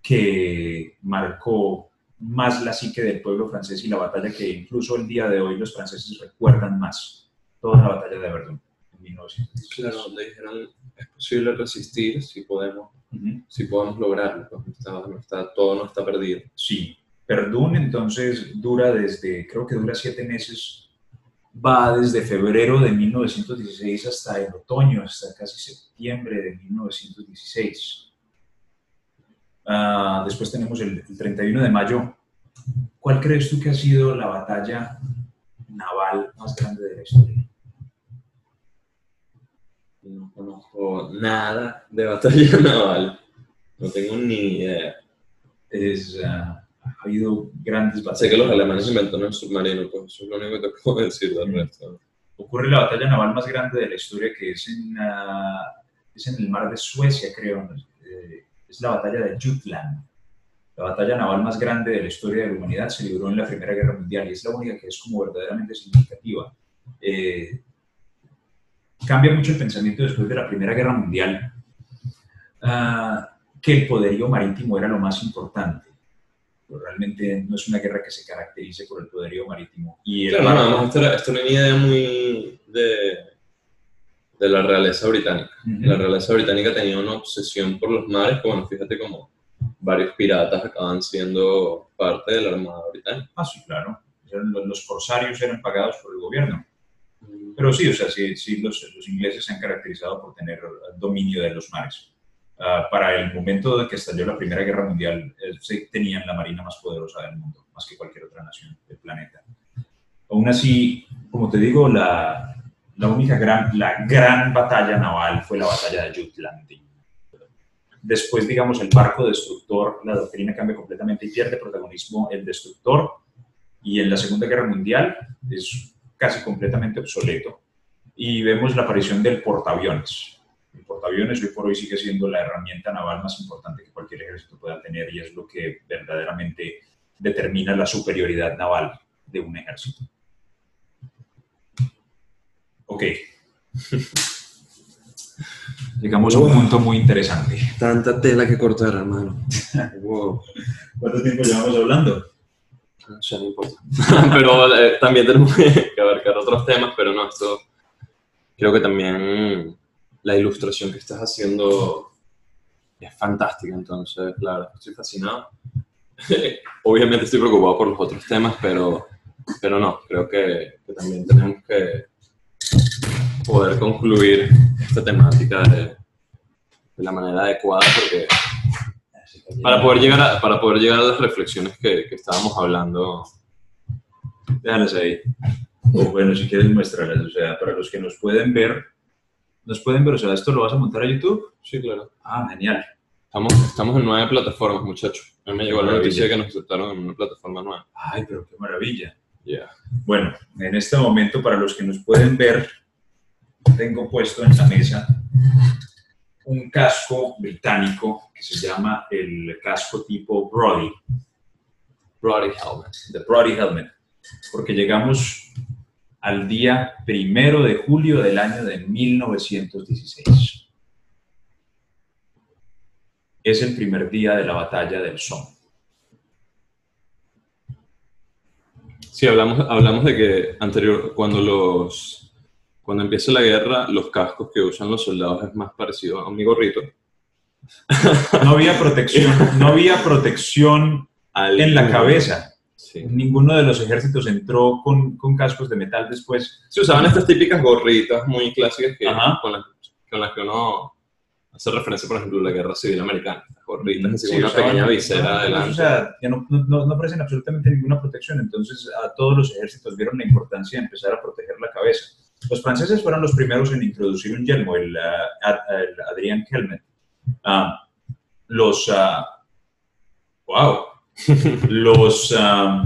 Speaker 3: que marcó más la psique del pueblo francés y la batalla que incluso el día de hoy los franceses recuerdan más. Toda la batalla de Verdún en 1916.
Speaker 2: Claro, donde dijeron, es posible resistir si podemos, Si podemos lograrlo. pues, no está- no está- todo no está perdido.
Speaker 3: Sí, Verdún entonces dura desde, creo que dura siete meses, va desde febrero de 1916 hasta el otoño, hasta casi septiembre de 1916. Ah, después tenemos el, el 31 de mayo. ¿Cuál crees tú que ha sido la batalla naval más grande de la historia?
Speaker 2: No conozco nada de batalla [laughs] naval. No tengo ni idea.
Speaker 3: Es, ah, ha habido grandes batallas.
Speaker 2: Sé que los alemanes inventaron el submarino, pues eso es lo único que te puedo decir del resto.
Speaker 3: ocurre la batalla naval más grande de la historia, que es en, ah, es en el mar de Suecia, creo. Eh, es la batalla de Jutland. La batalla naval más grande de la historia de la humanidad se libró en la Primera Guerra Mundial y es la única que es como verdaderamente significativa. Eh, cambia mucho el pensamiento después de la Primera Guerra Mundial, ah, que el poderío marítimo era lo más importante. Pero realmente no es una guerra que se caracterice por el poderío marítimo. Y
Speaker 2: Claro, no, además, esto era, esto era una idea muy de, de la realeza británica. La realeza británica tenía una obsesión por los mares, que bueno, fíjate como varios piratas acaban siendo parte de la Armada Británica.
Speaker 3: Ah, sí, claro. Los corsarios eran pagados por el gobierno. Pero sí, o sea, sí, sí los, los ingleses se han caracterizado por tener dominio de los mares. Ah, para el momento de que estalló la Primera Guerra Mundial, eh, tenían la marina más poderosa del mundo, más que cualquier otra nación del planeta. Aún así, como te digo, la, la única gran, la gran batalla naval fue la batalla de Jutland. Después, digamos, el barco destructor, la doctrina cambia completamente y pierde protagonismo el destructor. Y en la Segunda Guerra Mundial es casi completamente obsoleto. Y vemos la aparición del portaaviones. El portaaviones hoy por hoy sigue siendo la herramienta naval más importante que cualquier ejército pueda tener y es lo que verdaderamente determina la superioridad naval de un ejército. Ok. [laughs] Llegamos a un punto muy interesante.
Speaker 2: Tanta tela que cortar, hermano. [laughs] wow.
Speaker 3: ¿Cuánto tiempo llevamos hablando?
Speaker 2: Ya no importa. [laughs] pero eh, también tenemos [laughs] que abarcar otros temas, pero no, esto creo que también la ilustración que estás haciendo es fantástica, entonces, claro, estoy fascinado. [laughs] Obviamente estoy preocupado por los otros temas, pero, pero no, creo que, que también tenemos que poder concluir esta temática de, de la manera adecuada, porque para poder llegar a, para poder llegar a las reflexiones que, que estábamos hablando.
Speaker 3: Déjalas ahí. O bueno, si quieres muéstralas. O sea, para los que nos pueden ver, nos pueden ver, o sea, ¿esto lo vas a montar a YouTube?
Speaker 2: Sí, claro.
Speaker 3: Ah, genial.
Speaker 2: Estamos, estamos en nueve plataformas, muchachos. A mí me llegó la noticia que nos aceptaron en una plataforma nueva.
Speaker 3: Ay, pero qué maravilla.
Speaker 2: Yeah.
Speaker 3: Bueno, en este momento, para los que nos pueden ver, tengo puesto en la mesa un casco británico que se llama el casco tipo Brody,
Speaker 2: Brody Helmet.
Speaker 3: the Brody Helmet, porque llegamos al día primero de julio del año de 1916. Es el primer día de la batalla del Somme.
Speaker 2: Sí, hablamos, hablamos de que anterior, cuando los cuando empieza la guerra, los cascos que usan los soldados es más parecido a mi gorrito.
Speaker 3: No había protección, no había protección
Speaker 2: Al-
Speaker 3: en la cabeza.
Speaker 2: Sí.
Speaker 3: Ninguno de los ejércitos entró con, con cascos de metal después.
Speaker 2: Se usaban estas típicas gorritas muy clásicas que, con, las, con las que uno hace referencia, por ejemplo, a la guerra civil americana. Estas gorritas, así
Speaker 3: Sí,
Speaker 2: una
Speaker 3: usaban-
Speaker 2: pequeña visera
Speaker 3: no,
Speaker 2: adelante.
Speaker 3: O sea, ya no, no, no ofrecen absolutamente ninguna protección. Entonces, a todos los ejércitos vieron la importancia de empezar a proteger la cabeza. Los franceses fueron los primeros en introducir un yelmo, el, Ad- el Adrien Helmet. Ah, los. ah, ¡Wow! [laughs] los ah,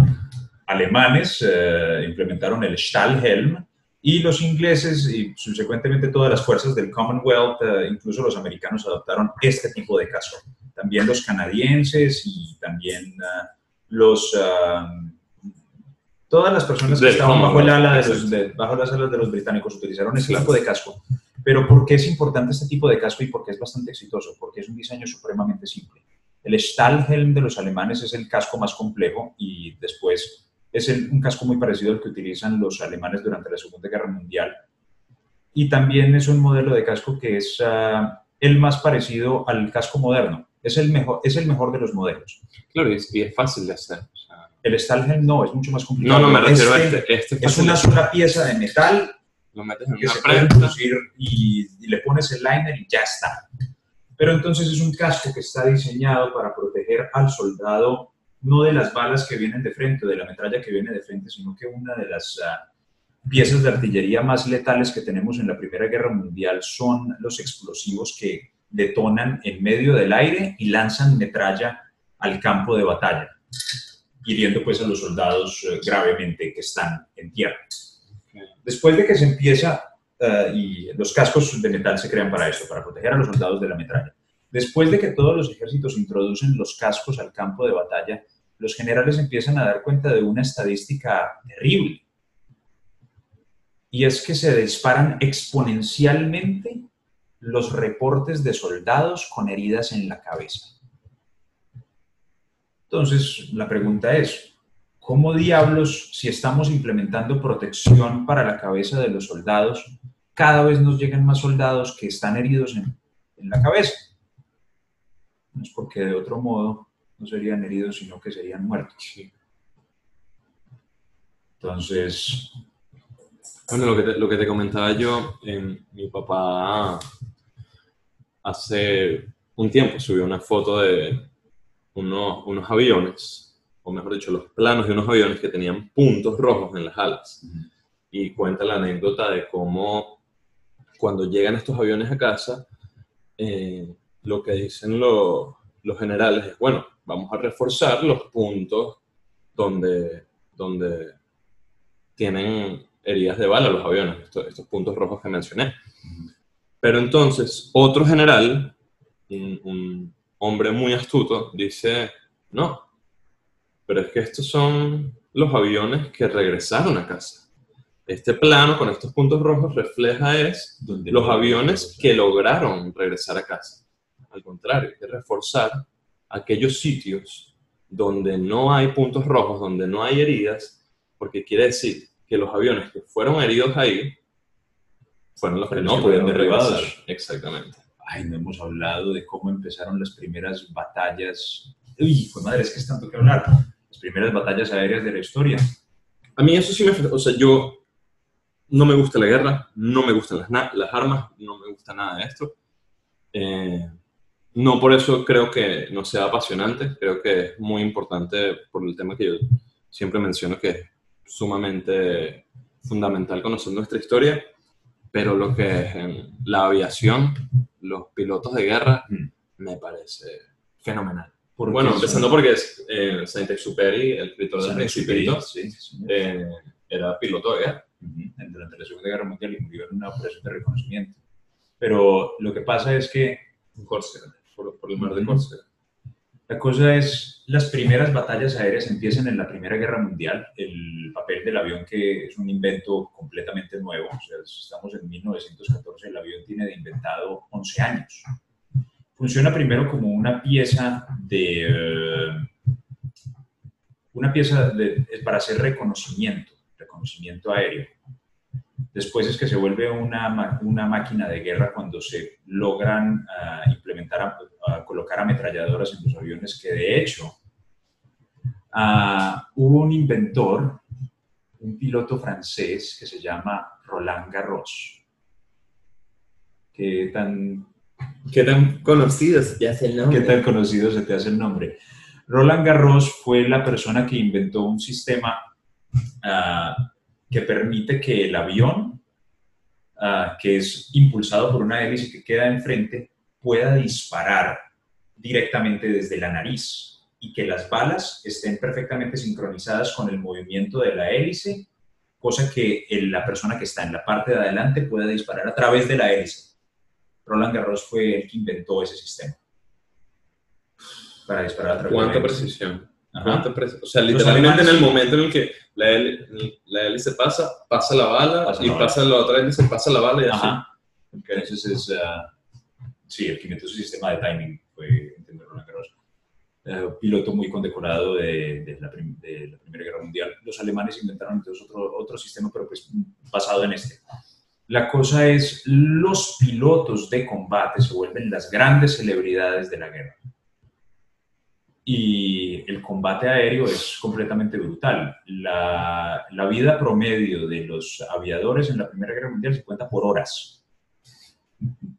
Speaker 3: alemanes eh, implementaron el Stahlhelm y los ingleses y subsecuentemente todas las fuerzas del Commonwealth, eh, incluso los americanos, adoptaron este tipo de casco. También los canadienses y también los... todas las personas que estaban bajo, el ala de los, de- bajo las alas de los británicos utilizaron ese
Speaker 2: Claro.
Speaker 3: tipo de casco. Pero ¿por qué es importante este tipo de casco y por qué es bastante exitoso? Porque es un diseño supremamente simple. El Stahlhelm de los alemanes es el casco más complejo y después es el- un casco muy parecido al que utilizan los alemanes durante la Segunda Guerra Mundial. Y también es un modelo de casco que es ah, el más parecido al casco moderno. Es el mejor, es el mejor de los modelos.
Speaker 2: Claro, y es, y es fácil de hacer.
Speaker 3: El Stahlhelm no, es mucho más
Speaker 2: no,
Speaker 3: complicado.
Speaker 2: no, me refiero a
Speaker 3: Este
Speaker 2: este. Este es
Speaker 3: una sola pieza de metal
Speaker 2: Lo metes en
Speaker 3: que
Speaker 2: una
Speaker 3: se puede producir y, y le pones el liner y ya está. Pero entonces es un casco que está diseñado para proteger al soldado no de las balas que vienen de frente, o de la metralla que viene de frente, sino que una de las ah, piezas de artillería más letales que tenemos en la Primera Guerra Mundial son los explosivos que detonan en medio del aire y lanzan metralla al campo de batalla, hiriendo pues a los soldados eh, gravemente que están en tierra. Después de que se empieza, eh, y los cascos de metal se crean para esto, para proteger a los soldados de la metralla. Después de que todos los ejércitos introducen los cascos al campo de batalla, los generales empiezan a dar cuenta de una estadística terrible. Y es que se disparan exponencialmente los reportes de soldados con heridas en la cabeza. Entonces, la pregunta es, ¿cómo diablos, si estamos implementando protección para la cabeza de los soldados, cada vez nos llegan más soldados que están heridos en, en la cabeza? No es porque de otro modo no serían heridos, sino que serían muertos. Entonces,
Speaker 2: Bueno, lo que te, lo que te comentaba yo, eh, mi papá hace un tiempo subió una foto de unos, unos aviones, o mejor dicho, los planos de unos aviones que tenían puntos rojos en las alas. Y cuenta la anécdota de cómo cuando llegan estos aviones a casa, eh, lo que dicen los, los generales es, bueno, vamos a reforzar los puntos donde, donde tienen heridas de bala los aviones, estos, estos puntos rojos que mencioné. Pero entonces, otro general, un, un hombre muy astuto, dice, no, pero es que estos son los aviones que regresaron a casa. Este plano con estos puntos rojos refleja es los aviones que lograron regresar a casa. Al contrario, hay que reforzar aquellos sitios donde no hay puntos rojos, donde no hay heridas, porque quiere decir que los aviones que fueron heridos ahí fueron los que no pudieron derribados. Exactamente.
Speaker 3: Ay, no hemos hablado de cómo empezaron las primeras batallas. Uy, pues madre, es que es tanto que hablar. Las primeras batallas aéreas de la historia.
Speaker 2: A mí eso sí me... O sea, yo no me gusta la guerra, no me gustan las, las armas, no me gusta nada de esto. Eh, no por eso creo que no sea apasionante, creo que es muy importante por el tema que yo siempre menciono que es sumamente fundamental conocer nuestra historia, pero lo que es en la aviación, los pilotos de guerra,
Speaker 3: Mm.
Speaker 2: me parece fenomenal.
Speaker 3: Porque
Speaker 2: Bueno, empezando porque es, eh, Saint-Exupéry, el escritor del Principito,
Speaker 3: sí, sí,
Speaker 2: eh, era piloto de guerra.
Speaker 3: Ujú, durante la Segunda Guerra Mundial y murió en una operación de reconocimiento. Pero lo que pasa es que
Speaker 2: en Córcega, por, por el mar de. Córcega.
Speaker 3: La cosa es, las primeras batallas aéreas empiezan en la Primera Guerra Mundial, el papel del avión que es un invento completamente nuevo, o sea, estamos en 1914, el avión tiene de inventado 11 años. Funciona primero como una pieza de... eh, una pieza para hacer reconocimiento, reconocimiento aéreo. Después es que se vuelve una, una máquina de guerra cuando se logran ah, implementar, a- a colocar ametralladoras en los aviones, que de hecho ah, hubo un inventor, un piloto francés que se llama Roland Garros. ¿Qué tan,
Speaker 2: ¿Qué tan conocido se te hace el nombre?
Speaker 3: qué tan conocido se te hace el nombre? Roland Garros fue la persona que inventó un sistema ah, que permite que el avión, ah, que es impulsado por una hélice que queda enfrente, pueda disparar directamente desde la nariz y que las balas estén perfectamente sincronizadas con el movimiento de la hélice, cosa que el- la persona que está en la parte de adelante pueda disparar a través de la hélice. Roland Garros fue el que inventó ese sistema para disparar a través de la
Speaker 2: ¿Cuánta
Speaker 3: hélice.
Speaker 2: precisión?
Speaker 3: Ajá.
Speaker 2: ¿Cuánta preci- O sea, literalmente en el momento en el que la, hélice- la hélice pasa, pasa la bala
Speaker 3: Pasa
Speaker 2: y
Speaker 3: la bala.
Speaker 2: pasa la otra hélice, pasa la bala y así.
Speaker 3: Ajá. Entonces es, ah, sí, el que inventó ese sistema de timing fue entiendo, Roland Garros. Eh, piloto muy condecorado de, de la prim- de la Primera Guerra Mundial. Los alemanes inventaron entonces otro, otro sistema, pero pues basado en este. La cosa es, los pilotos de combate se vuelven las grandes celebridades de la guerra. Y el combate aéreo es completamente brutal. La, la vida promedio de los aviadores en la Primera Guerra Mundial se cuenta por horas.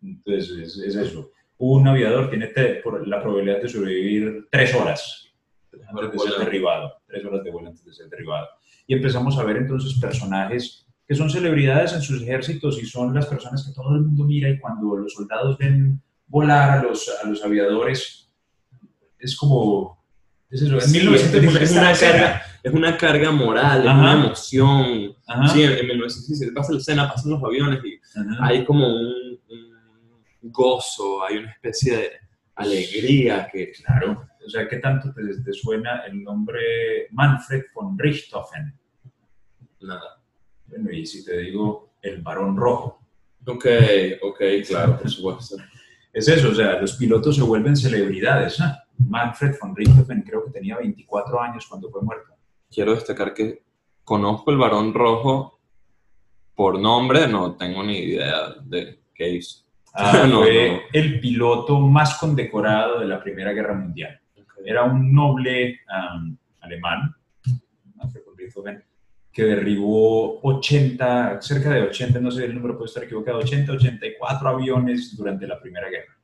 Speaker 3: Entonces, es, es eso. Un aviador tiene por la probabilidad de sobrevivir tres horas antes de ser derribado. Tres horas de vuelo antes de ser derribado. Y empezamos a ver entonces personajes que son celebridades en sus ejércitos y son las personas que todo el mundo mira y cuando los soldados ven volar a los, a los aviadores, es como... Es eso. En
Speaker 2: Sí,
Speaker 3: 1917
Speaker 2: es,
Speaker 3: está
Speaker 2: una carga, es una carga moral, es una emoción.
Speaker 3: Ajá,
Speaker 2: Sí, en, en 1917 pasa la escena, pasan los aviones y
Speaker 3: ajá.
Speaker 2: hay como un, un gozo, hay una especie de alegría que...
Speaker 3: Claro. O sea, ¿qué tanto te, te suena el nombre Manfred von Richthofen?
Speaker 2: Nada.
Speaker 3: Bueno, y si te digo el varón rojo.
Speaker 2: Ok, ok, claro, por supuesto. [laughs]
Speaker 3: Es eso, o sea, los pilotos se vuelven celebridades. ¿ah? Manfred von Richthofen creo que tenía 24 años cuando fue muerto.
Speaker 2: Quiero destacar que conozco el varón rojo por nombre, no tengo ni idea de qué hizo.
Speaker 3: Ah, [laughs]
Speaker 2: No,
Speaker 3: fue
Speaker 2: no.
Speaker 3: el piloto más condecorado de la Primera Guerra Mundial. Era un noble am, alemán, Manfred von Richthofen, que derribó 80, cerca de 80, no sé el número puede estar equivocado, 80, 84 aviones durante la Primera Guerra.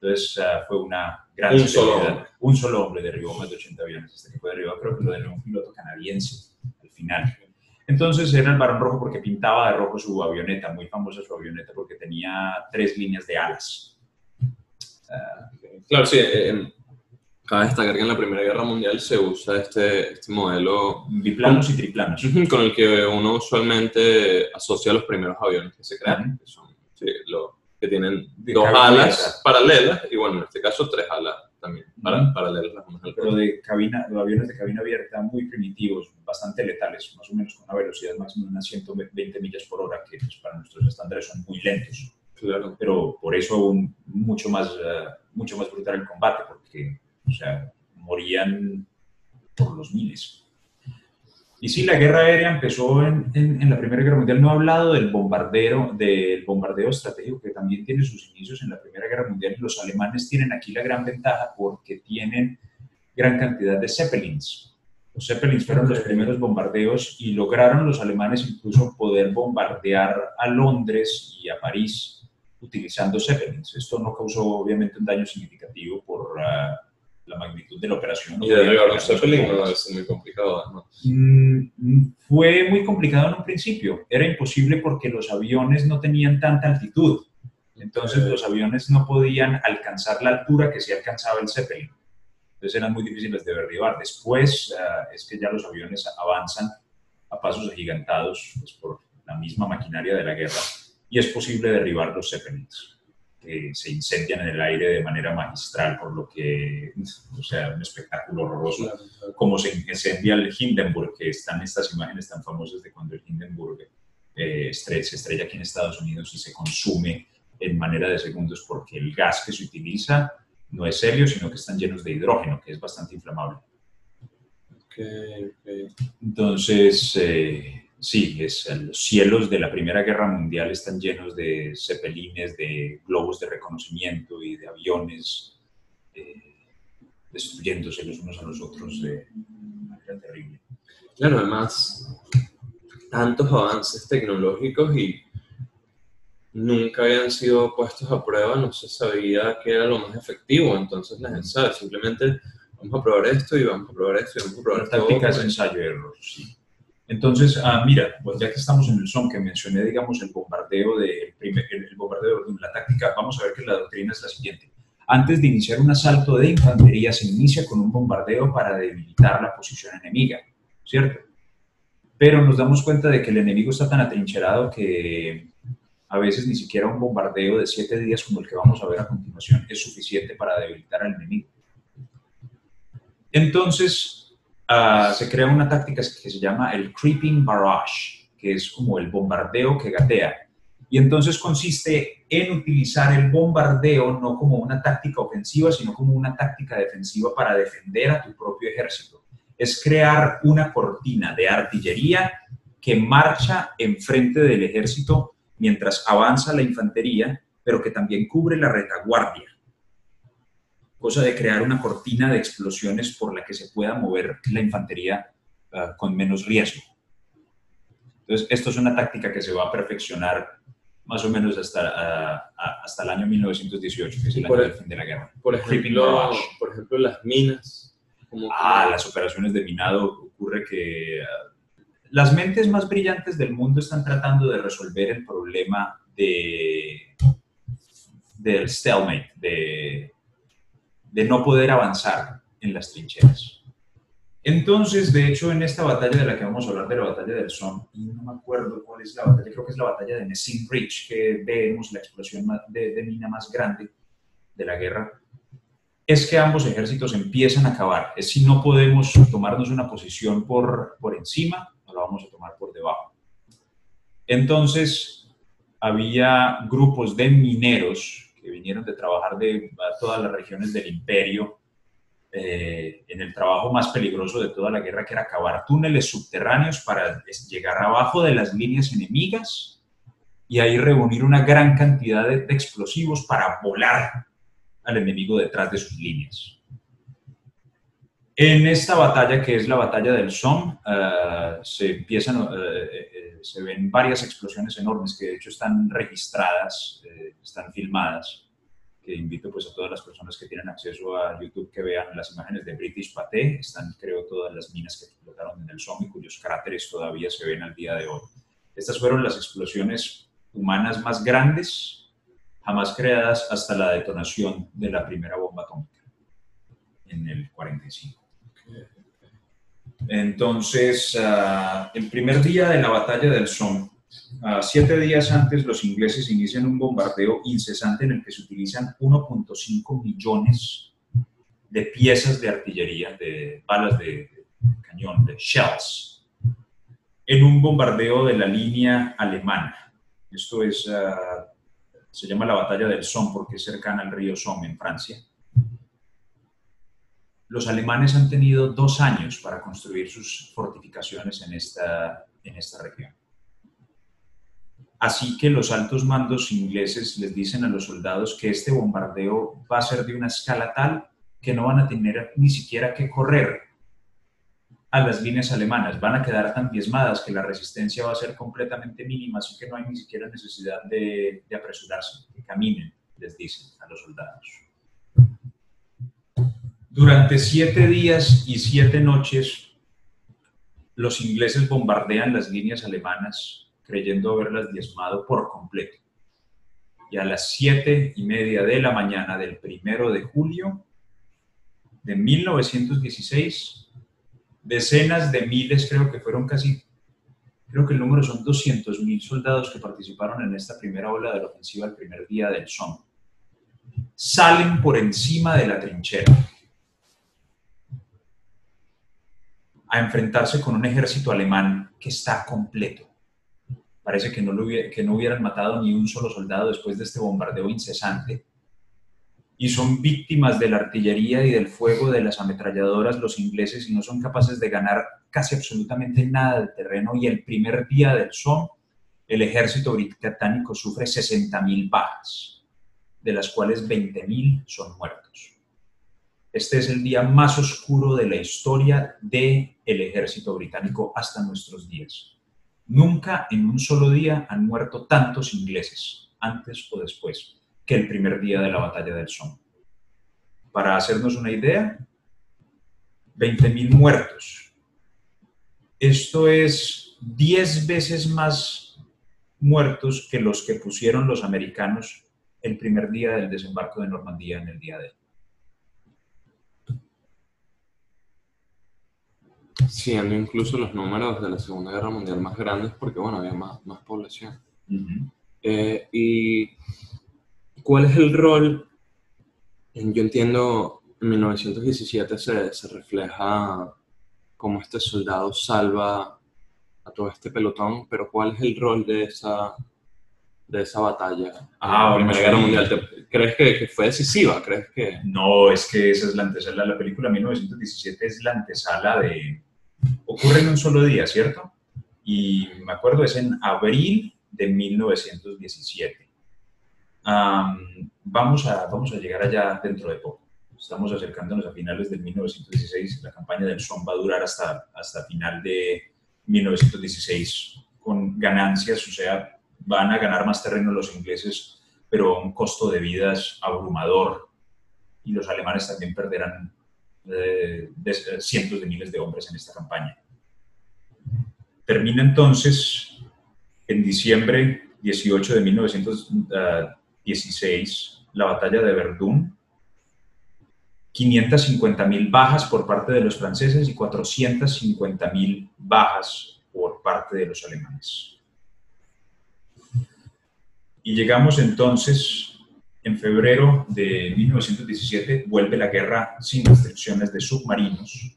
Speaker 3: Entonces ah, fue una gran
Speaker 2: Un solo hombre.
Speaker 3: Un solo hombre derribó más de 80 aviones, hasta que fue derribado, creo que lo derribó un piloto canadiense al final. Entonces era el Barón Rojo porque pintaba de rojo su avioneta, muy famosa su avioneta porque tenía tres líneas de alas. Ah,
Speaker 2: Claro, sí. eh, eh, cabe destacar que en la Primera Guerra Mundial se usa este, este modelo
Speaker 3: biplanos y triplanos.
Speaker 2: con el que uno usualmente asocia los primeros aviones que se crean, que son sí, los que tienen dos alas paralelas y bueno, en este caso tres alas también, para-
Speaker 3: Ujú.
Speaker 2: paralelas las unas a las
Speaker 3: pero de cabina, los aviones de cabina abierta muy primitivos, bastante letales, más o menos con una velocidad máxima de unas 120 millas por hora, que pues, para nuestros estándares son muy lentos.
Speaker 2: Claro.
Speaker 3: Pero por eso aún mucho más, eh, mucho más brutal el combate, porque o sea, morían por los miles. Y sí, la guerra aérea empezó en, en- en la Primera Guerra Mundial. No he hablado del bombardeo, del bombardeo estratégico que también tiene sus inicios en la Primera Guerra Mundial. Los alemanes tienen aquí la gran ventaja porque tienen gran cantidad de Zeppelins. Los Zeppelins fueron los primeros bombardeos y lograron los alemanes incluso poder bombardear a Londres y a París utilizando Zeppelins. Esto no causó obviamente un daño significativo por ah, la magnitud de la operación.
Speaker 2: Y derribar un
Speaker 3: Las
Speaker 2: Zeppelin no ser muy complicado, ¿no?
Speaker 3: Mm, Fue muy complicado en un principio. Era imposible porque los aviones no tenían tanta altitud. Entonces
Speaker 2: Ok.
Speaker 3: los aviones no podían alcanzar la altura que sí alcanzaba el Zeppelin. Entonces eran muy difíciles de derribar. Después ah, es que ya los aviones avanzan a pasos agigantados pues, por la misma maquinaria de la guerra y es posible derribar los Zeppelins que se incendian en el aire de manera magistral, por lo que, o sea, un espectáculo horroroso como se incendia el Hindenburg, que están estas imágenes tan famosas de cuando el Hindenburg eh, se estrella aquí en Estados Unidos y se consume en manera de segundos porque el gas que se utiliza no es helio, sino que están llenos de hidrógeno, que es bastante inflamable.
Speaker 2: Ok, ok.
Speaker 3: Entonces, eh, sí, es, los cielos de la Primera Guerra Mundial están llenos de zeppelines, de globos de reconocimiento y de aviones eh, destruyéndose los unos a los otros. eh. era terrible.
Speaker 2: Claro, además, tantos avances tecnológicos y nunca habían sido puestos a prueba, no se sabía qué era lo más efectivo, entonces la gente sabe, simplemente vamos a probar esto y vamos a probar esto y vamos a probar esto.
Speaker 3: Tácticas de ensayo y error, sí. Entonces, ah, mira, pues ya que estamos en el son, que mencioné, digamos, el bombardeo de, el, el bombardeo de la táctica, vamos a ver que la doctrina es la siguiente. Antes de iniciar un asalto de infantería, se inicia con un bombardeo para debilitar la posición enemiga, ¿cierto? Pero nos damos cuenta de que el enemigo está tan atrincherado que a veces ni siquiera un bombardeo de siete días como el que vamos a ver a continuación es suficiente para debilitar al enemigo. Entonces, Ah, se crea una táctica que se llama el creeping barrage, que es como el bombardeo que gatea. Y entonces consiste en utilizar el bombardeo no como una táctica ofensiva, sino como una táctica defensiva para defender a tu propio ejército. Es crear una cortina de artillería que marcha enfrente del ejército mientras avanza la infantería, pero que también cubre la retaguardia cosa de crear una cortina de explosiones por la que se pueda mover la infantería ah, con menos riesgo. Entonces, esto es una táctica que se va a perfeccionar más o menos hasta, ah, ah, hasta el año 1918, que es el año del fin de la guerra.
Speaker 2: Por ejemplo, por ejemplo las minas.
Speaker 3: ah, las operaciones de minado. Ocurre que las mentes más brillantes del mundo están tratando de resolver el problema de, del stalemate, de de no poder avanzar en las trincheras. Entonces, de hecho, en esta batalla de la que vamos a hablar, de la batalla del Somme, y no me acuerdo cuál es la batalla, creo que es la batalla de Messine Bridge, que vemos la explosión de, de mina más grande de la guerra, es que ambos ejércitos empiezan a acabar. Es si no podemos tomarnos una posición por, por encima, no la vamos a tomar por debajo. Entonces, había grupos de mineros vinieron de trabajar de todas las regiones del imperio, eh, en el trabajo más peligroso de toda la guerra, que era cavar túneles subterráneos para llegar abajo de las líneas enemigas y ahí reunir una gran cantidad de, explosivos para volar al enemigo detrás de sus líneas. En esta batalla, que es la batalla del Somme, eh, se empiezan, eh, se ven varias explosiones enormes que de hecho están registradas, están filmadas que invito pues a todas las personas que tienen acceso a YouTube que vean las imágenes de British Paté. Están, creo, todas las minas que explotaron en el Somme, cuyos cráteres todavía se ven al día de hoy. Estas fueron las explosiones humanas más grandes jamás creadas hasta la detonación de la primera bomba atómica en el 45. Entonces, uh, el primer día de la batalla del Somme, siete días antes, los ingleses inician un bombardeo incesante en el que se utilizan 1.5 millones de piezas de artillería, de balas de, cañón, de shells, en un bombardeo de la línea alemana. Esto es, ah, se llama la batalla del Somme porque es cercana al río Somme en Francia. Los alemanes han tenido dos años para construir sus fortificaciones en esta, en esta región. Así que los altos mandos ingleses les dicen a los soldados que este bombardeo va a ser de una escala tal que no van a tener ni siquiera que correr a las líneas alemanas, van a quedar tan diezmadas que la resistencia va a ser completamente mínima, así que no hay ni siquiera necesidad de, apresurarse, que caminen, les dicen a los soldados. Durante siete días y siete noches, los ingleses bombardean las líneas alemanas creyendo haberlas diezmado por completo. Y a las siete y media de la mañana del primero de julio de 1916, decenas de miles, creo que fueron casi, creo que el número son 200 mil soldados que participaron en esta primera ola de la ofensiva el primer día del Somme, salen por encima de la trinchera a enfrentarse con un ejército alemán que está completo Parece que no, lo que no hubieran matado ni un solo soldado después de este bombardeo incesante. Y son víctimas de la artillería y del fuego de las ametralladoras los ingleses y no son capaces de ganar casi absolutamente nada de terreno. Y el primer día del Somme, el ejército británico sufre 60.000 bajas, de las cuales 20.000 son muertos. Este es el día más oscuro de la historia del el ejército británico hasta nuestros días. Nunca en un solo día han muerto tantos ingleses, antes o después, que el primer día de la batalla del Somme. Para hacernos una idea, 20.000 muertos. Esto es 10 veces más muertos que los que pusieron los americanos el primer día del desembarco de Normandía en el día de hoy.
Speaker 2: Siendo incluso los números de la Segunda Guerra Mundial más grandes porque, bueno, había más, más población. Eh, ¿Y cuál es el rol? Yo entiendo, en 1917 se, se refleja cómo este soldado salva a todo este pelotón, pero ¿cuál es el rol de esa, de esa batalla
Speaker 3: Ah,
Speaker 2: la Primera Guerra. Mundial? ¿Te- ¿Crees que, que fue decisiva? ¿Crees que...?
Speaker 3: No, es que esa es la antesala. La película 1917 es la antesala de... Ocurre en un solo día, ¿cierto? Y me acuerdo, es en abril de 1917. Am, vamos, a, vamos a llegar allá dentro de poco. Estamos acercándonos a finales del 1916. La campaña del Somme va a durar hasta, hasta final de 1916 con ganancias, o sea, van a ganar más terreno los ingleses, pero a un costo de vidas abrumador y los alemanes también perderán eh, de- cientos de miles de hombres en esta campaña. Termina entonces en diciembre 18 de 1916 la batalla de Verdún. 550.000 bajas por parte de los franceses y 450.000 bajas por parte de los alemanes. Y llegamos entonces en febrero de 1917 vuelve la guerra sin restricciones de submarinos.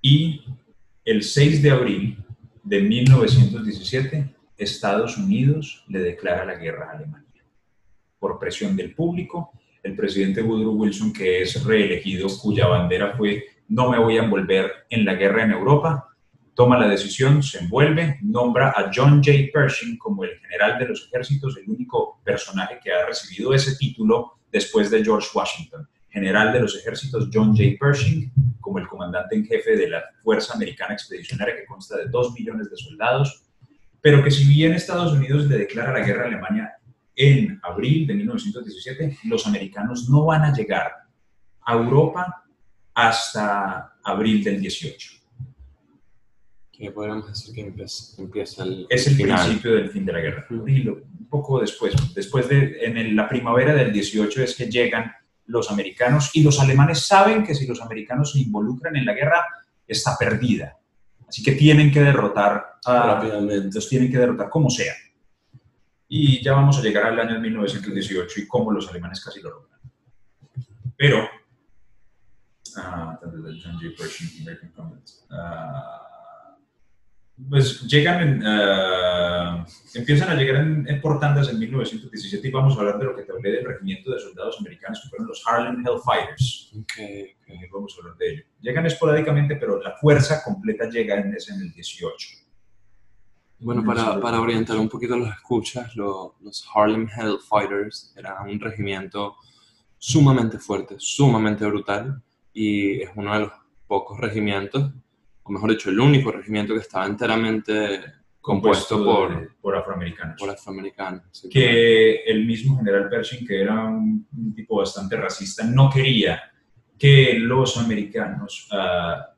Speaker 3: Y el 6 de abril de 1917, Estados Unidos le declara la guerra a Alemania. Por presión del público, el presidente Woodrow Wilson, que es reelegido, cuya bandera fue no me voy a envolver en la guerra en Europa, toma la decisión, se envuelve, nombra a John J. Pershing como el general de los ejércitos, el único personaje que ha recibido ese título después de George Washington. General de los ejércitos John J. Pershing como el comandante en jefe de la Fuerza Americana Expedicionaria que consta de dos millones de soldados, pero que si bien Estados Unidos le declara la guerra a Alemania en abril de 1917, los americanos no van a llegar a Europa hasta abril del 18.
Speaker 2: Que podríamos decir que empieza, empieza el,
Speaker 3: es el
Speaker 2: final?
Speaker 3: principio del fin de la guerra. Y un poco después, después de, en el- la primavera del 18 es que llegan los americanos y los alemanes saben que si los americanos se involucran en la guerra, está perdida. Así que tienen que derrotar a,
Speaker 2: Rápidamente.
Speaker 3: los tienen que derrotar como sea. Y ya vamos a llegar al año 1918 y cómo los alemanes casi lo logran. Pero, ah, John J. Pershing, American Comments. Ah, pues llegan, en, ah, empiezan a llegar en, en por tandas en 1917 y vamos a hablar de lo que te hablé del regimiento de soldados americanos que fueron los Harlem Hellfighters.
Speaker 2: Ok, ok.
Speaker 3: Eh, Vamos a hablar de ello. Llegan esporádicamente, pero la fuerza completa llega en, es en el 18.
Speaker 2: Bueno, para, para orientar un poquito a los escuchas, lo- los Harlem Hellfighters eran un regimiento sumamente fuerte, sumamente brutal, y es uno de los pocos regimientos, o mejor dicho, el único regimiento que estaba enteramente compuesto por,
Speaker 3: de- por afroamericanos.
Speaker 2: por afroamericanos. Así
Speaker 3: que el mismo general Pershing, que era un, un tipo bastante racista, no quería que los americanos, ah,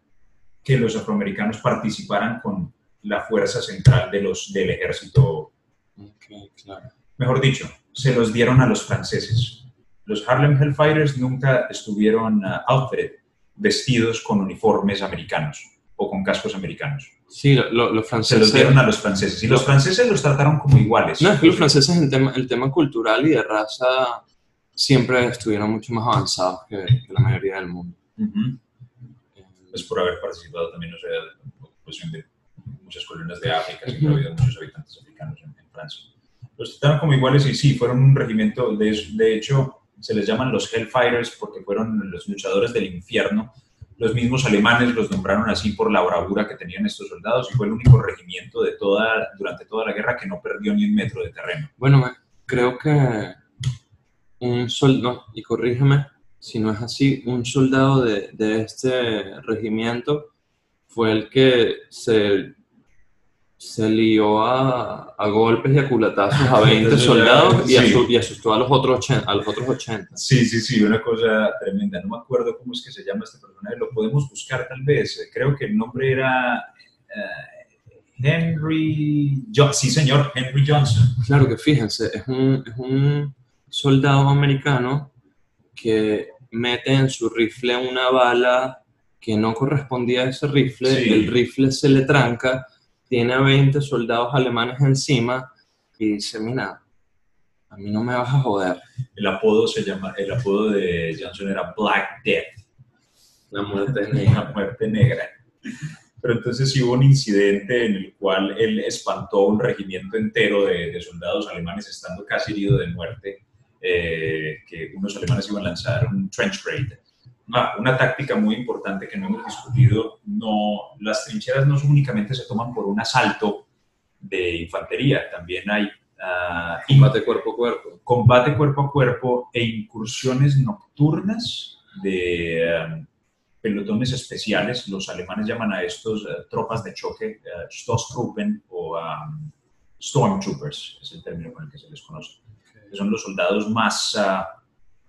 Speaker 3: que los afroamericanos participaran con la fuerza central de los, del ejército.
Speaker 2: Ok, claro.
Speaker 3: Mejor dicho, se los dieron a los franceses. Los Harlem Hellfighters nunca estuvieron ah, outfitted, vestidos con uniformes americanos o con cascos americanos.
Speaker 2: Sí, lo- lo- los
Speaker 3: Se
Speaker 2: franceses...
Speaker 3: los dieron a los franceses y los franceses los trataron como iguales.
Speaker 2: No, es que los franceses en tema, el tema cultural y de raza siempre estuvieron mucho más avanzados que, que la mayoría del mundo.
Speaker 3: Ujú.
Speaker 2: Eh,
Speaker 3: pues por haber participado también, de la ocupación de muchas colonias de África, siempre ha habido muchos habitantes africanos en, en Francia. Los trataron como iguales y sí, fueron un regimiento, de, de hecho, se les llaman los Hellfighters porque fueron los luchadores del infierno. Los mismos alemanes los nombraron así por la bravura que tenían estos soldados y fue el único regimiento de toda, durante toda la guerra que no perdió ni un metro de terreno.
Speaker 2: Bueno, creo que un soldado, y corrígeme si no es así, un soldado de, de este regimiento fue el que se se lió a, a, golpes y a culatazos a 20 soldados y, y, asustó a los, otros 80, a los otros 80.
Speaker 3: Sí, sí, sí, una cosa tremenda. No me acuerdo cómo es que se llama este personaje, lo podemos buscar tal vez. Creo que el nombre era uh, Henry Johnson. Sí, señor, Henry Johnson.
Speaker 2: Claro que fíjense, es un, es un soldado americano que mete en su rifle una bala que no correspondía a ese rifle, sí. el rifle se le tranca tiene a 20 soldados alemanes encima y dice, mira, a mí no me vas a joder.
Speaker 3: El apodo se llama, el apodo de Johnson era Black Death.
Speaker 2: La muerte negra.
Speaker 3: La muerte negra. Pero entonces sí hubo un incidente en el cual él espantó un regimiento entero de, de soldados alemanes estando casi herido de muerte, eh, que unos alemanes iban a lanzar un trench raid Ah, una táctica muy importante que no hemos discutido, no, las trincheras no únicamente se toman por un asalto de infantería, también hay
Speaker 2: uh, combate cuerpo a cuerpo.
Speaker 3: Combate cuerpo a cuerpo e incursiones nocturnas de um, pelotones especiales. Los alemanes llaman a estos uh, tropas de choque, uh, Stoßtruppen o um, Stormtroopers, es el término con el que se les conoce. Que son los soldados más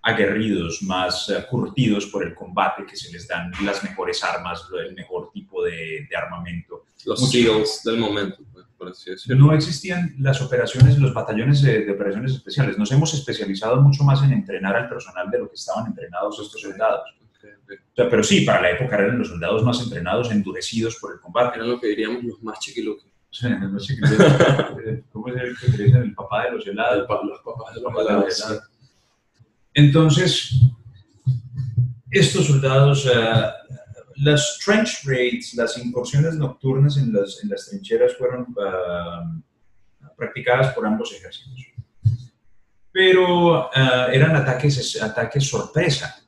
Speaker 3: aguerridos, más uh, curtidos por el combate, que se les dan las mejores armas, el mejor tipo de, de armamento.
Speaker 2: Los SEALs del momento, pues, por así
Speaker 3: decirlo. No existían las operaciones, los batallones de, de, operaciones especiales. Nos hemos especializado mucho más en entrenar al personal de lo que estaban entrenados estos soldados. Okay, okay. O sea, pero sí, para la época eran los soldados más entrenados, endurecidos por el combate.
Speaker 2: Eran lo que diríamos los más.
Speaker 3: Sí, más chiquiluques. ¿Cómo es el que dicen? El papá de los helados.
Speaker 2: El los papás de los helados.
Speaker 3: Entonces, estos soldados, uh, las trench raids, las incursiones nocturnas en las, trincheras fueron uh, practicadas por ambos ejércitos. Pero uh, eran ataques, ataques sorpresa,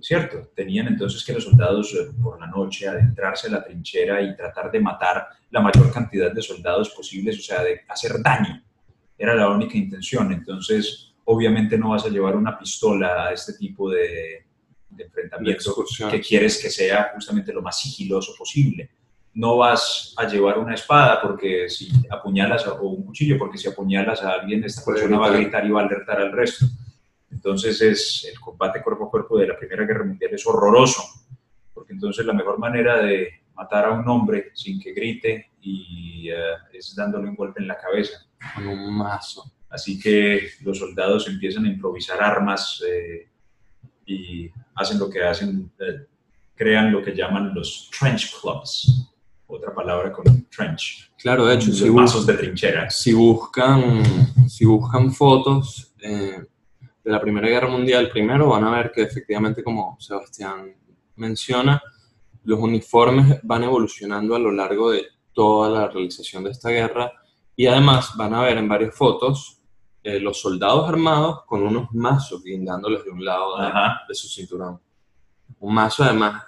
Speaker 3: ¿cierto? Tenían entonces que los soldados por la noche adentrarse a la trinchera y tratar de matar la mayor cantidad de soldados posibles, o sea, de hacer daño. Era la única intención. Entonces, obviamente no vas a llevar una pistola a este tipo de, de enfrentamiento que quieres que sea justamente lo más sigiloso posible. No vas a llevar una espada porque si apuñalas o un cuchillo porque si apuñalas a alguien esta persona va a gritar y va a alertar al resto. Entonces es el combate cuerpo a cuerpo de la Primera Guerra Mundial es horroroso porque entonces la mejor manera de matar a un hombre sin que grite y uh, es dándole un golpe en la cabeza
Speaker 2: con un mazo
Speaker 3: Así que los soldados empiezan a improvisar armas eh, y hacen lo que hacen, eh, crean lo que llaman los trench clubs. Otra palabra con trench.
Speaker 2: Claro, de hecho,
Speaker 3: si, bus de trinchera.
Speaker 2: si buscan, si buscan fotos eh, de la Primera Guerra Mundial, primero van a ver que efectivamente, como Sebastián menciona, los uniformes van evolucionando a lo largo de toda la realización de esta guerra y además van a ver en varias fotos eh, los soldados armados con unos mazos guindándoles de un lado de, de, su cinturón. Un mazo además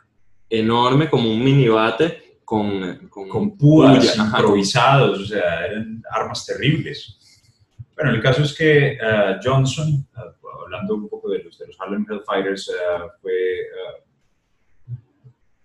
Speaker 2: enorme como un mini bate con,
Speaker 3: con, con púas improvisados, o sea, eran armas terribles. Bueno, el caso es que uh, Johnson, uh, hablando un poco de los, de los Harlem Hellfighters, uh, fue,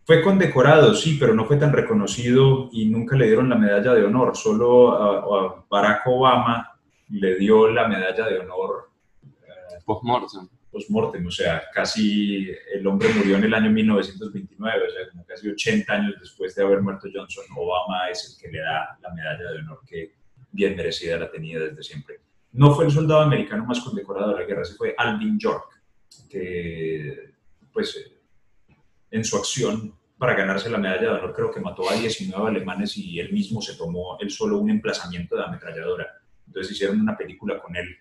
Speaker 3: fue condecorado, sí, pero no fue tan reconocido y nunca le dieron la medalla de honor. Solo Barack Obama le dio la medalla de honor
Speaker 2: eh, post-mortem.
Speaker 3: Post-mortem, o sea, casi el hombre murió en el año 1929, o sea, como casi 80 años después de haber muerto Johnson, Obama es el que le da la medalla de honor que bien merecida la tenía desde siempre. No fue el soldado americano más condecorado de la guerra, ese fue Alvin York, que pues en su acción para ganarse la medalla de honor creo que mató a 19 alemanes y él mismo se tomó él solo un emplazamiento de ametralladora entonces hicieron una película con él,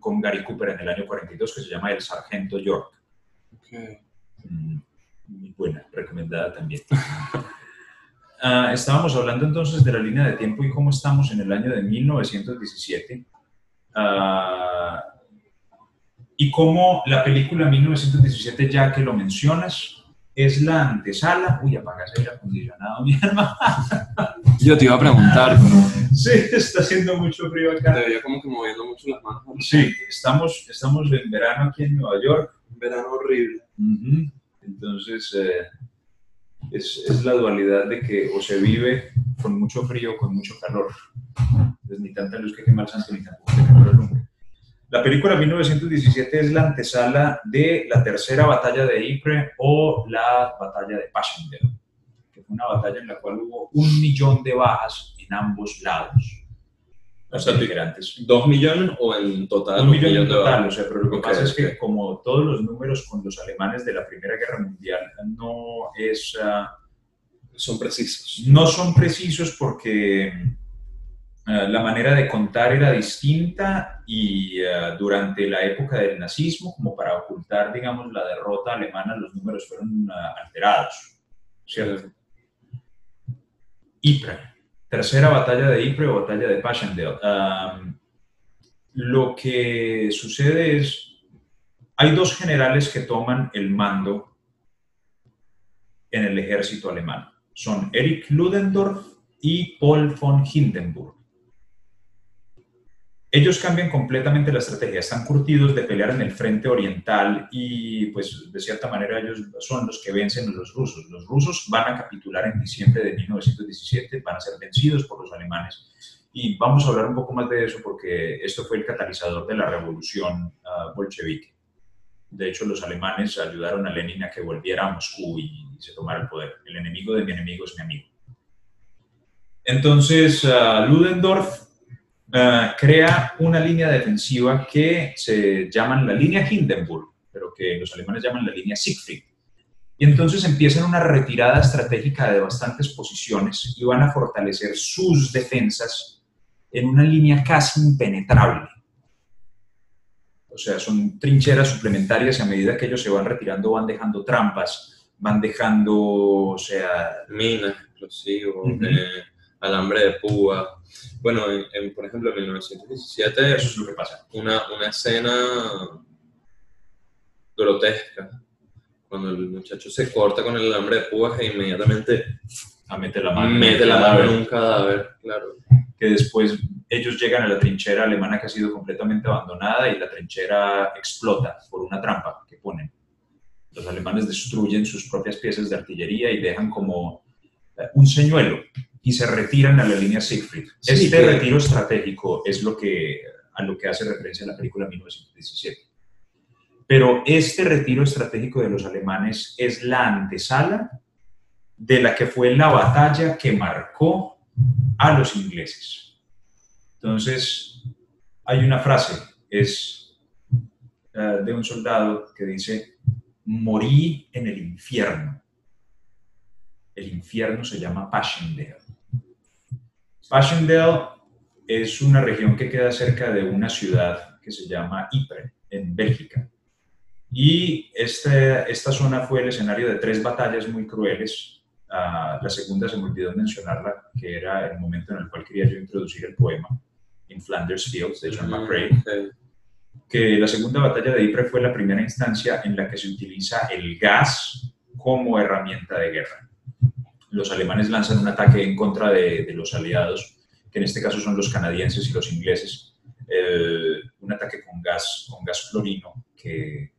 Speaker 3: con Gary Cooper en el año 42 que se llama El Sargento York. Okay. Mm, muy buena, recomendada también. uh, [laughs] estábamos hablando entonces de la línea de tiempo y cómo estamos en el año de 1917. Uh, ah, y cómo la película 1917, ya que lo mencionas, es la antesala. Uy, apagas el acondicionado, mi hermano. [laughs]
Speaker 2: Yo te iba a preguntar,
Speaker 3: Sí, está haciendo mucho frío acá.
Speaker 2: Te veía como que moviendo mucho las manos.
Speaker 3: Sí, estamos, estamos en verano aquí en Nueva York.
Speaker 2: Un verano horrible.
Speaker 3: Ujú. Entonces, eh, es, es la dualidad de que o se vive con mucho frío o con mucho calor. Entonces, ni tanta luz que quema el santo, ni tampoco que el. La película 1917 es la antesala de la tercera batalla de Ypres o la batalla de Passchendaele, que fue una batalla en la cual hubo un millón de bajas en ambos lados.
Speaker 2: O sea. ¿Dos millones o en total?
Speaker 3: Un millón en
Speaker 2: de
Speaker 3: total, o sea, pero lo que
Speaker 2: Ok,
Speaker 3: pasa es que como todos los números con los alemanes de la Primera Guerra Mundial no es... ah,
Speaker 2: Son precisos.
Speaker 3: no son precisos porque eh, la manera de contar era distinta y eh, durante la época del nazismo, como para ocultar, digamos, la derrota alemana, los números fueron ah, alterados. Ypres, tercera batalla de Ypres o batalla de Passchendaele. Lo que sucede es, hay dos generales que toman el mando en el ejército alemán. Son Erich Ludendorff y Paul von Hindenburg. Ellos cambian completamente la estrategia, están curtidos de pelear en el frente oriental y pues de cierta manera ellos son los que vencen a los rusos. Los rusos van a capitular en diciembre de 1917, van a ser vencidos por los alemanes y vamos a hablar un poco más de eso porque esto fue el catalizador de la revolución ah, bolchevique. De hecho, los alemanes ayudaron a Lenin a que volviera a Moscú y se tomara el poder. El enemigo de mi enemigo es mi amigo. Entonces, ah, Ludendorff ah, crea una línea defensiva que se llaman la línea Hindenburg, pero que los alemanes llaman la línea Siegfried. Y entonces empiezan una retirada estratégica de bastantes posiciones y van a fortalecer sus defensas en una línea casi impenetrable. O sea, son trincheras suplementarias y a medida que ellos se van retirando van dejando trampas, van dejando, o sea,
Speaker 2: Minas, explosivos, eh, alambre de púa. Bueno, en, en, por ejemplo, en 1917,
Speaker 3: eso es lo que pasa.
Speaker 2: una, una escena grotesca, cuando el muchacho se corta con el alambre de púas e inmediatamente
Speaker 3: A meter la mano.
Speaker 2: mete la mano en un cadáver, claro.
Speaker 3: que después ellos llegan a la trinchera alemana que ha sido completamente abandonada y la trinchera explota por una trampa que ponen. Los alemanes destruyen sus propias piezas de artillería y dejan como eh, un señuelo y se retiran a la línea Siegfried.
Speaker 2: Sí,
Speaker 3: este
Speaker 2: que-
Speaker 3: retiro estratégico es lo que, a lo que hace referencia la película 1917. Pero este retiro estratégico de los alemanes es la antesala de la que fue la batalla que marcó a los ingleses. Entonces, hay una frase, es eh, de un soldado que dice, morí en el infierno. El infierno se llama Passchendaele. Passchendaele es una región que queda cerca de una ciudad que se llama Ypres, en Bélgica. Y este- esta zona fue el escenario de tres batallas muy crueles. Ah, la segunda se me olvidó mencionarla, que era el momento en el cual quería yo introducir el poema, In Flanders Fields, de John McCrae
Speaker 2: Sí.
Speaker 3: que la segunda batalla de Ypres fue la primera instancia en la que se utiliza el gas como herramienta de guerra. Los alemanes lanzan un ataque en contra de, de los aliados, que en este caso son los canadienses y los ingleses, eh, un ataque con gas, con gas clorino, que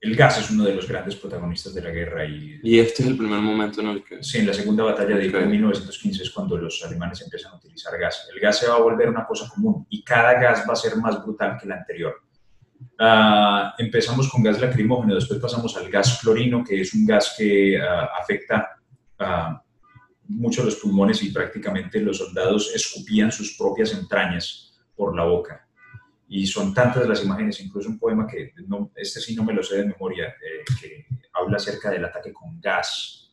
Speaker 3: el gas es uno de los grandes protagonistas de la guerra y
Speaker 2: Y este es el primer momento en el que...
Speaker 3: Sí, en la segunda batalla de Ypres
Speaker 2: Ok.
Speaker 3: en 1915 es cuando los alemanes empiezan a utilizar gas. El gas se va a volver una cosa común y cada gas va a ser más brutal que el anterior. Ah, empezamos con gas lacrimógeno, después pasamos al gas clorino, que es un gas que ah, afecta ah, mucho los pulmones y prácticamente los soldados escupían sus propias entrañas por la boca. Y son tantas las imágenes, incluso un poema que no, este sí no me lo sé de memoria, eh, que habla acerca del ataque con gas.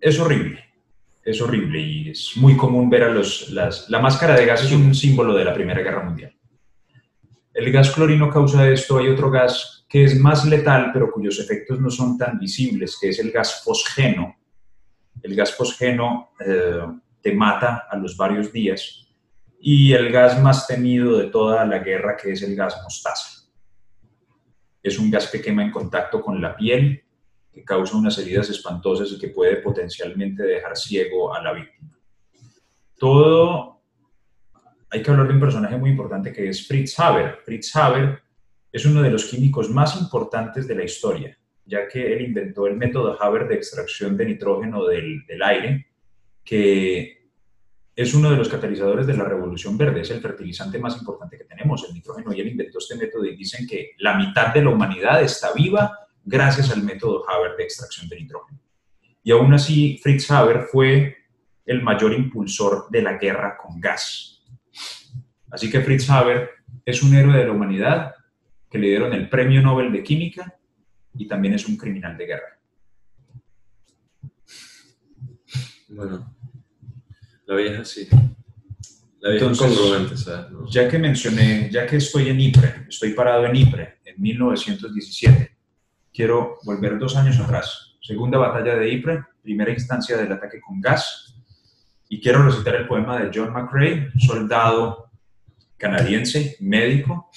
Speaker 3: Es horrible, es horrible y es muy común ver a los... Las, la máscara de gas es un símbolo de la Primera Guerra Mundial. El gas clorino causa esto, hay otro gas que es más letal, pero cuyos efectos no son tan visibles, que es el gas fosgeno. El gas fosgeno eh, te mata a los varios días y el gas más temido de toda la guerra, que es el gas mostaza. Es un gas que quema en contacto con la piel, que causa unas heridas espantosas y que puede potencialmente dejar ciego a la víctima. todo, hay que hablar de un personaje muy importante que es Fritz Haber. Fritz Haber es uno de los químicos más importantes de la historia, ya que él inventó el método Haber de extracción de nitrógeno del, aire, que es uno de los catalizadores de la revolución verde, es el fertilizante más importante que tenemos, el nitrógeno, y él inventó este método y dicen que la mitad de la humanidad está viva gracias al método Haber de extracción de nitrógeno. Y aún así, Fritz Haber fue el mayor impulsor de la guerra con gas. Así que Fritz Haber es un héroe de la humanidad que le dieron el Premio Nobel de Química y también es un criminal de guerra.
Speaker 2: Bueno, la vida es así. La vida es congruente, ¿sabes? No.
Speaker 3: Ya que mencioné, ya que estoy en Ypres, estoy parado en Ypres en 1917, quiero volver dos años atrás. Segunda batalla de Ypres, primera instancia del ataque con gas, y quiero recitar el poema de John McCrae, soldado canadiense, médico,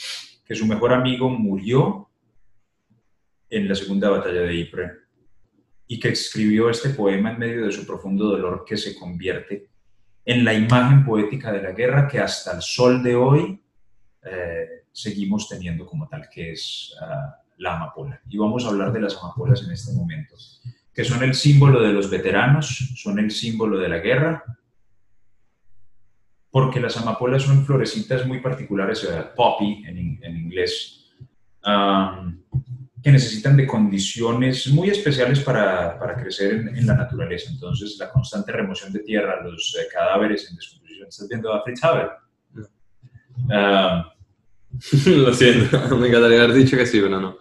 Speaker 3: que su mejor amigo murió en la segunda batalla de Ypres y que escribió este poema en medio de su profundo dolor que se convierte en la imagen poética de la guerra que hasta el sol de hoy eh, seguimos teniendo como tal, que es uh, la amapola. Y vamos a hablar de las amapolas en este momento, que son el símbolo de los veteranos, son el símbolo de la guerra, porque las amapolas son florecitas muy particulares, eh, poppy en, en inglés, um, que necesitan de condiciones muy especiales para, para crecer en, en, la naturaleza. Entonces, la constante remoción de tierra, los eh, cadáveres en descomposición. ¿Estás viendo a Fritz Haber? Uh, [laughs]
Speaker 2: Lo siento, [laughs] me encantaría haber dicho que sí, pero no.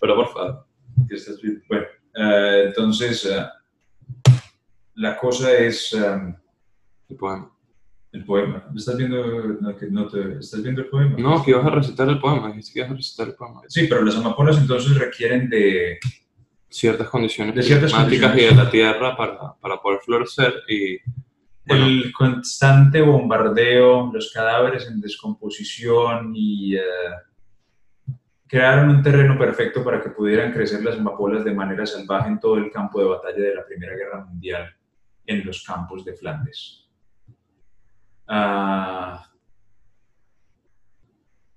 Speaker 2: Pero por favor.
Speaker 3: ¿qué estás viendo? Bueno, uh, entonces, uh, la cosa es... Um,
Speaker 2: El poema.
Speaker 3: El poema. ¿Estás viendo, no, que no te, ¿Estás viendo el poema?
Speaker 2: No, que ibas a recitar el poema, dijiste que ibas a recitar el poema.
Speaker 3: Sí, pero las amapolas entonces requieren de,
Speaker 2: Ciertas condiciones
Speaker 3: De ciertas
Speaker 2: climáticas y de la tierra para, para poder florecer y Bueno.
Speaker 3: el constante bombardeo, los cadáveres en descomposición y eh, crearon un terreno perfecto para que pudieran crecer las amapolas de manera salvaje en todo el campo de batalla de la Primera Guerra Mundial en los campos de Flandes. Ah,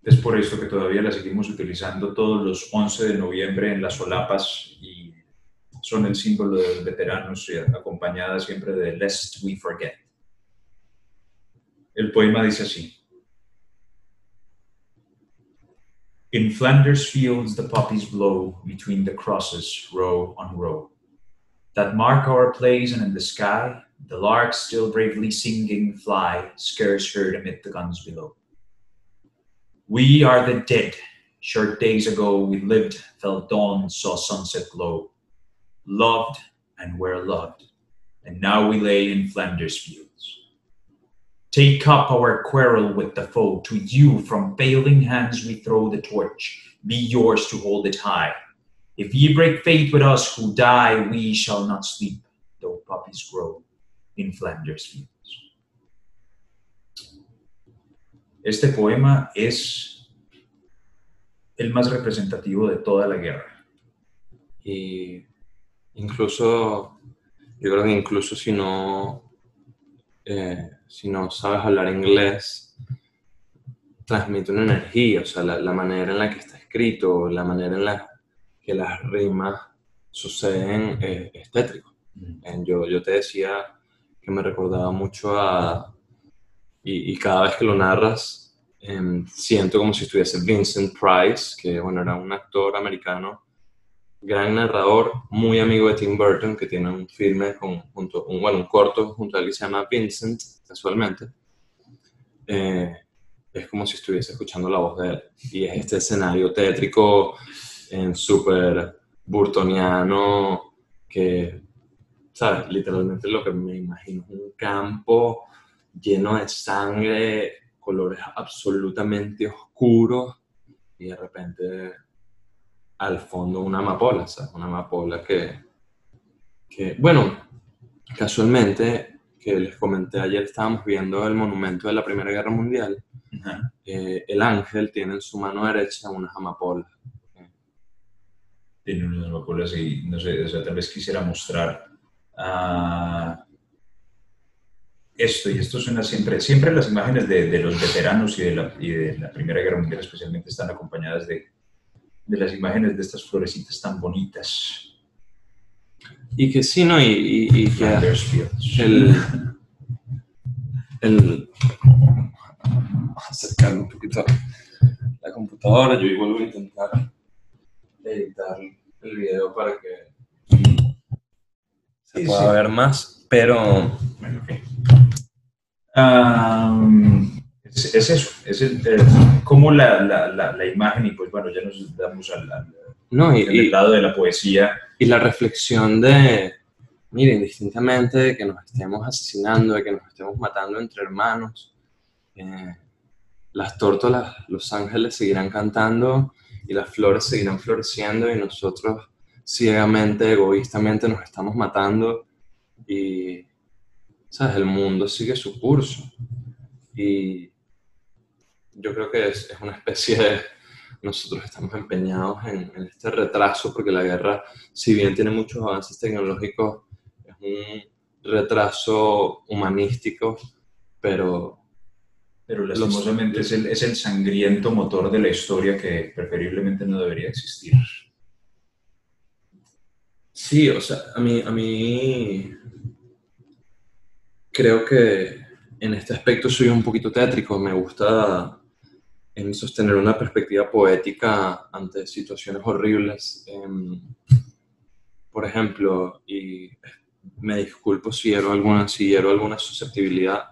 Speaker 3: es por esto que todavía la seguimos utilizando todos los 11 de noviembre en las solapas y son el símbolo de los veteranos y acompañada siempre de Lest We Forget. El poema dice así. In Flanders fields the poppies blow between the crosses row on row that mark our place and in the sky the lark still bravely singing fly scarce heard amid the guns below. We are the dead. Short days ago we lived, felt dawn, saw sunset glow, loved and were loved, and now we lay in Flanders fields. Take up our quarrel with the foe. To you from failing hands we throw the torch. Be yours to hold it high. If ye break faith with us who die, we shall not sleep, though poppies grow in Flanders fields. Este poema es el más representativo de toda la guerra.
Speaker 2: y incluso, yo creo que incluso si no, eh, si no sabes hablar inglés, transmite una energía, o sea, la, la manera en la que está escrito, la manera en la que las rimas suceden eh, es tétrico. Eh, Yo, yo te decía que me recordaba mucho a... Y, cada vez que lo narras, em, siento como si estuviese Vincent Price, que bueno, era un actor americano, gran narrador, muy amigo de Tim Burton, que tiene un filme, con, junto, un, bueno, un corto junto a él que se llama Vincent, casualmente. Eh, es como si estuviese escuchando la voz de él. Y es este escenario tétrico, en súper burtoniano, que, ¿sabes? Literalmente lo que me imagino es un campo lleno de sangre, colores absolutamente oscuros, y de repente al fondo una amapola, ¿sabes? Una amapola que, que, bueno, casualmente, que les comenté ayer, estábamos viendo el monumento de la Primera Guerra Mundial,
Speaker 3: Ajá.
Speaker 2: eh, el ángel tiene en su mano derecha unas amapolas.
Speaker 3: Tiene unas amapolas y no sé, o sea, tal vez quisiera mostrar. Ah, esto, y esto suena siempre, siempre las imágenes de, de los veteranos y de, la, y de, la, Primera Guerra Mundial especialmente están acompañadas de, de, las imágenes de estas florecitas tan bonitas.
Speaker 2: Y que sí, ¿no? Y, y, y que el, el... acercar un poquito la computadora, yo igual voy a intentar editar el video para que se pueda ver más, pero...
Speaker 3: Bueno, es, eso, es el, como la, la, la, imagen, y pues bueno, ya nos damos al, al
Speaker 2: no, y,
Speaker 3: lado de la poesía.
Speaker 2: Y la reflexión de, miren, distintamente de que nos estemos asesinando, de que nos estemos matando entre hermanos, eh, las tórtolas, los ángeles seguirán cantando y las flores seguirán floreciendo y nosotros ciegamente, egoístamente nos estamos matando y, ¿sabes? El mundo sigue su curso. Y yo creo que es, una especie de... Nosotros estamos empeñados en, en, este retraso porque la guerra, si bien tiene muchos avances tecnológicos, es un retraso humanístico, pero
Speaker 3: pero lastimosamente es, el, es el sangriento motor de la historia que preferiblemente no debería existir.
Speaker 2: Sí, o sea, a mí, a mí creo que en este aspecto soy un poquito tétrico. Me gusta en sostener una perspectiva poética ante situaciones horribles. Em, por ejemplo, y me disculpo si hiero alguna, si hiero alguna susceptibilidad.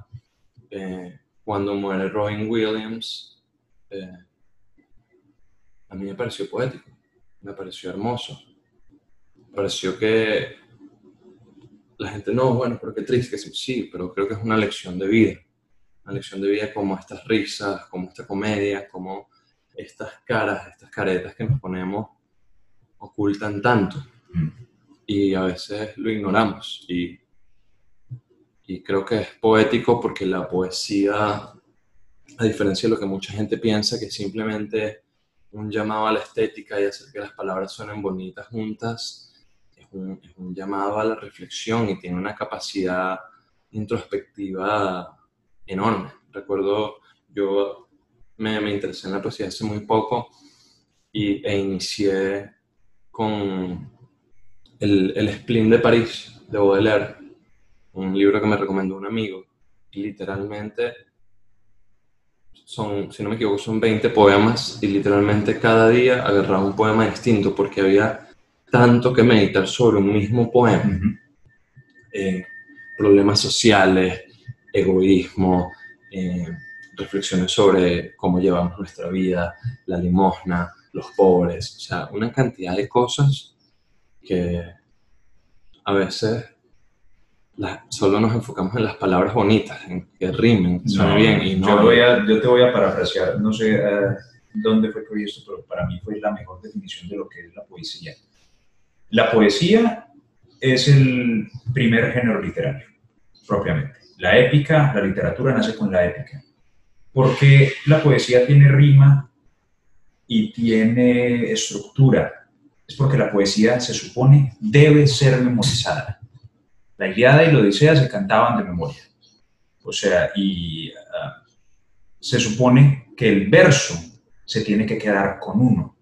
Speaker 2: Eh, cuando muere Robin Williams, eh, a mí me pareció poético, me pareció hermoso. Pareció que la gente, no, bueno, pero qué triste, que sí, pero creo que es una lección de vida. Una lección de vida como estas risas, como esta comedia, como estas caras, estas caretas que nos ponemos ocultan tanto. Mm. Y a veces lo ignoramos. Y y creo que es poético porque la poesía, a diferencia de lo que mucha gente piensa, que es simplemente un llamado a la estética y hacer que las palabras suenen bonitas juntas, un, es un llamado a la reflexión y tiene una capacidad introspectiva enorme. Recuerdo, yo me, me interesé en la poesía hace muy poco y, e inicié con el, el Spleen de París de Baudelaire un libro que me recomendó un amigo. Y literalmente son, si no me equivoco, son 20 poemas y literalmente cada día agarraba un poema distinto porque había tanto que meditar sobre un mismo poema. Eh, problemas sociales, egoísmo, eh, reflexiones sobre cómo llevamos nuestra vida, la limosna, los pobres, o sea, una cantidad de cosas que a veces solo nos enfocamos en las palabras bonitas, en que rimen, que suenen bien. Y
Speaker 3: no yo, yo, te voy a parafrasear, no sé eh, dónde fue que vi esto, pero para mí fue la mejor definición de lo que es la poesía. La poesía es el primer género literario, propiamente. La épica, la literatura nace con la épica. Porque la poesía tiene rima y tiene estructura. Es porque la poesía se supone debe ser memorizada la Iliada y la Odisea se cantaban de memoria. O sea, y ah, se supone que el verso se tiene que quedar con uno.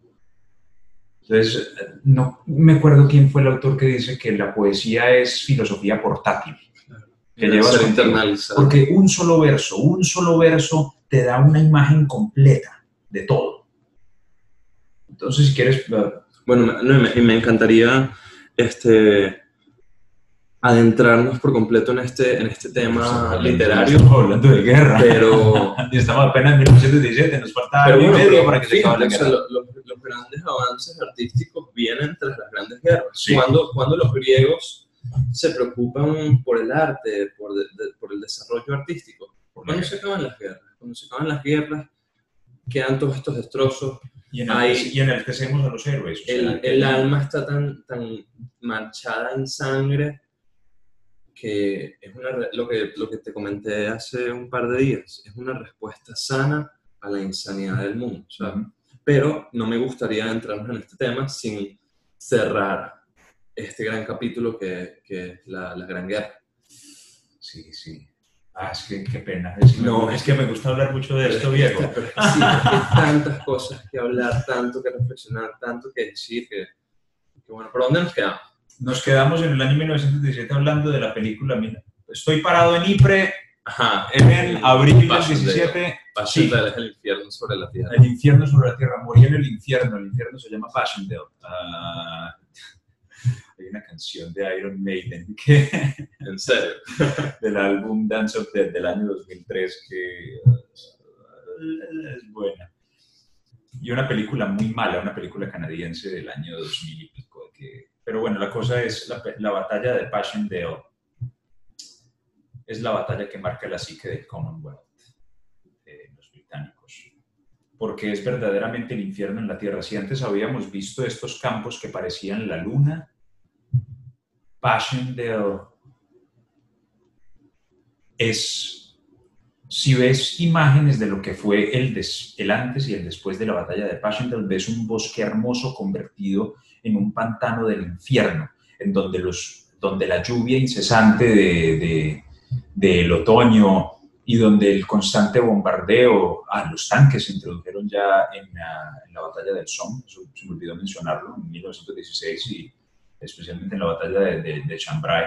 Speaker 3: Entonces, no me acuerdo quién fue el autor que dice que la poesía es filosofía portátil. Que llevas porque un solo verso, un solo verso te da una imagen completa de todo. Entonces, si quieres...
Speaker 2: Bueno, me, me encantaría este, adentrarnos por completo en este, en este tema literario.
Speaker 3: Estamos hablando de guerra.
Speaker 2: Pero... [laughs]
Speaker 3: estamos apenas en 1917, nos falta pero bueno, medio para que se acabe la guerra.
Speaker 2: los, los, grandes avances artísticos vienen tras las grandes guerras. Cuando, cuando los griegos se preocupan por el arte, por, por el desarrollo artístico, cuando se acaban las guerras. Cuando se acaban las guerras, quedan todos estos destrozos.
Speaker 3: Y, y enaltecemos a los héroes.
Speaker 2: el, el alma está tan, tan manchada en sangre que es una, lo, que, lo que te comenté hace un par de días, es una respuesta sana a la insanidad del mundo. Pero no me gustaría entrarnos en este tema sin cerrar este gran capítulo que, que es la, la, Gran Guerra.
Speaker 3: Sí, sí. Ah, es que qué pena. Es,
Speaker 2: No.
Speaker 3: es que me gusta hablar mucho de esto, viejo.
Speaker 2: Pero es que [laughs] sí, hay [laughs] tantas cosas que hablar, tanto que reflexionar, tanto que decir, que, que bueno, ¿por dónde nos quedamos?
Speaker 3: Nos quedamos en el año 1917 hablando de la película. Mira, estoy parado en Ypres
Speaker 2: Ajá,
Speaker 3: en abril del
Speaker 2: Passion Day.
Speaker 3: 17.
Speaker 2: Passion
Speaker 3: Sí.
Speaker 2: El infierno sobre la tierra.
Speaker 3: El infierno sobre la tierra. Morí en el infierno. El infierno se llama Passchendaele. Ah, hay una canción de Iron Maiden que [laughs]
Speaker 2: En serio. [laughs]
Speaker 3: del álbum Dance of Death del año 2003 que eh, es buena. Y una película muy mala, una película canadiense del año 2000 y pico. que- pero bueno, la cosa es la, batalla de Passchendaele es la batalla que marca la psique del Commonwealth de los británicos. Porque es verdaderamente el infierno en la tierra. Si antes habíamos visto estos campos que parecían la luna, Passchendaele es, si ves imágenes de lo que fue el, el antes y el después de la batalla de Passchendaele, ves un bosque hermoso convertido en un pantano del infierno, en donde, los, donde la lluvia incesante de, de- del otoño y donde el constante bombardeo a los tanques se introdujeron ya en la, en la batalla del Somme, se me olvidó mencionarlo, en 1916 y especialmente en la batalla de, de, de Chambray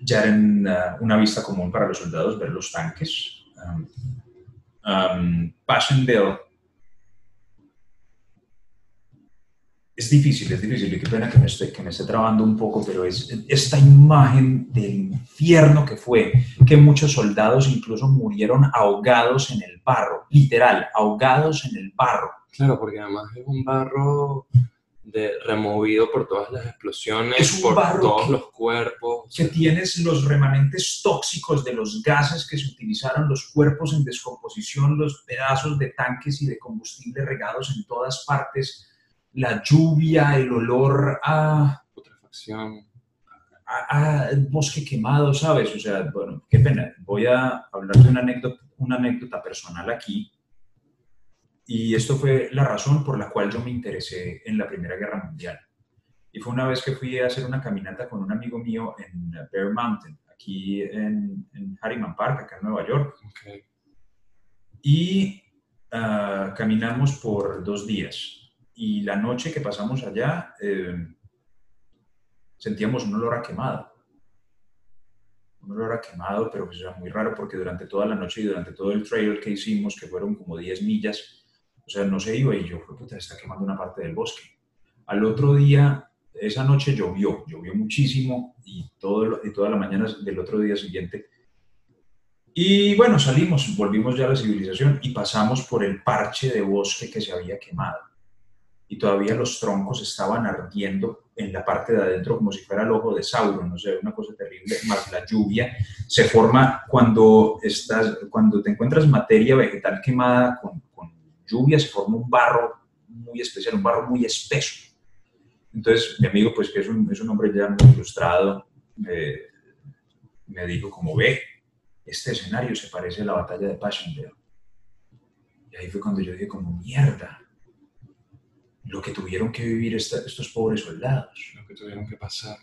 Speaker 3: ya era una, una vista común para los soldados ver los tanques. Um, um, Passchendaele es difícil, es difícil, y qué pena que me, esté, que me esté trabando un poco, pero es esta imagen del infierno que fue, que muchos soldados incluso murieron ahogados en el barro, literal, ahogados en el barro.
Speaker 2: Claro, porque además es un barro de, removido por todas las explosiones,
Speaker 3: Es un
Speaker 2: por
Speaker 3: barro
Speaker 2: todos
Speaker 3: que-
Speaker 2: los cuerpos.
Speaker 3: que tienes los remanentes tóxicos de los gases que se utilizaron, los cuerpos en descomposición, los pedazos de tanques y de combustible regados en todas partes, la lluvia, el olor a,
Speaker 2: putrefacción.
Speaker 3: a- a bosque quemado, ¿sabes? O sea, bueno, qué pena. Voy a hablar de una anécdota, una anécdota personal aquí. Y esto fue la razón por la cual yo me interesé en la Primera Guerra Mundial. Y fue una vez que fui a hacer una caminata con un amigo mío en Bear Mountain, aquí en, en Harriman Park, acá en Nueva York. Y ah, caminamos por dos días. Y la noche que pasamos allá, eh, sentíamos un olor a quemado. Un olor a quemado, pero pues era muy raro porque durante toda la noche y durante todo el trail que hicimos, que fueron como 10 millas, o sea, no se iba y yo, puta, está quemando una parte del bosque. Al otro día, esa noche llovió, llovió muchísimo y, todo, y toda la mañana del otro día siguiente y bueno, salimos, volvimos ya a la civilización y pasamos por el parche de bosque que se había quemado. Y todavía los troncos estaban ardiendo en la parte de adentro como si fuera el ojo de Sauron, no sé, una cosa terrible, más la lluvia se forma cuando, estás, cuando te encuentras materia vegetal quemada con, con lluvia, se forma un barro muy especial, un barro muy espeso. Entonces, mi amigo, pues que es un, es un hombre ya muy ilustrado, eh, me dijo como ve, este escenario se parece a la batalla de Passchendaele. Y ahí fue cuando yo dije como, mierda, lo que tuvieron que vivir esta- estos pobres soldados.
Speaker 2: Lo que tuvieron que pasar.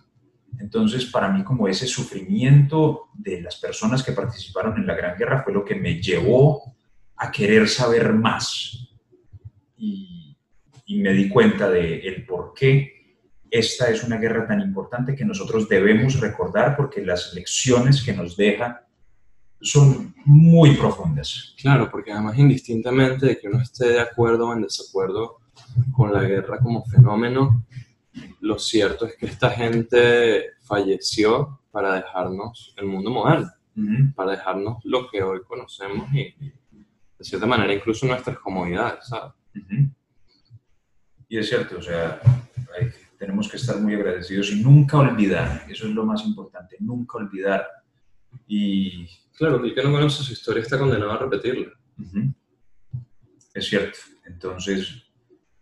Speaker 3: Entonces, para mí, como ese sufrimiento de las personas que participaron en la Gran Guerra fue lo que me llevó a querer saber más. Y, y me di cuenta de el por qué esta es una guerra tan importante que nosotros debemos recordar porque las lecciones que nos deja son muy profundas.
Speaker 2: Claro, porque además indistintamente de que uno esté de acuerdo o en desacuerdo con la guerra como fenómeno, lo cierto es que esta gente falleció para dejarnos el mundo moderno,
Speaker 3: Ujú.
Speaker 2: para dejarnos lo que hoy conocemos y, de cierta manera, incluso nuestras comodidades, ¿sabes?
Speaker 3: Ujú. Y es cierto, o sea, hay tenemos que estar muy agradecidos y nunca olvidar, eso es lo más importante, nunca olvidar. Y
Speaker 2: Claro, el que no conoce su historia está condenado a repetirla.
Speaker 3: ujú, es cierto, entonces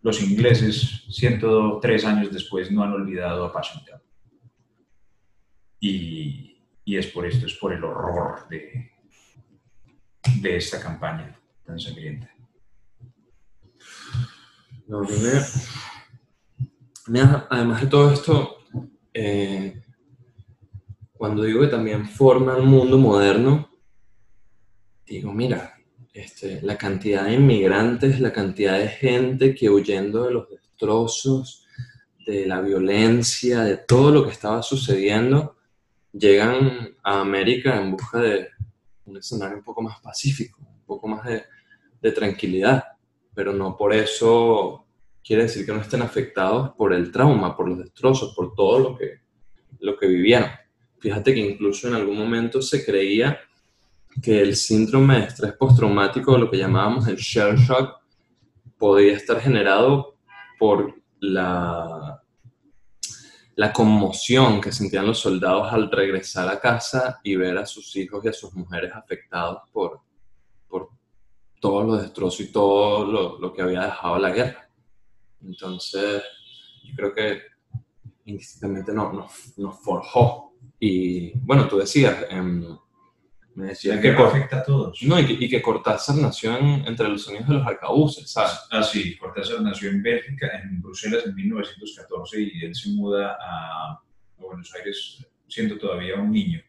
Speaker 3: los ingleses, 103 años después, no han olvidado a Passchendaele. Y, y es por esto, es por el horror de, de esta campaña tan sangrienta.
Speaker 2: Además de todo esto, eh, cuando digo que también forma el mundo moderno, digo, mira, este, la cantidad de inmigrantes, la cantidad de gente que huyendo de los destrozos, de la violencia, de todo lo que estaba sucediendo, llegan a América en busca de un escenario un poco más pacífico, un poco más de, de tranquilidad, pero no por eso quiere decir que no estén afectados por el trauma, por los destrozos, por todo lo que, lo que vivieron. Fíjate que incluso en algún momento se creía que el síndrome de estrés postraumático, lo que llamábamos el shell shock, podía estar generado por la, la conmoción que sentían los soldados al regresar a casa y ver a sus hijos y a sus mujeres afectados por, por todos los destrozos y todo lo, lo que había dejado la guerra. Entonces, yo creo que indistintamente nos, nos forjó. Y bueno, tú decías, em, me decías
Speaker 3: que
Speaker 2: que,
Speaker 3: afecta a todos.
Speaker 2: no, y, que, y que Cortázar nació en- entre los sonidos de los arcabuces, ¿sabes?
Speaker 3: Ah, sí, Cortázar nació en Bélgica, en Bruselas en 1914 y él se muda a, a Buenos Aires siendo todavía un niño.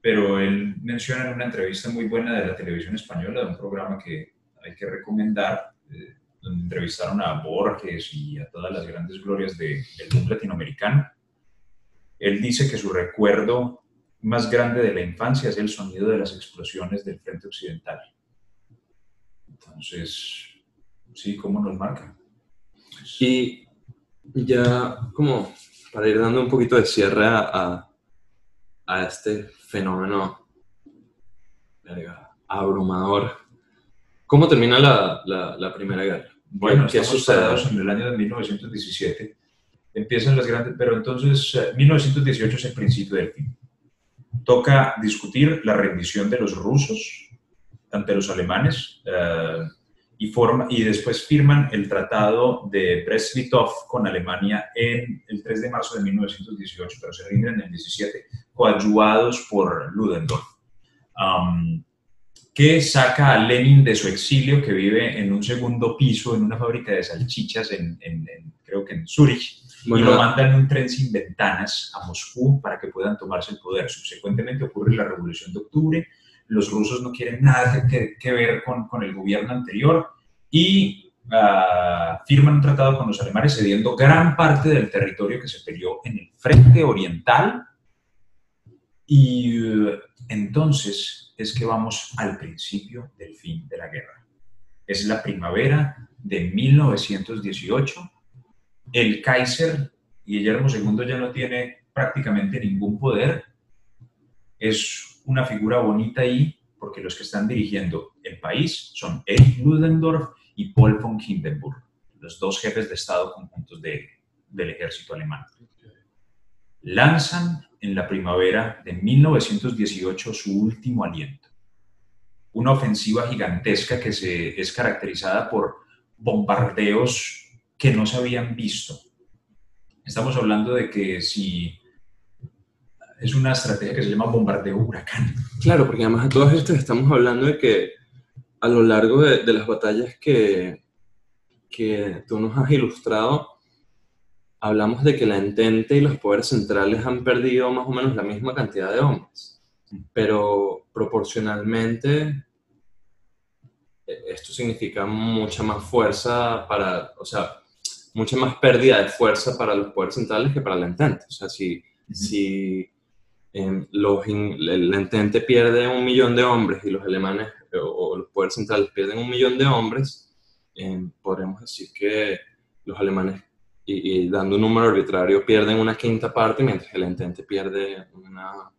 Speaker 3: Pero él menciona en una entrevista muy buena de la televisión española, de un programa que hay que recomendar, eh, donde entrevistaron a Borges y a todas las grandes glorias de- del mundo latinoamericano. Él dice que su recuerdo más grande de la infancia es el sonido de las explosiones del frente occidental. Entonces, sí, ¿cómo nos marca?
Speaker 2: Y ya como para ir dando un poquito de cierre a, a- este fenómeno abrumador, ¿cómo termina la, la- la Primera Guerra?
Speaker 3: Bueno,
Speaker 2: ¿Qué sucede?
Speaker 3: en el año de 1917. Empiezan las grandes, pero entonces eh, 1918 es el principio del fin. Toca discutir la rendición de los rusos ante los alemanes eh, y, forma, y después firman el tratado de Brest-Litov con Alemania en el 3 de marzo de 1918, pero se rinden en el 17, coadyuvados por Ludendorff. Am, que saca a Lenin de su exilio, que vive en un segundo piso en una fábrica de salchichas, en, en- en- creo que en Zúrich, y lo
Speaker 2: Bueno,
Speaker 3: manda en un tren sin ventanas a Moscú para que puedan tomarse el poder. Subsecuentemente ocurre la Revolución de Octubre, los rusos no quieren nada que, que ver con, con el gobierno anterior y ah, firman un tratado con los alemanes cediendo gran parte del territorio que se peleó en el frente oriental y eh, entonces es que vamos al principio del fin de la guerra. Es la primavera de 1918. El Kaiser Guillermo II ya no tiene prácticamente ningún poder. Es una figura bonita ahí porque los que están dirigiendo el país son Erich Ludendorff y Paul von Hindenburg, los dos jefes de Estado conjuntos de- del ejército alemán lanzan en la primavera de 1918 su último aliento. Una ofensiva gigantesca que se, es caracterizada por bombardeos que no se habían visto. Estamos hablando de que si es una estrategia que se llama bombardeo huracán.
Speaker 2: claro, porque además de todas estas estamos hablando de que a lo largo de, de las batallas que, que tú nos has ilustrado, hablamos de que la Entente y los poderes centrales han perdido más o menos la misma cantidad de hombres, pero proporcionalmente eh, esto significa mucha más fuerza para, o sea, mucha más pérdida de fuerza para los poderes centrales que para la Entente. O sea, si, si los in- el Entente pierde un millón de hombres y los alemanes eh, o, o los poderes centrales pierden un millón de hombres, podremos decir que los alemanes, y, y dando un número arbitrario, pierden una quinta parte, mientras que el Entente pierde una,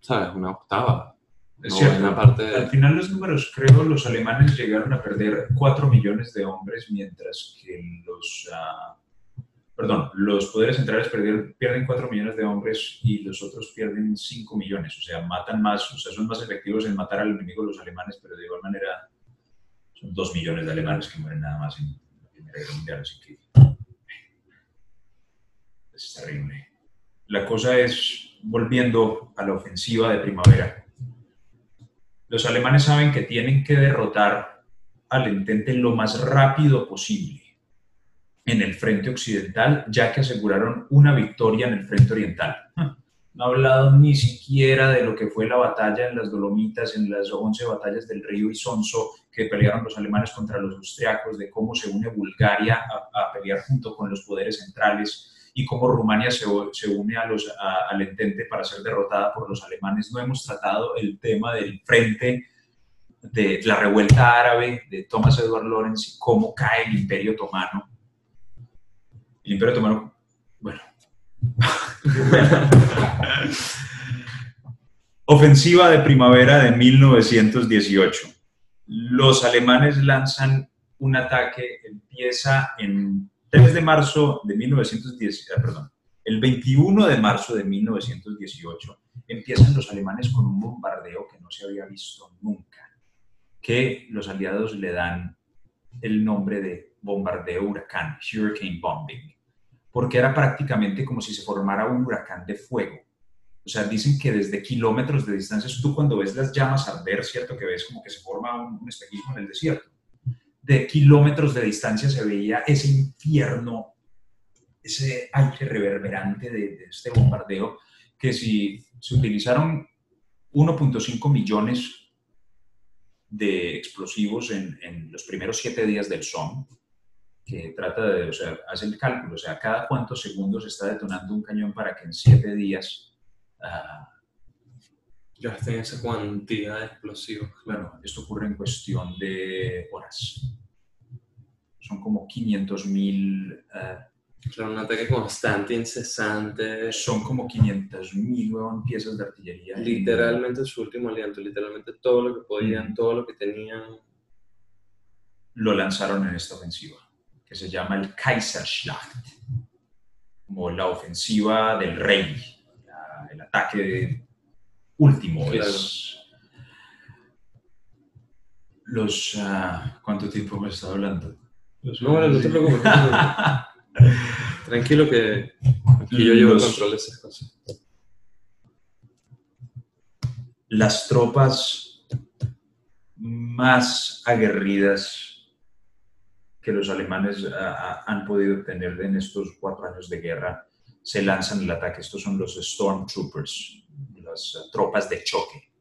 Speaker 2: ¿sabes? Una octava.
Speaker 3: Es
Speaker 2: novena
Speaker 3: cierto.
Speaker 2: parte de-
Speaker 3: Al final los números, creo, los alemanes llegaron a perder 4 millones de hombres, mientras que los, ah, perdón, los poderes centrales perdieron- pierden 4 millones de hombres y los otros pierden 5 millones. O sea, matan más, o sea, son más efectivos en matar al enemigo los alemanes, pero de igual manera son 2 millones de alemanes que mueren nada más en la Primera Guerra Mundial, así que es terrible. La cosa es, volviendo a la ofensiva de primavera, los alemanes saben que tienen que derrotar al entente lo más rápido posible en el frente occidental, ya que aseguraron una victoria en el frente oriental. no ha hablado ni siquiera de lo que fue la batalla en las Dolomitas, en las 11 batallas del río Isonzo que pelearon los alemanes contra los austriacos, de cómo se une Bulgaria a, pelear junto con los poderes centrales y cómo Rumania se, une al entente para ser derrotada por los alemanes. No hemos tratado el tema del frente de la revuelta árabe de Thomas Edward Lawrence y cómo cae el imperio otomano. El imperio otomano, bueno, [laughs] Ofensiva de primavera de 1918. Los alemanes lanzan un ataque, empieza en 3 de marzo de 1910, ah, el 21 de marzo de 1918 empiezan los alemanes con un bombardeo que no se había visto nunca, que los aliados le dan el nombre de bombardeo huracán, hurricane bombing porque era prácticamente como si se formara un huracán de fuego. O sea, dicen que desde kilómetros de distancia, tú cuando ves las llamas arder, ¿cierto? Que ves como que se forma un, espejismo en el desierto. De kilómetros de distancia se veía ese infierno, ese aire reverberante de, este bombardeo, que si se utilizaron 1.5 millones de explosivos en, en, los primeros siete días del SOM, que trata de, o sea, hace el cálculo, o sea, cada cuántos segundos está detonando un cañón para que en siete días... Uh,
Speaker 2: ya estén esa cantidad de explosivos.
Speaker 3: Claro, esto ocurre en cuestión de horas. Son como 500 mil...
Speaker 2: Ah, claro, un ataque constante, incesante.
Speaker 3: Son como 500 mil piezas de artillería.
Speaker 2: Literalmente su último aliento, literalmente todo lo que podían, todo lo que tenían.
Speaker 3: Lo lanzaron en esta ofensiva que se llama el Kaiserschlacht, como la ofensiva del rey, el ataque último. Es los, uh, ¿Cuánto tiempo me está hablando?
Speaker 2: No te preocupes. [laughs] Tranquilo que yo llevo el control de esas cosas.
Speaker 3: Las tropas más aguerridas que los alemanes ah, han podido obtener en estos cuatro años de guerra se lanzan el ataque. Estos son los Stormtroopers, las ah, tropas de choque,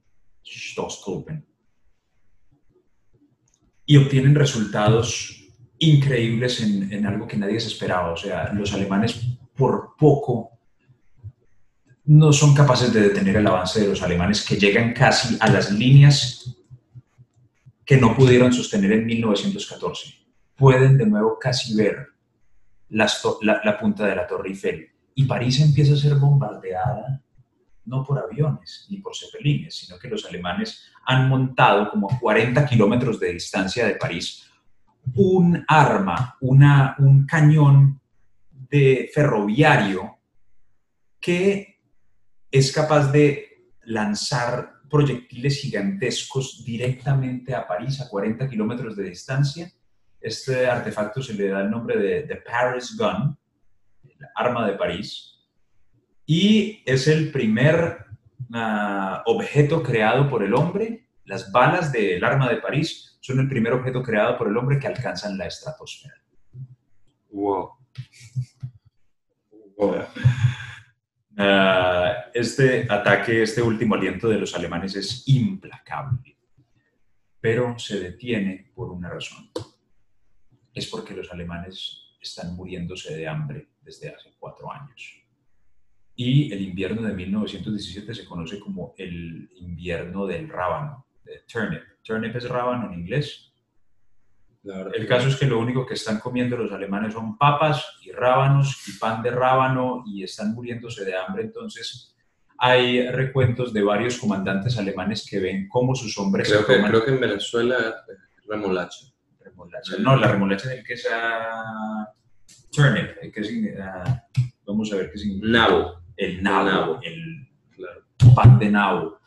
Speaker 3: Stoßtruppen. Y obtienen resultados increíbles en, algo que nadie se esperaba. O sea, los alemanes por poco no son capaces de detener el avance de los alemanes que llegan casi a las líneas que no pudieron sostener en 1914 pueden de nuevo casi ver la, punta de la Torre Eiffel. Y París empieza a ser bombardeada no por aviones ni por cepelines, sino que los alemanes han montado como a 40 kilómetros de distancia de París un arma, una, un cañón de ferroviario que es capaz de lanzar proyectiles gigantescos directamente a París a 40 kilómetros de distancia este artefacto se le da el nombre de, The Paris Gun, la arma de París, y es el primer ah, objeto creado por el hombre. Las balas del arma de París son el primer objeto creado por el hombre que alcanzan la estratosfera.
Speaker 2: Wow.
Speaker 3: Ah, este ataque, este último aliento de los alemanes es implacable, pero se detiene por una razón es porque los alemanes están muriéndose de hambre desde hace cuatro años. Y el invierno de 1917 se conoce como el invierno del rábano, turnip. Turnip es rábano en inglés. El caso es que lo único que están comiendo los alemanes son papas y rábanos y pan de rábano y están muriéndose de hambre. Entonces hay recuentos de varios comandantes alemanes que ven cómo sus hombres...
Speaker 2: Creo, que, creo que en Venezuela remolacha
Speaker 3: no, la remolacha es el que es turnip, el que es, vamos a ver qué significa.
Speaker 2: Nabo.
Speaker 3: El nabo, el, pan de nabo.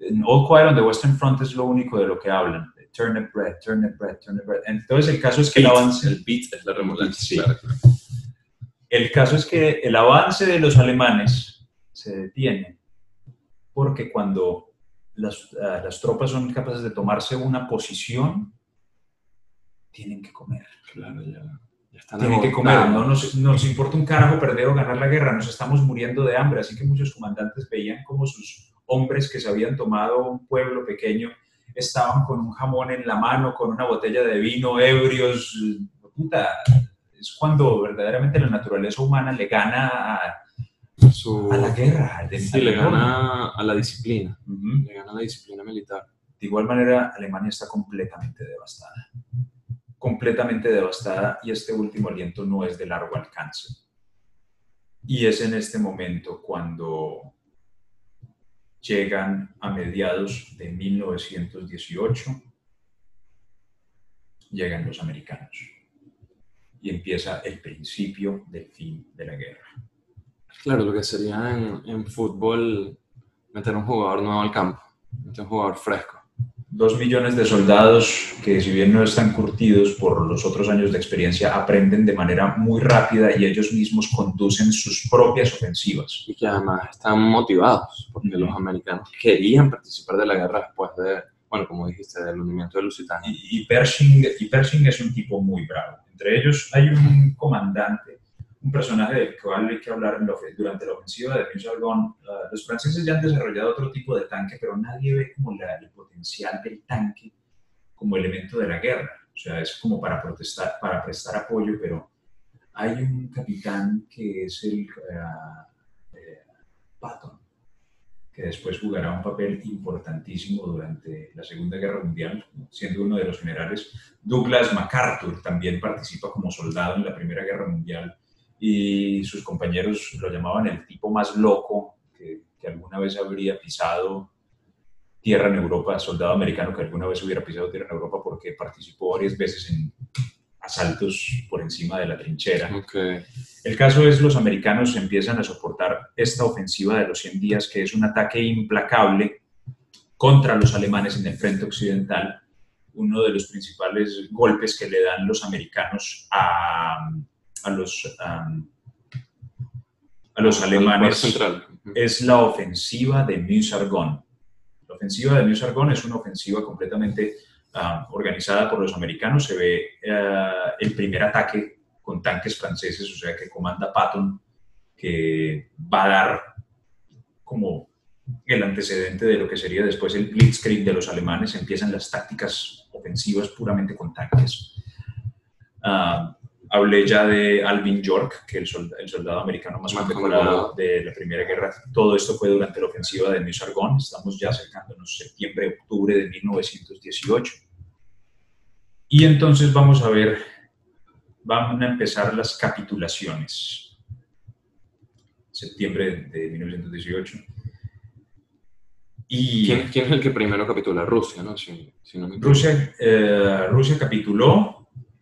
Speaker 3: En All Quiet on the Western Front es lo único de lo que hablan. Turnip bread, turnip bread, turnip bread. Entonces el caso es que el avance...
Speaker 2: El beat es la remolacha, sí.
Speaker 3: El caso es que el avance de los alemanes se detiene porque cuando las, ah, las tropas son capaces de tomarse una posición, tienen que comer.
Speaker 2: Claro, ya. están
Speaker 3: tienen que comer. No nos, nos importa un carajo perder o ganar la guerra, nos estamos muriendo de hambre. Así que muchos comandantes veían como sus hombres que se habían tomado un pueblo pequeño estaban con un jamón en la mano, con una botella de vino, ebrios. Puta, es cuando verdaderamente la naturaleza humana le gana a,
Speaker 2: Su-
Speaker 3: a la guerra. al-
Speaker 2: Sí, le gana a la disciplina, le gana a la disciplina militar.
Speaker 3: De igual manera, Alemania está completamente devastada. Completamente devastada y este último aliento no es de largo alcance. Y es en este momento cuando llegan a mediados de 1918, llegan los americanos y empieza el principio del fin de la guerra.
Speaker 2: Claro, lo que sería en, en fútbol meter un jugador nuevo al campo, meter un jugador fresco.
Speaker 3: Dos millones de soldados que si bien no están curtidos por los otros años de experiencia, aprenden de manera muy rápida y ellos mismos conducen sus propias ofensivas.
Speaker 2: y que además están motivados, porque los americanos querían participar de la guerra después de, bueno, como dijiste, del hundimiento de Lusitania.
Speaker 3: Y, y, Pershing, y Pershing es un tipo muy bravo. Entre ellos hay un comandante, un personaje del cual hay que hablar en durante la ofensiva de Meuse-Argonne. Ah, los franceses ya han desarrollado otro tipo de tanque, pero nadie ve como la- el potencial del tanque como elemento de la guerra. O sea, es como para protestar, para prestar apoyo, pero hay un capitán que es el ah, eh, Patton, que después jugará un papel importantísimo durante la Segunda Guerra Mundial, siendo uno de los generales. Douglas MacArthur también participa como soldado en la Primera Guerra Mundial y sus compañeros lo llamaban el tipo más loco que, que alguna vez habría pisado tierra en Europa, soldado americano que alguna vez hubiera pisado tierra en Europa porque participó varias veces en asaltos por encima de la trinchera.
Speaker 2: Ok.
Speaker 3: El caso es los americanos empiezan a soportar esta ofensiva de los 100 días, que es un ataque implacable contra los alemanes en el frente occidental. Uno de los principales golpes que le dan los americanos a, a los, um, a los alemanes
Speaker 2: central.
Speaker 3: es la ofensiva de Meuse-Argonne. La ofensiva de Meuse-Argonne es una ofensiva completamente organizada por los americanos. Se ve ah, el primer ataque con tanques franceses, o sea, que comanda Patton, que va a dar como el antecedente de lo que sería después el Blitzkrieg de los alemanes. Empiezan las tácticas ofensivas puramente con tanques. Ah, hablé ya de Alvin York, que el, sold- el soldado americano más condecorado de la Primera Guerra. Todo esto fue durante la ofensiva de Meuse-Argonne. Estamos ya acercándonos septiembre, octubre de 1918. Y entonces vamos a ver, van a empezar las capitulaciones. Septiembre de 1918. Y
Speaker 2: ¿Quién, quién es el que primero capitula? Rusia, ¿no? Si, si no me.
Speaker 3: Rusia, eh, Rusia capituló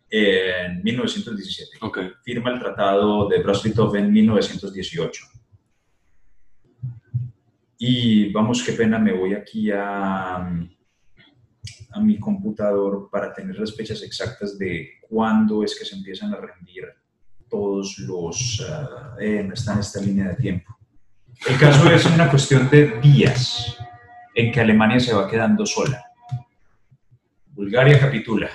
Speaker 3: en 1917
Speaker 2: Ok.
Speaker 3: firma el Tratado de Brest-Litov en 1918. Y vamos, qué pena, me voy aquí a, a mi computador para tener las fechas exactas de cuándo es que se empiezan a rendir todos los... ah, eh, no está en esta línea de tiempo. El caso es una cuestión de días en que Alemania se va quedando sola. Bulgaria capitula.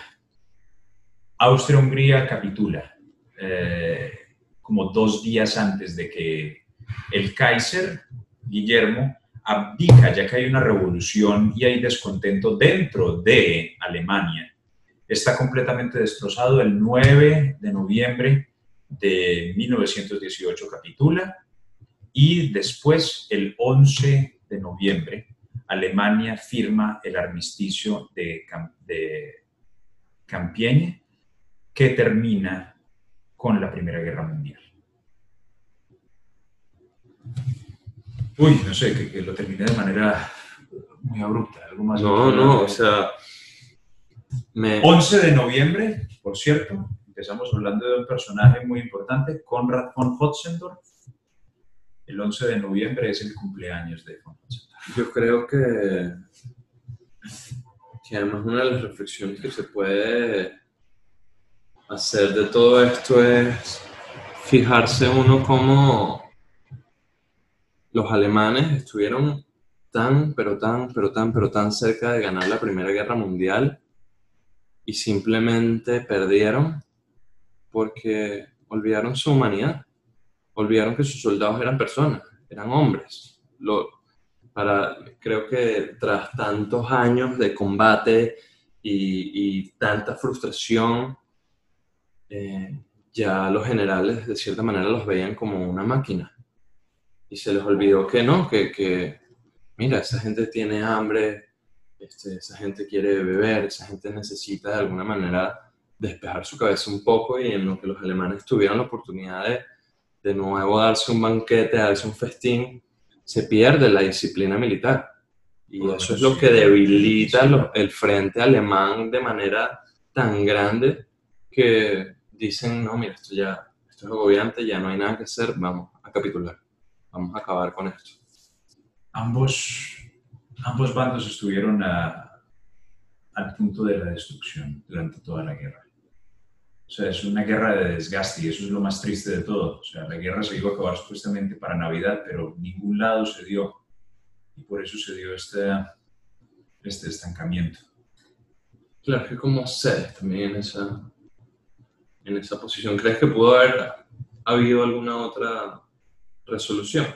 Speaker 3: Austria-Hungría capitula eh, como dos días antes de que el Kaiser, Guillermo, abdica, ya que hay una revolución y hay descontento dentro de Alemania. Está completamente destrozado el 9 de noviembre de 1918 capitula y después el 11 de noviembre Alemania firma el armisticio de, Cam- de Compiègne que termina con la Primera Guerra Mundial. Uy, no sé, que, que lo terminé de manera muy abrupta, algo más.
Speaker 2: No, no, o sea. Me,
Speaker 3: 11 de noviembre, por cierto, empezamos hablando de un personaje muy importante, Konrad von Hotzendorf. El 11 de noviembre es el cumpleaños de von Hotzendorf.
Speaker 2: Yo creo que, que además una de las reflexiones que se puede hacer de todo esto es fijarse uno cómo los alemanes estuvieron tan, pero tan, pero tan, pero tan cerca de ganar la Primera Guerra Mundial y simplemente perdieron porque olvidaron su humanidad, olvidaron que sus soldados eran personas, eran hombres. Lo, para, creo que tras tantos años de combate y, tanta frustración, eh, ya los generales de cierta manera los veían como una máquina. Y se les olvidó que no, que, que mira, esa gente tiene hambre, este, esa gente quiere beber, esa gente necesita de alguna manera despejar su cabeza un poco y en lo que los alemanes tuvieron la oportunidad de de nuevo darse un banquete, darse un festín, se pierde la disciplina militar. Y eso es lo que debilita el frente alemán de manera tan grande que dicen, no, mira, esto ya, esto es agobiante, ya no hay nada que hacer, vamos a capitular, vamos a acabar con esto.
Speaker 3: Ambos, ambos bandos estuvieron al punto de la destrucción durante toda la guerra. O sea, es una guerra de desgaste y eso es lo más triste de todo. O sea, la guerra se iba a acabar supuestamente para Navidad, pero ningún lado se dio. Y por eso se dio este, este estancamiento.
Speaker 2: Claro, que como sé también en esa, en esa posición. ¿Crees que pudo haber habido alguna otra resolución?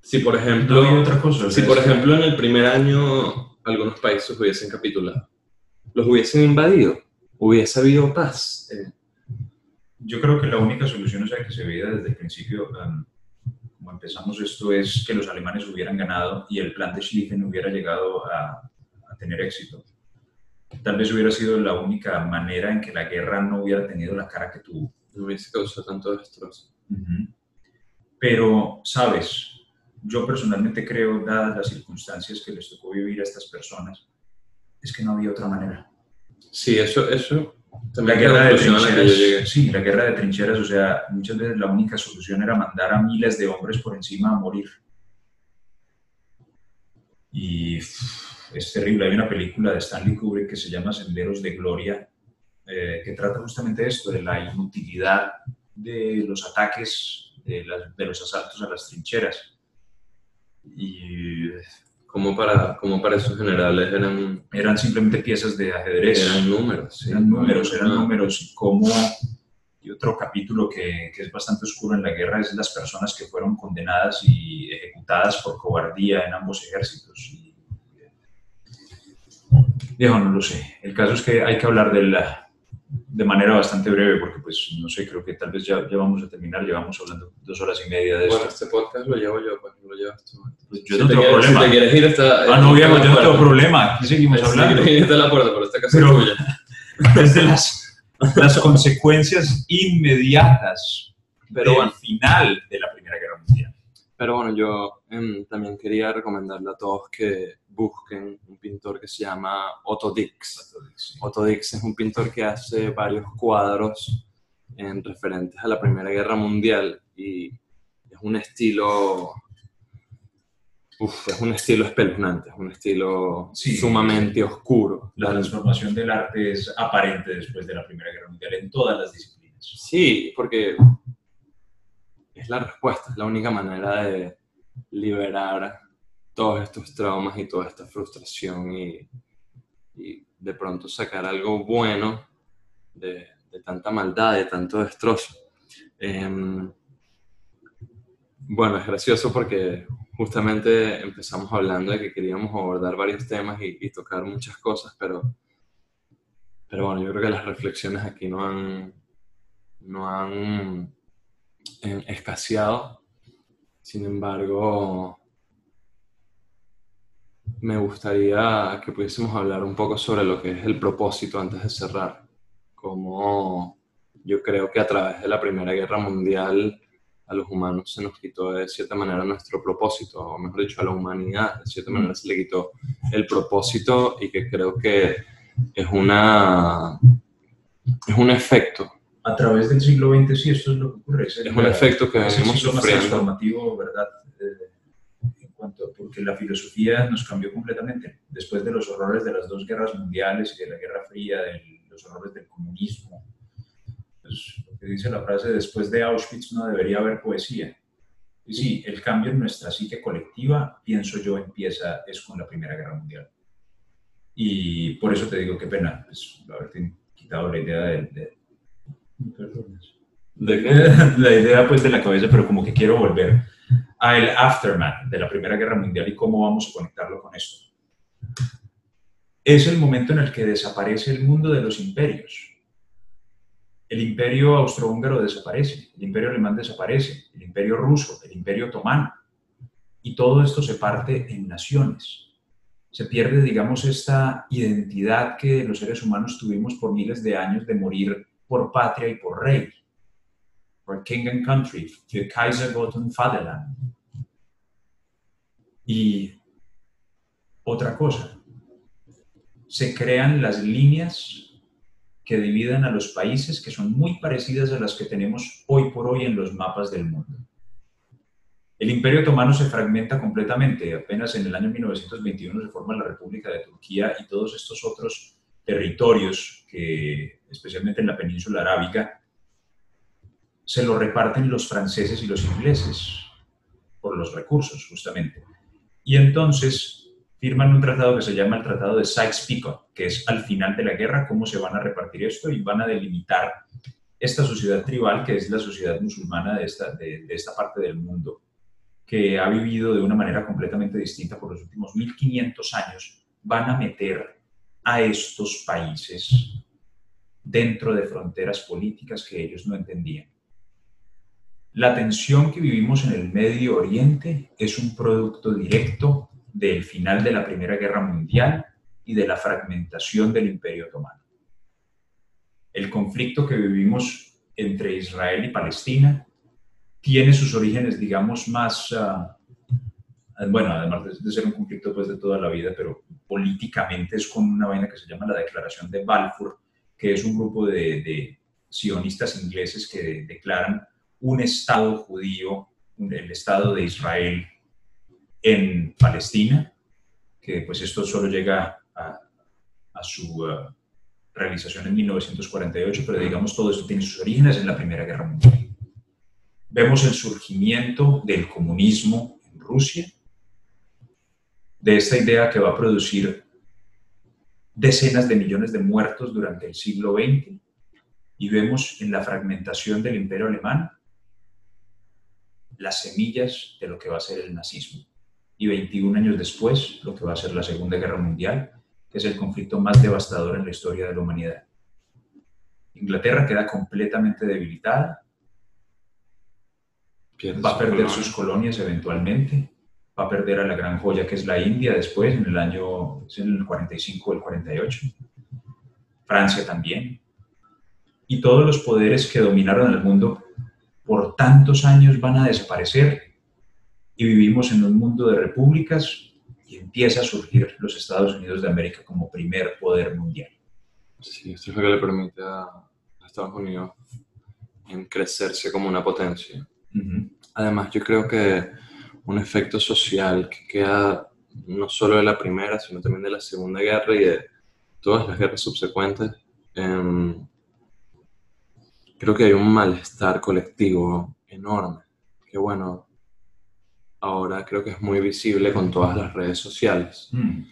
Speaker 2: Si por ejemplo,
Speaker 3: otra cosa,
Speaker 2: si por ejemplo en el primer año algunos países hubiesen capitulado, los hubiesen invadido, hubiese habido paz. Eh,
Speaker 3: yo creo que la única solución, o sea, que se veía desde el principio, um, como empezamos esto, es que los alemanes hubieran ganado y el plan de Schlieffen hubiera llegado a, tener éxito. Tal vez hubiera sido la única manera en que la guerra no hubiera tenido la cara que tuvo.
Speaker 2: No hubiese causado tanto destrozo.
Speaker 3: Pero, sabes, yo personalmente creo, dadas las circunstancias que les tocó vivir a estas personas, es que no había otra manera.
Speaker 2: Sí, eso, eso
Speaker 3: la guerra de trincheras, sí, la guerra de trincheras, o sea, muchas veces la única solución era mandar a miles de hombres por encima a morir. Y es terrible. Hay una película de Stanley Kubrick que se llama Senderos de Gloria, eh, que trata justamente esto, de la inutilidad de los ataques, de, de los asaltos a las trincheras. Y
Speaker 2: como para, como para esos generales eran...
Speaker 3: Eran simplemente piezas de ajedrez.
Speaker 2: Eran números.
Speaker 3: Eran números, eran números. Y como... Y otro capítulo que, que, es bastante oscuro en la guerra es las personas que fueron condenadas y ejecutadas por cobardía en ambos ejércitos. Y, no lo sé. El caso es que hay que hablar de la, de manera bastante breve, porque pues no sé, creo que tal vez ya, ya vamos a terminar, llevamos hablando dos horas y media de
Speaker 2: bueno, este podcast lo llevo yo, pues lo llevas tú.
Speaker 3: Pues yo no tengo problema.
Speaker 2: Si te quieres ir, está...
Speaker 3: Ah, no, viejo, yo no tengo problema, aquí seguimos hablando.
Speaker 2: Si [laughs] está la puerta, pero esta casa pero, es tuya. [laughs]
Speaker 3: Desde las, las consecuencias inmediatas pero del final de la Primera Guerra Mundial.
Speaker 2: Pero bueno, yo em, también quería recomendarle a todos que busquen un pintor que se llama Otto Dix. Otto Dix es un pintor que hace varios cuadros en referentes a la Primera Guerra Mundial y es un estilo es un estilo espeluznante, es un estilo sumamente oscuro.
Speaker 3: La transformación del arte es aparente después de la Primera Guerra Mundial en todas las disciplinas.
Speaker 2: Sí, porque es la respuesta, es la única manera de liberar todos estos traumas y toda esta frustración y, de pronto sacar algo bueno de, tanta maldad, de tanto destrozo. Em, bueno, es gracioso porque justamente empezamos hablando de que queríamos abordar varios temas y, tocar muchas cosas, pero, pero bueno, yo creo que las reflexiones aquí no han, no han eh, escaseado. Sin embargo, me gustaría que pudiésemos hablar un poco sobre lo que es el propósito antes de cerrar. Como yo creo que a través de la Primera Guerra Mundial a los humanos se nos quitó de cierta manera nuestro propósito, o mejor dicho, a la humanidad de cierta manera se le quitó el propósito y que creo que es una es un efecto.
Speaker 3: A través del siglo XX sí, esto es lo que ocurre.
Speaker 2: Es, un efecto que venimos sufriendo.
Speaker 3: transformativo, ¿verdad? Porque la filosofía nos cambió completamente. Después de los horrores de las dos guerras mundiales y de la Guerra Fría, de los horrores del comunismo, pues, lo que dice la frase, después de Auschwitz no debería haber poesía. Y sí, el cambio en nuestra psique colectiva, pienso yo, empieza es con la Primera Guerra Mundial. Y por eso te digo, qué pena, pues, haberte quitado la idea de, ¿De [laughs] La idea pues de la cabeza, pero como que quiero volver al aftermath de la Primera Guerra Mundial y cómo vamos a conectarlo con esto. Es el momento en el que desaparece el mundo de los imperios. El imperio austrohúngaro desaparece, el imperio alemán desaparece, el imperio ruso, el imperio otomano. Y todo esto se parte en naciones. Se pierde, digamos, esta identidad que los seres humanos tuvimos por miles de años de morir por patria y por rey. Por king and country, für Kaiser, Gott und Vaterland. Y otra cosa, se crean las líneas que dividen a los países que son muy parecidas a las que tenemos hoy por hoy en los mapas del mundo. El Imperio Otomano se fragmenta completamente. Apenas en el año 1921 se forma la República de Turquía y todos estos otros territorios que, especialmente en la península arábiga, se lo reparten los franceses y los ingleses por los recursos, justamente. Y entonces firman un tratado que se llama el Tratado de Sykes-Picot, que es al final de la guerra cómo se van a repartir esto y van a delimitar esta sociedad tribal, que es la sociedad musulmana de esta, de, esta parte del mundo, que ha vivido de una manera completamente distinta por los últimos 1500 años, van a meter a estos países dentro de fronteras políticas que ellos no entendían. La tensión que vivimos en el Medio Oriente es un producto directo del final de la Primera Guerra Mundial y de la fragmentación del Imperio Otomano. El conflicto que vivimos entre Israel y Palestina tiene sus orígenes, digamos, más, ah, bueno, además de, ser un conflicto pues, de toda la vida, pero políticamente es con una vaina que se llama la Declaración de Balfour, que es un grupo de sionistas ingleses que declaran un Estado judío, el Estado de Israel en Palestina, que pues esto solo llega a, su uh, realización en 1948, pero digamos todo esto tiene sus orígenes en la Primera Guerra Mundial. Vemos el surgimiento del comunismo en Rusia, de esta idea que va a producir decenas de millones de muertos durante el siglo XX, y vemos en la fragmentación del imperio alemán las semillas de lo que va a ser el nazismo. Y 21 años después, lo que va a ser la Segunda Guerra Mundial, que es el conflicto más devastador en la historia de la humanidad. Inglaterra queda completamente debilitada, va a perder sus colonias eventualmente, va a perder a la gran joya que es la India después, en el año en el 45 o el 48, Francia también, y todos los poderes que dominaron el mundo por tantos años van a desaparecer y vivimos en un mundo de repúblicas y empieza a surgir los Estados Unidos de América como primer poder mundial.
Speaker 2: Sí, esto es lo que le permite a Estados Unidos en crecerse como una potencia. Además, yo creo que un efecto social que queda no solo de la primera, sino también de la segunda guerra y de todas las guerras subsecuentes, eh, creo que hay un malestar colectivo enorme, que bueno, ahora creo que es muy visible con todas las redes sociales. Mm.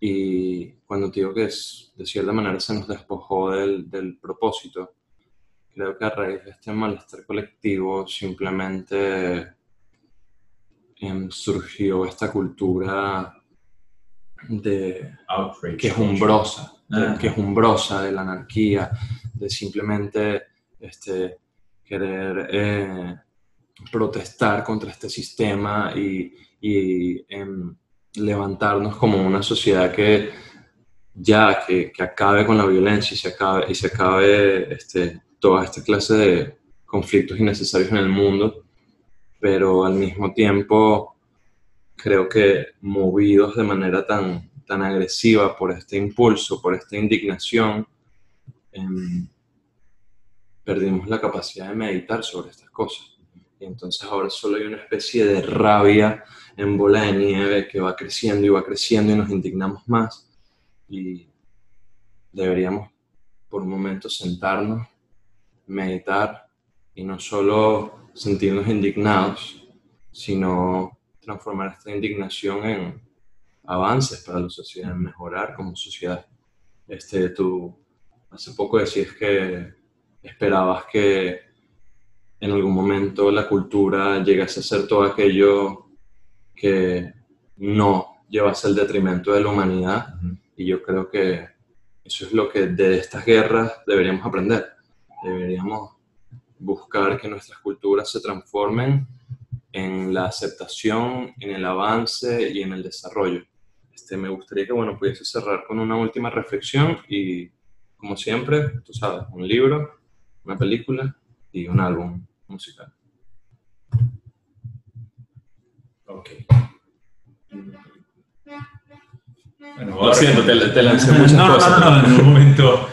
Speaker 2: Y cuando digo que es, de cierta manera se nos despojó del, del propósito, creo que a raíz de este malestar colectivo simplemente em, surgió esta cultura de que es umbrosa, ah. que es umbrosa de la anarquía, de simplemente este, querer eh, protestar contra este sistema y, em, levantarnos como una sociedad que ya, que, acabe con la violencia y se acabe, y se acabe este, toda esta clase de conflictos innecesarios en el mundo, pero al mismo tiempo creo que movidos de manera tan, tan agresiva por este impulso, por esta indignación, em, perdimos la capacidad de meditar sobre estas cosas. Y entonces ahora solo hay una especie de rabia en bola de nieve que va creciendo y va creciendo y nos indignamos más. Y deberíamos por un momento sentarnos, meditar y no solo sentirnos indignados, sino transformar esta indignación en avances para la sociedad, en mejorar como sociedad. Este, tú hace poco decías que esperabas que en algún momento la cultura llegase a ser todo aquello que no llevase al detrimento de la humanidad. Y yo creo que eso es lo que de estas guerras deberíamos aprender. Deberíamos buscar que nuestras culturas se transformen en la aceptación, en el avance y en el desarrollo. Este, me gustaría que bueno, pudiese cerrar con una última reflexión y, como siempre, tú sabes, un libro, una película y un álbum musical.
Speaker 3: Ok.
Speaker 2: Bueno, Lo siento, te, te lancé muchas
Speaker 3: no,
Speaker 2: cosas.
Speaker 3: No, no, no, en un momento.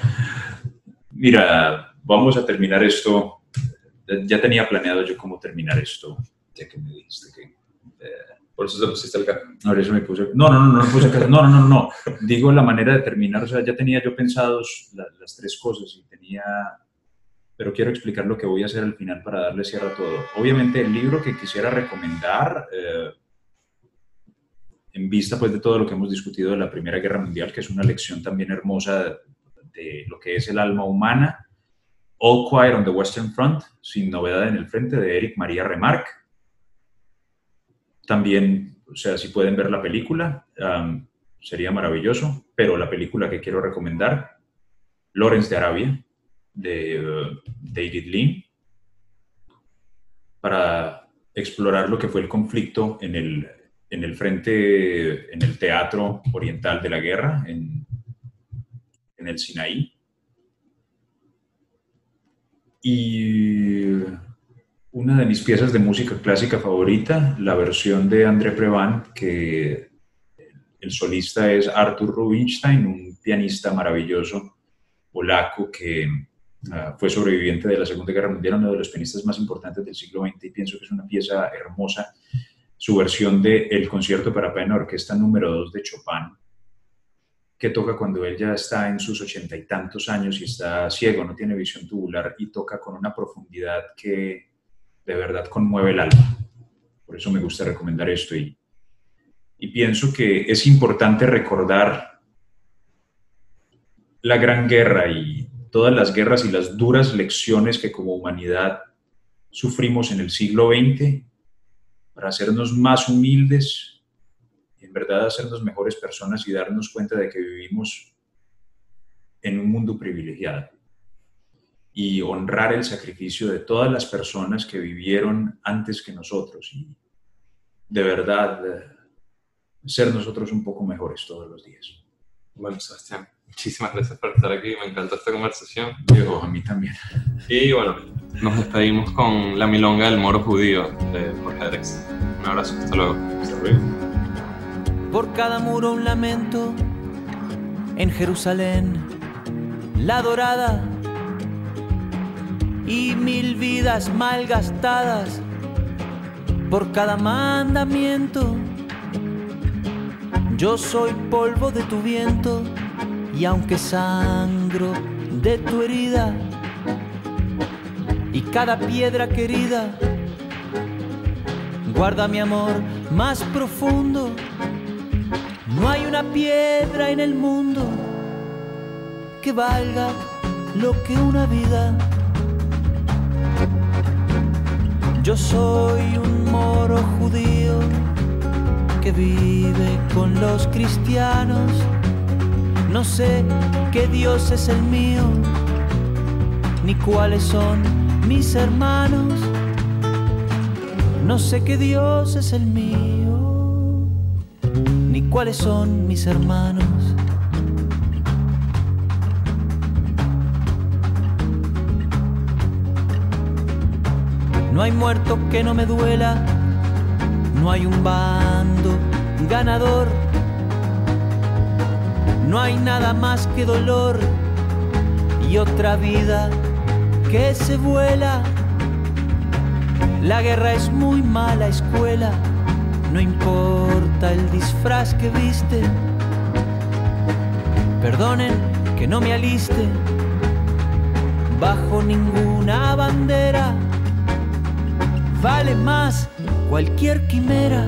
Speaker 3: Mira, vamos a terminar esto. Ya tenía planeado yo cómo terminar esto, ya que me dijiste que.
Speaker 2: Eh, por eso te pusiste el carro.
Speaker 3: Por eso me puse. No, no, no, no me puse No, no, no, no. Digo la manera de terminar. O sea, ya tenía yo pensados la, las tres cosas y tenía. Pero quiero explicar lo que voy a hacer al final para darle cierre a todo. Obviamente, el libro que quisiera recomendar. Eh, en vista pues de todo lo que hemos discutido de la Primera Guerra Mundial, que es una lección también hermosa de lo que es el alma humana, All Quiet on the Western Front, Sin Novedad en el Frente, de Eric María Remarque. También, o sea, si pueden ver la película, um, sería maravilloso, pero la película que quiero recomendar, Lawrence de Arabia, de David Lean, para explorar lo que fue el conflicto en el, en el frente, en el teatro oriental de la guerra, en, en el Sinaí. Y una de mis piezas de música clásica favorita, la versión de André Previn, que el solista es Arthur Rubinstein, un pianista maravilloso polaco que uh, fue sobreviviente de la Segunda Guerra Mundial, uno de los pianistas más importantes del siglo XX, y pienso que es una pieza hermosa su versión de El concierto para piano orquesta número 2 de Chopin, que toca cuando él ya está en sus ochenta y tantos años y está ciego, no tiene visión tubular y toca con una profundidad que de verdad conmueve el alma. Por eso me gusta recomendar esto y, y pienso que es importante recordar la gran guerra y todas las guerras y las duras lecciones que como humanidad sufrimos en el siglo XX para hacernos más humildes y en verdad hacernos mejores personas y darnos cuenta de que vivimos en un mundo privilegiado y honrar el sacrificio de todas las personas que vivieron antes que nosotros y de verdad eh, ser nosotros un poco mejores todos los días.
Speaker 2: Bueno, Sebastián, muchísimas gracias por estar aquí, me encantó esta conversación.
Speaker 3: Diego, a mí también.
Speaker 2: Y bueno, nos despedimos con La Milonga del Moro Judío de Jorge Drexler. Un abrazo, hasta luego.
Speaker 3: Hasta luego.
Speaker 4: Por cada muro un lamento, en Jerusalén, la dorada y mil vidas mal gastadas por cada mandamiento. Yo soy polvo de tu viento y aunque sangro de tu herida y cada piedra querida guarda mi amor más profundo. No hay una piedra en el mundo que valga lo que una vida. Yo soy un moro judío que vive con los cristianos. No sé qué Dios es el mío, ni cuáles son mis hermanos. No sé qué Dios es el mío, ni cuáles son mis hermanos. No hay muerto que no me duela, no hay un bando ganador, no hay nada más que dolor y otra vida que se vuela. La guerra es muy mala escuela, no importa el disfraz que viste. Perdonen que no me aliste bajo ninguna bandera. Vale más cualquier quimera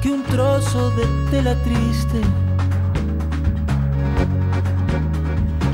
Speaker 4: que un trozo de tela triste.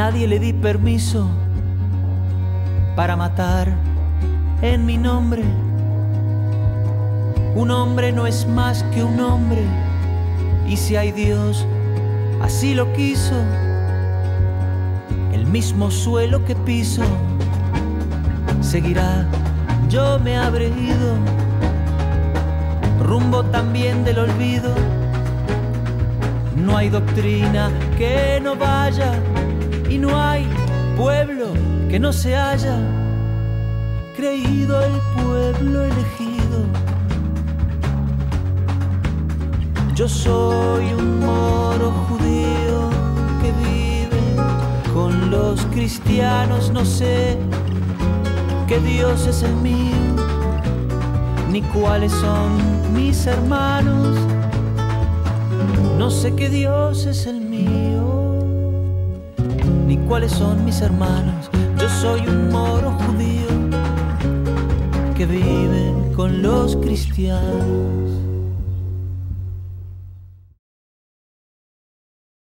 Speaker 4: Nadie le di permiso para matar en mi nombre. Un hombre no es más que un hombre, y si hay Dios, así lo quiso. El mismo suelo que piso seguirá, yo me habré ido, rumbo también del olvido. No hay doctrina que no vaya y no hay pueblo que no se haya creído el pueblo elegido. Yo soy un moro judío que vive con los cristianos, no sé qué Dios es el mío, ni cuáles son mis hermanos, no sé qué Dios es el mío, cuáles son mis hermanos yo soy un moro judío que vive con los cristianos.